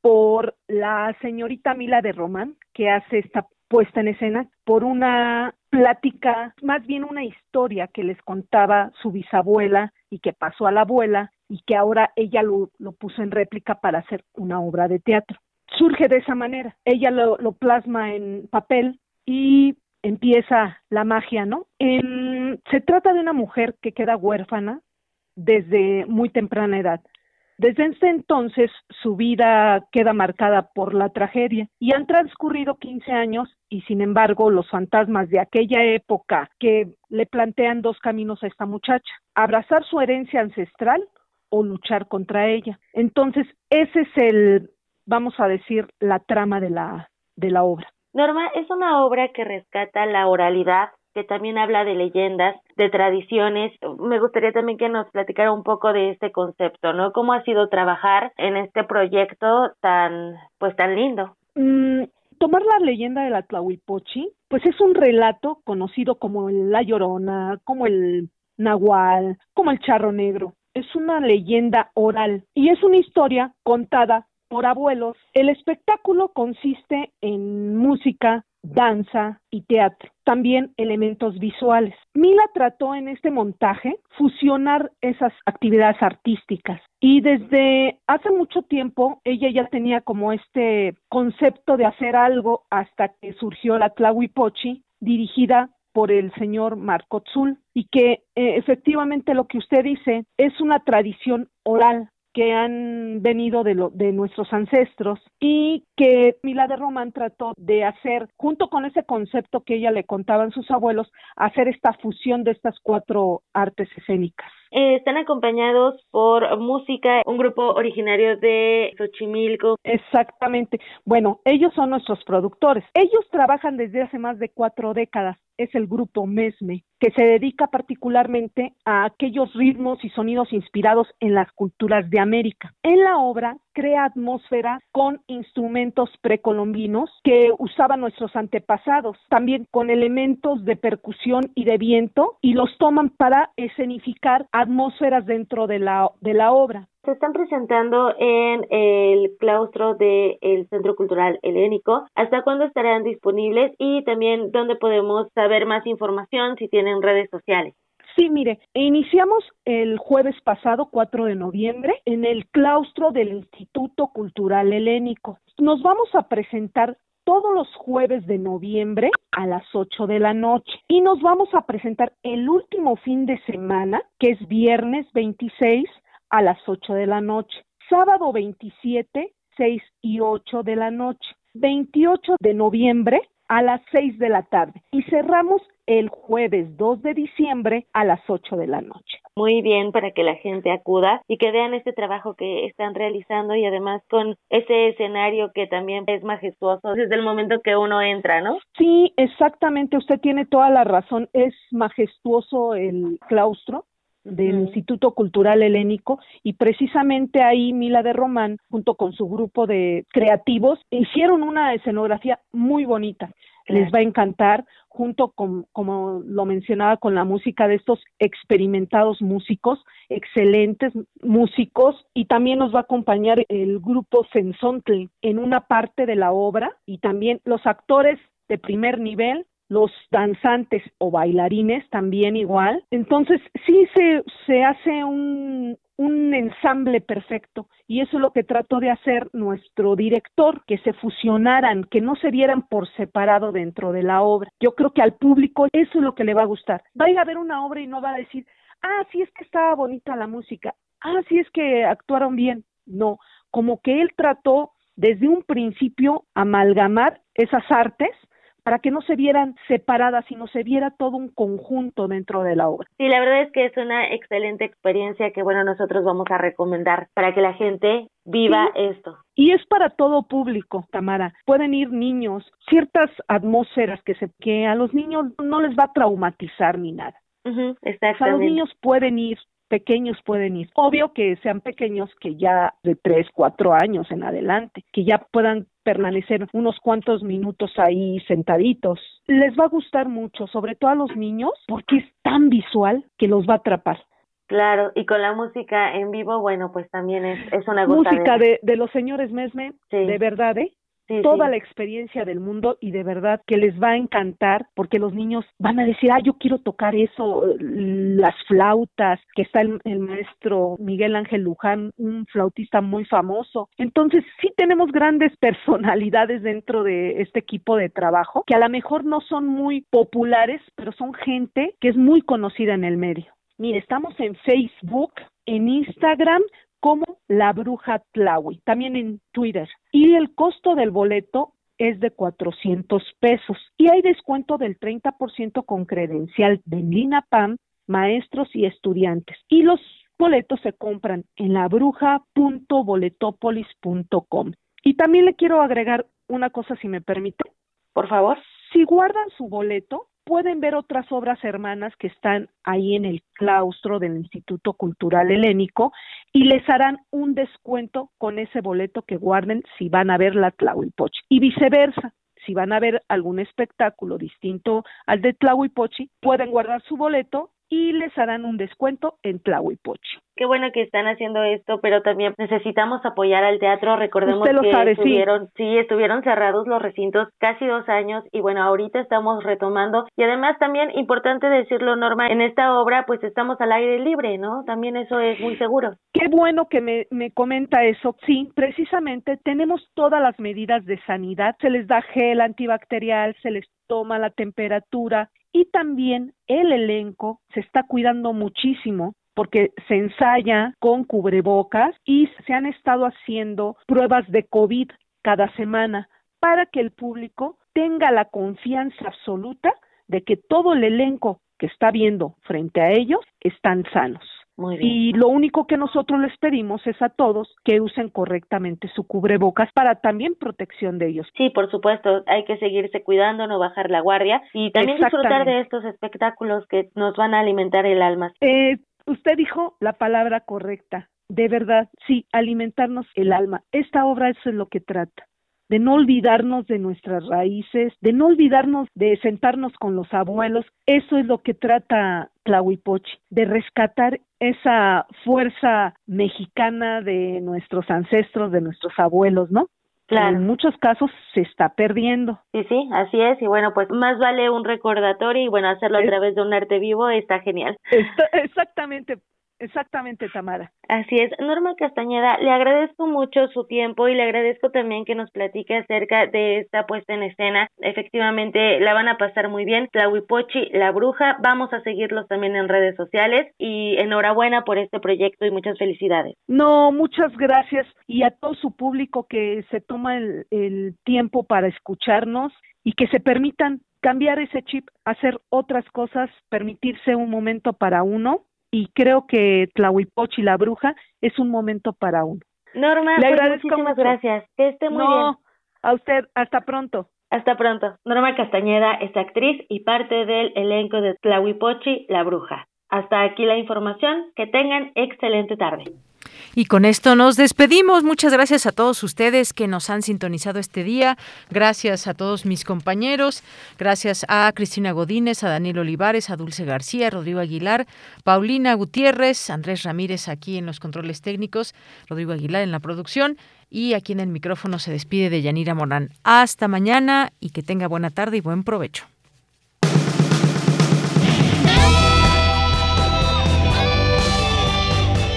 [SPEAKER 33] por la señorita Mila de Román, que hace esta puesta en escena, por una plática, más bien una historia que les contaba su bisabuela y que pasó a la abuela y que ahora ella lo, lo puso en réplica para hacer una obra de teatro. Surge de esa manera. Ella lo, lo plasma en papel y empieza la magia, ¿no? se trata de una mujer que queda huérfana desde muy temprana edad. Desde ese entonces su vida queda marcada por la tragedia y han transcurrido 15 años y sin embargo los fantasmas de aquella época que le plantean dos caminos a esta muchacha, abrazar su herencia ancestral o luchar contra ella. Entonces ese es el, vamos a decir, la trama de la, de la obra.
[SPEAKER 32] Norma, es una obra que rescata la oralidad que también habla de leyendas, de tradiciones. Me gustaría también que nos platicara un poco de este concepto, ¿no? ¿Cómo ha sido trabajar en este proyecto tan, pues tan lindo?
[SPEAKER 33] Mm, tomar la leyenda de la Tlahuipochi, pues es un relato conocido como La Llorona, como el Nahual, como el Charro Negro. Es una leyenda oral y es una historia contada por abuelos. El espectáculo consiste en música, danza y teatro, también elementos visuales. Mila trató en este montaje fusionar esas actividades artísticas y desde hace mucho tiempo ella ya tenía como este concepto de hacer algo hasta que surgió la Tlahuipochi dirigida por el señor Marco Tzul y que eh, efectivamente lo que usted dice es una tradición oral que han venido de, lo, de nuestros ancestros y que Mila de Román trató de hacer, junto con ese concepto que ella le contaban sus abuelos, hacer esta fusión de estas cuatro artes escénicas.
[SPEAKER 32] Están acompañados por música, un grupo originario de Xochimilco.
[SPEAKER 33] Exactamente. Bueno, ellos son nuestros productores. Ellos trabajan desde hace más de cuatro décadas. Es el grupo Mesme, que se dedica particularmente a aquellos ritmos y sonidos inspirados en las culturas de América. En la obra crea atmósfera con instrumentos precolombinos que usaban nuestros antepasados, también con elementos de percusión y de viento, y los toman para escenificar atmósferas dentro de la, de la obra
[SPEAKER 32] se están presentando en el claustro del Centro Cultural Helénico. ¿Hasta cuándo estarán disponibles? Y también dónde podemos saber más información si tienen redes sociales.
[SPEAKER 33] Sí, mire, iniciamos el jueves pasado, 4 de noviembre, en el claustro del Instituto Cultural Helénico. Nos vamos a presentar todos los jueves de noviembre a las 8 de la noche. Y nos vamos a presentar el último fin de semana, que es viernes 26 a las 8 de la noche, sábado 27, 6 y 8 de la noche, 28 de noviembre a las 6 de la tarde. Y cerramos el jueves 2 de diciembre a las 8 de la noche.
[SPEAKER 32] Muy bien para que la gente acuda y que vean este trabajo que están realizando y además con ese escenario que también es majestuoso desde el momento que uno entra, ¿no?
[SPEAKER 33] Sí, exactamente, usted tiene toda la razón, es majestuoso el claustro del Instituto Cultural Helénico y precisamente ahí Mila de Román junto con su grupo de creativos hicieron una escenografía muy bonita. Les va a encantar junto con, como lo mencionaba, con la música de estos experimentados músicos, excelentes músicos, y también nos va a acompañar el grupo Sensontle en una parte de la obra, y también los actores de primer nivel, los danzantes o bailarines también igual. Entonces sí se, se hace un, un ensamble perfecto y eso es lo que trató de hacer nuestro director, que se fusionaran, que no se vieran por separado dentro de la obra. Yo creo que al público eso es lo que le va a gustar. Va a ir a ver una obra y no va a decir, ah, sí es que estaba bonita la música, ah, sí es que actuaron bien. No, como que él trató desde un principio amalgamar esas artes para que no se vieran separadas, sino se viera todo un conjunto dentro de la obra.
[SPEAKER 32] Sí, la verdad es que es una excelente experiencia que, bueno, nosotros vamos a recomendar para que la gente viva esto.
[SPEAKER 33] Y es para todo público, Tamara. Pueden ir niños, ciertas atmósferas que, se, que a los niños no les va a traumatizar ni nada.
[SPEAKER 32] exactamente.
[SPEAKER 33] a los niños pueden ir pequeños pueden ir. Obvio que sean pequeños que ya de tres, cuatro años en adelante, que ya puedan permanecer unos cuantos minutos ahí sentaditos. Les va a gustar mucho, sobre todo a los niños, porque es tan visual que los va a atrapar.
[SPEAKER 32] Claro, y con la música en vivo, bueno, pues también es, es una
[SPEAKER 33] Música de, de los señores Mesme, de verdad, ¿eh? Toda la experiencia del mundo y de verdad que les va a encantar porque los niños van a decir, ah, yo quiero tocar eso, las flautas, que está el, el maestro Miguel Ángel Luján, un flautista muy famoso. Entonces, sí tenemos grandes personalidades dentro de este equipo de trabajo que a lo mejor no son muy populares, pero son gente que es muy conocida en el medio. Mire, estamos en Facebook, en Instagram, como La Bruja Tlawi, también en Twitter. Y el costo del boleto es de 400 pesos y hay descuento del 30% con credencial de LINAPAM, maestros y estudiantes. Y los boletos se compran en labruja.boletopolis.com. Y también le quiero agregar una cosa, si me permite.
[SPEAKER 32] Por favor.
[SPEAKER 33] Si guardan su boleto, pueden ver otras obras hermanas que están ahí en el claustro del Instituto Cultural Helénico y les harán un descuento con ese boleto que guarden si van a ver la Tlahuipochi y viceversa. Si van a ver algún espectáculo distinto al de Tlahuipochi, pueden guardar su boleto y les harán un descuento en Tlahuipochi.
[SPEAKER 32] Qué bueno que están haciendo esto, pero también necesitamos apoyar al teatro. Recordemos que estuvieron, sí. estuvieron cerrados los recintos casi dos años y bueno, ahorita estamos retomando y además también importante decirlo, Norma, en esta obra pues estamos al aire libre, ¿no? También eso es muy seguro.
[SPEAKER 33] Qué bueno que me, me comenta eso. Sí, precisamente tenemos todas las medidas de sanidad. Se les da gel antibacterial, se les toma la temperatura y también el elenco se está cuidando muchísimo porque se ensaya con cubrebocas y se han estado haciendo pruebas de COVID cada semana para que el público tenga la confianza absoluta de que todo el elenco que está viendo frente a ellos están sanos. Y lo único que nosotros les pedimos es a todos que usen correctamente su cubrebocas para también protección de ellos.
[SPEAKER 32] Sí, por supuesto, hay que seguirse cuidando, no bajar la guardia y también disfrutar de estos espectáculos que nos van a alimentar el alma.
[SPEAKER 33] Eh, usted dijo la palabra correcta. De verdad, sí, alimentarnos el alma. Esta obra eso es lo que trata de no olvidarnos de nuestras raíces, de no olvidarnos de sentarnos con los abuelos. Eso es lo que trata Tlahuipochi, de rescatar esa fuerza mexicana de nuestros ancestros, de nuestros abuelos, ¿no? Claro. En muchos casos se está perdiendo.
[SPEAKER 32] Sí, sí, así es. Y bueno, pues más vale un recordatorio y bueno, hacerlo a través de un arte vivo está genial.
[SPEAKER 33] exactamente. Exactamente, Tamara.
[SPEAKER 32] Así es. Norma Castañeda, le agradezco mucho su tiempo y le agradezco también que nos platique acerca de esta puesta en escena. Efectivamente, la van a pasar muy bien. Tlahuipochi, La Bruja, vamos a seguirlos también en redes sociales y enhorabuena por este proyecto y muchas felicidades.
[SPEAKER 33] No, muchas gracias y a todo su público que se toma el, el tiempo para escucharnos y que se permitan cambiar ese chip, hacer otras cosas, permitirse un momento para uno y creo que Tlahuipochi, la bruja, es un momento para uno.
[SPEAKER 32] Norma, Le pues, agradezco muchísimas gracias. Que esté muy no, bien.
[SPEAKER 33] A usted, hasta pronto.
[SPEAKER 32] Hasta pronto. Norma Castañeda es actriz y parte del elenco de Tlahuipochi, la bruja. Hasta aquí la información. Que tengan excelente tarde.
[SPEAKER 1] Y con esto nos despedimos. Muchas gracias a todos ustedes que nos han sintonizado este día. Gracias a todos mis compañeros. Gracias a Cristina Godínez, a Daniel Olivares, a Dulce García, Rodrigo Aguilar, Paulina Gutiérrez, Andrés Ramírez aquí en los controles técnicos, Rodrigo Aguilar en la producción. Y aquí en el micrófono se despide de Yanira Morán. Hasta mañana y que tenga buena tarde y buen provecho.